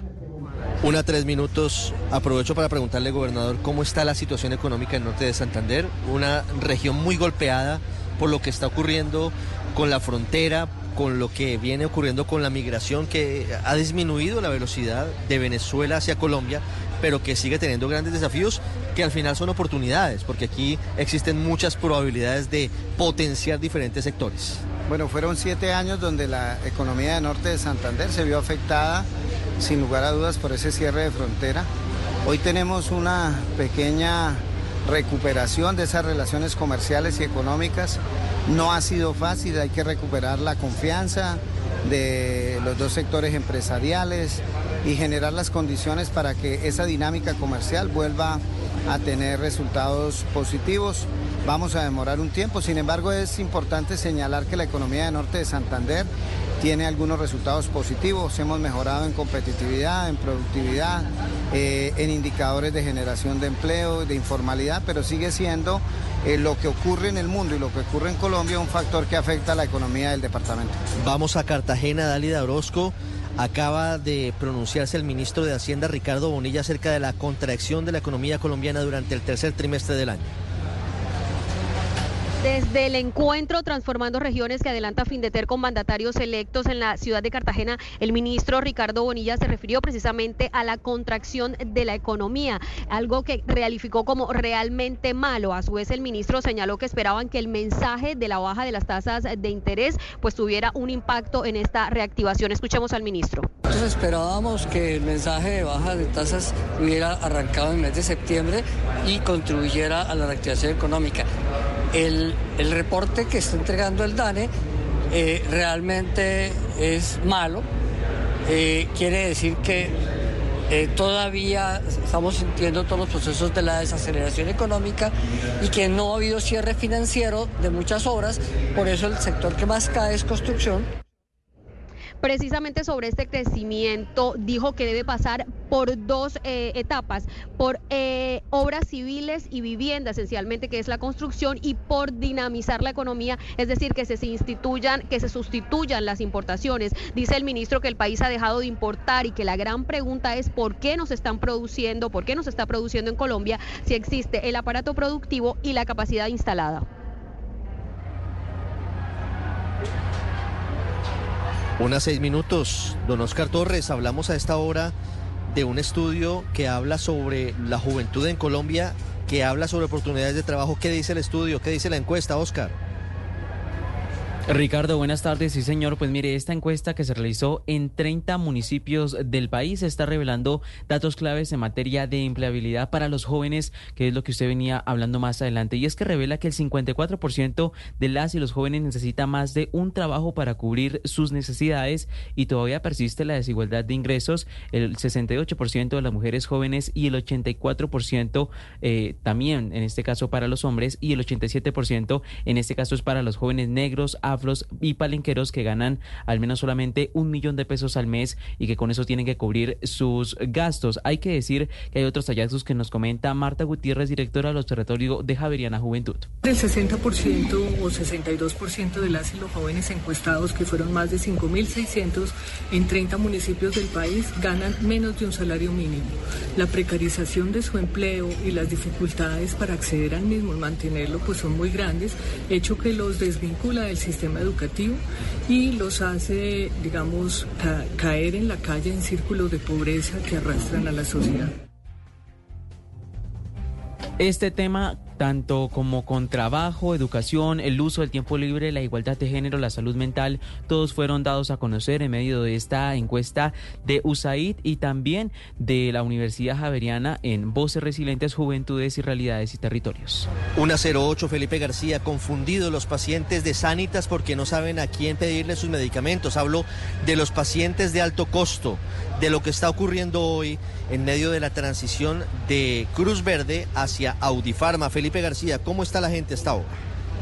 Una tres minutos. Aprovecho para preguntarle, gobernador, cómo está la situación económica en norte de Santander, una región muy golpeada por lo que está ocurriendo con la frontera, con lo que viene ocurriendo con la migración que ha disminuido la velocidad de Venezuela hacia Colombia, pero que sigue teniendo grandes desafíos que al final son oportunidades, porque aquí existen muchas probabilidades de potenciar diferentes sectores. Bueno, fueron siete años donde la economía de norte de Santander se vio afectada, sin lugar a dudas, por ese cierre de frontera. Hoy tenemos una pequeña recuperación de esas relaciones comerciales y económicas. No ha sido fácil, hay que recuperar la confianza de los dos sectores empresariales y generar las condiciones para que esa dinámica comercial vuelva a tener resultados positivos. Vamos a demorar un tiempo, sin embargo es importante señalar que la economía de Norte de Santander tiene algunos resultados positivos. Hemos mejorado en competitividad, en productividad, eh, en indicadores de generación de empleo, de informalidad, pero sigue siendo eh, lo que ocurre en el mundo y lo que ocurre en Colombia un factor que afecta a la economía del departamento. Vamos a Cartagena, Dálida Orozco. Acaba de pronunciarse el ministro de Hacienda, Ricardo Bonilla, acerca de la contracción de la economía colombiana durante el tercer trimestre del año. Desde el encuentro Transformando Regiones que adelanta Findeter con mandatarios electos en la ciudad de Cartagena, el ministro Ricardo Bonilla se refirió precisamente a la contracción de la economía, algo que realificó como realmente malo. A su vez, el ministro señaló que esperaban que el mensaje de la baja de las tasas de interés pues tuviera un impacto en esta reactivación. Escuchemos al ministro. Nosotros esperábamos que el mensaje de baja de tasas hubiera arrancado en el mes de septiembre y contribuyera a la reactivación económica. El, reporte que está entregando el DANE eh, realmente es malo. Eh, quiere decir que eh, todavía estamos sintiendo todos los procesos de la desaceleración económica y que no ha habido cierre financiero de muchas obras, por eso el sector que más cae es construcción precisamente sobre este crecimiento dijo que debe pasar por dos eh, etapas, por eh, obras civiles y vivienda esencialmente, que es la construcción, y por dinamizar la economía, es decir, que se instituyan, que se sustituyan las importaciones. Dice el ministro que el país ha dejado de importar y que la gran pregunta es por qué nos están produciendo, por qué nos está produciendo en Colombia si existe el aparato productivo y la capacidad instalada. Unas seis minutos, don Oscar Torres, hablamos a esta hora de un estudio que habla sobre la juventud en Colombia, que habla sobre oportunidades de trabajo. ¿Qué dice el estudio? ¿Qué dice la encuesta, Oscar? Ricardo, buenas tardes. Sí, señor. Pues mire, esta encuesta que se realizó en 30 municipios del país está revelando datos claves en materia de empleabilidad para los jóvenes, que es lo que usted venía hablando más adelante. Y es que revela que el 54% de las y los jóvenes necesita más de un trabajo para cubrir sus necesidades y todavía persiste la desigualdad de ingresos. El 68% de las mujeres jóvenes y el 84% eh, también, en este caso, para los hombres y el 87% en este caso es para los jóvenes negros, y palenqueros que ganan al menos solamente un millón de pesos al mes y que con eso tienen que cubrir sus gastos. Hay que decir que hay otros hallazgos que nos comenta Marta Gutiérrez, directora del Observatorio de Javeriana Juventud. El 60% o 62% de las y los jóvenes encuestados, que fueron más de 5.600 en 30 municipios del país, ganan menos de un salario mínimo. La precarización de su empleo y las dificultades para acceder al mismo y mantenerlo pues son muy grandes, hecho que los desvincula del sistema educativo y los hace, digamos, caer en la calle en círculos de pobreza que arrastran a la sociedad. Este tema tanto como con trabajo, educación, el uso del tiempo libre, la igualdad de género, la salud mental, todos fueron dados a conocer en medio de esta encuesta de USAID y también de la Universidad Javeriana en Voces Resilientes, Juventudes y Realidades y Territorios. 108 Felipe García, confundido los pacientes de Sanitas porque no saben a quién pedirle sus medicamentos. Hablo de los pacientes de alto costo, de lo que está ocurriendo hoy en medio de la transición de Cruz Verde hacia Audifarma. Felipe García, ¿cómo está la gente hasta?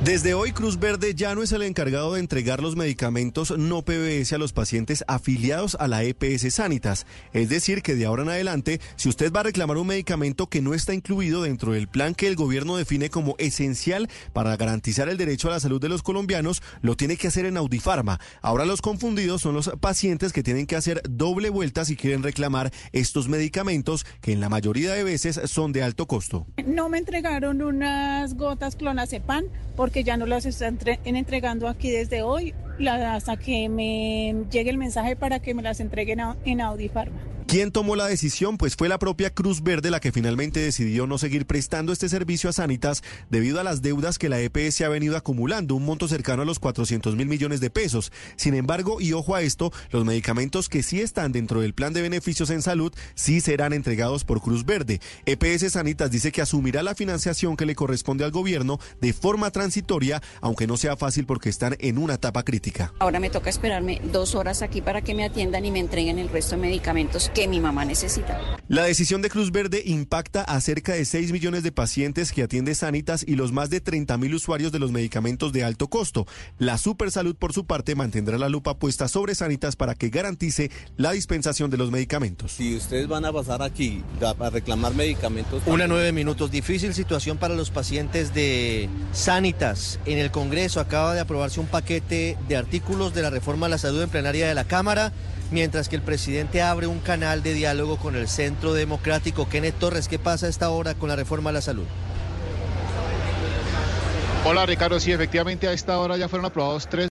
Desde hoy Cruz Verde ya no es el encargado de entregar los medicamentos no PBS a los pacientes afiliados a la EPS Sanitas. Es decir, que de ahora en adelante, si usted va a reclamar un medicamento que no está incluido dentro del plan que el gobierno define como esencial para garantizar el derecho a la salud de los colombianos, lo tiene que hacer en Audifarma. Ahora los confundidos son los pacientes que tienen que hacer doble vuelta si quieren reclamar estos medicamentos que en la mayoría de veces son de alto costo. No me entregaron unas gotas clonazepam porque ya no las están entregando aquí desde hoy hasta que me llegue el mensaje para que me las entreguen en Audifarma. ¿Quién tomó la decisión? Pues fue la propia Cruz Verde la que finalmente decidió no seguir prestando este servicio a Sanitas debido a las deudas que la EPS ha venido acumulando, un monto cercano a los 400 mil millones de pesos. Sin embargo, y ojo a esto, los medicamentos que sí están dentro del plan de beneficios en salud sí serán entregados por Cruz Verde. EPS Sanitas dice que asumirá la financiación que le corresponde al gobierno de forma transitoria, aunque no sea fácil porque están en una etapa crítica. Ahora me toca esperarme dos horas aquí para que me atiendan y me entreguen el resto de medicamentos que mi mamá necesita. La decisión de Cruz Verde impacta a cerca de 6 millones de pacientes que atiende Sanitas y los más de 30 mil usuarios de los medicamentos de alto costo. La Supersalud, por su parte, mantendrá la lupa puesta sobre Sanitas para que garantice la dispensación de los medicamentos. Si ustedes van a pasar aquí a reclamar medicamentos... Una nueve minutos. Difícil situación para los pacientes de Sanitas. En el Congreso acaba de aprobarse un paquete artículos de la reforma a la salud en plenaria de la Cámara mientras que el presidente abre un canal de diálogo con el Centro Democrático. Kenneth Torres, ¿qué pasa a esta hora con la reforma a la salud? Hola Ricardo, sí, efectivamente a esta hora ya fueron aprobados tres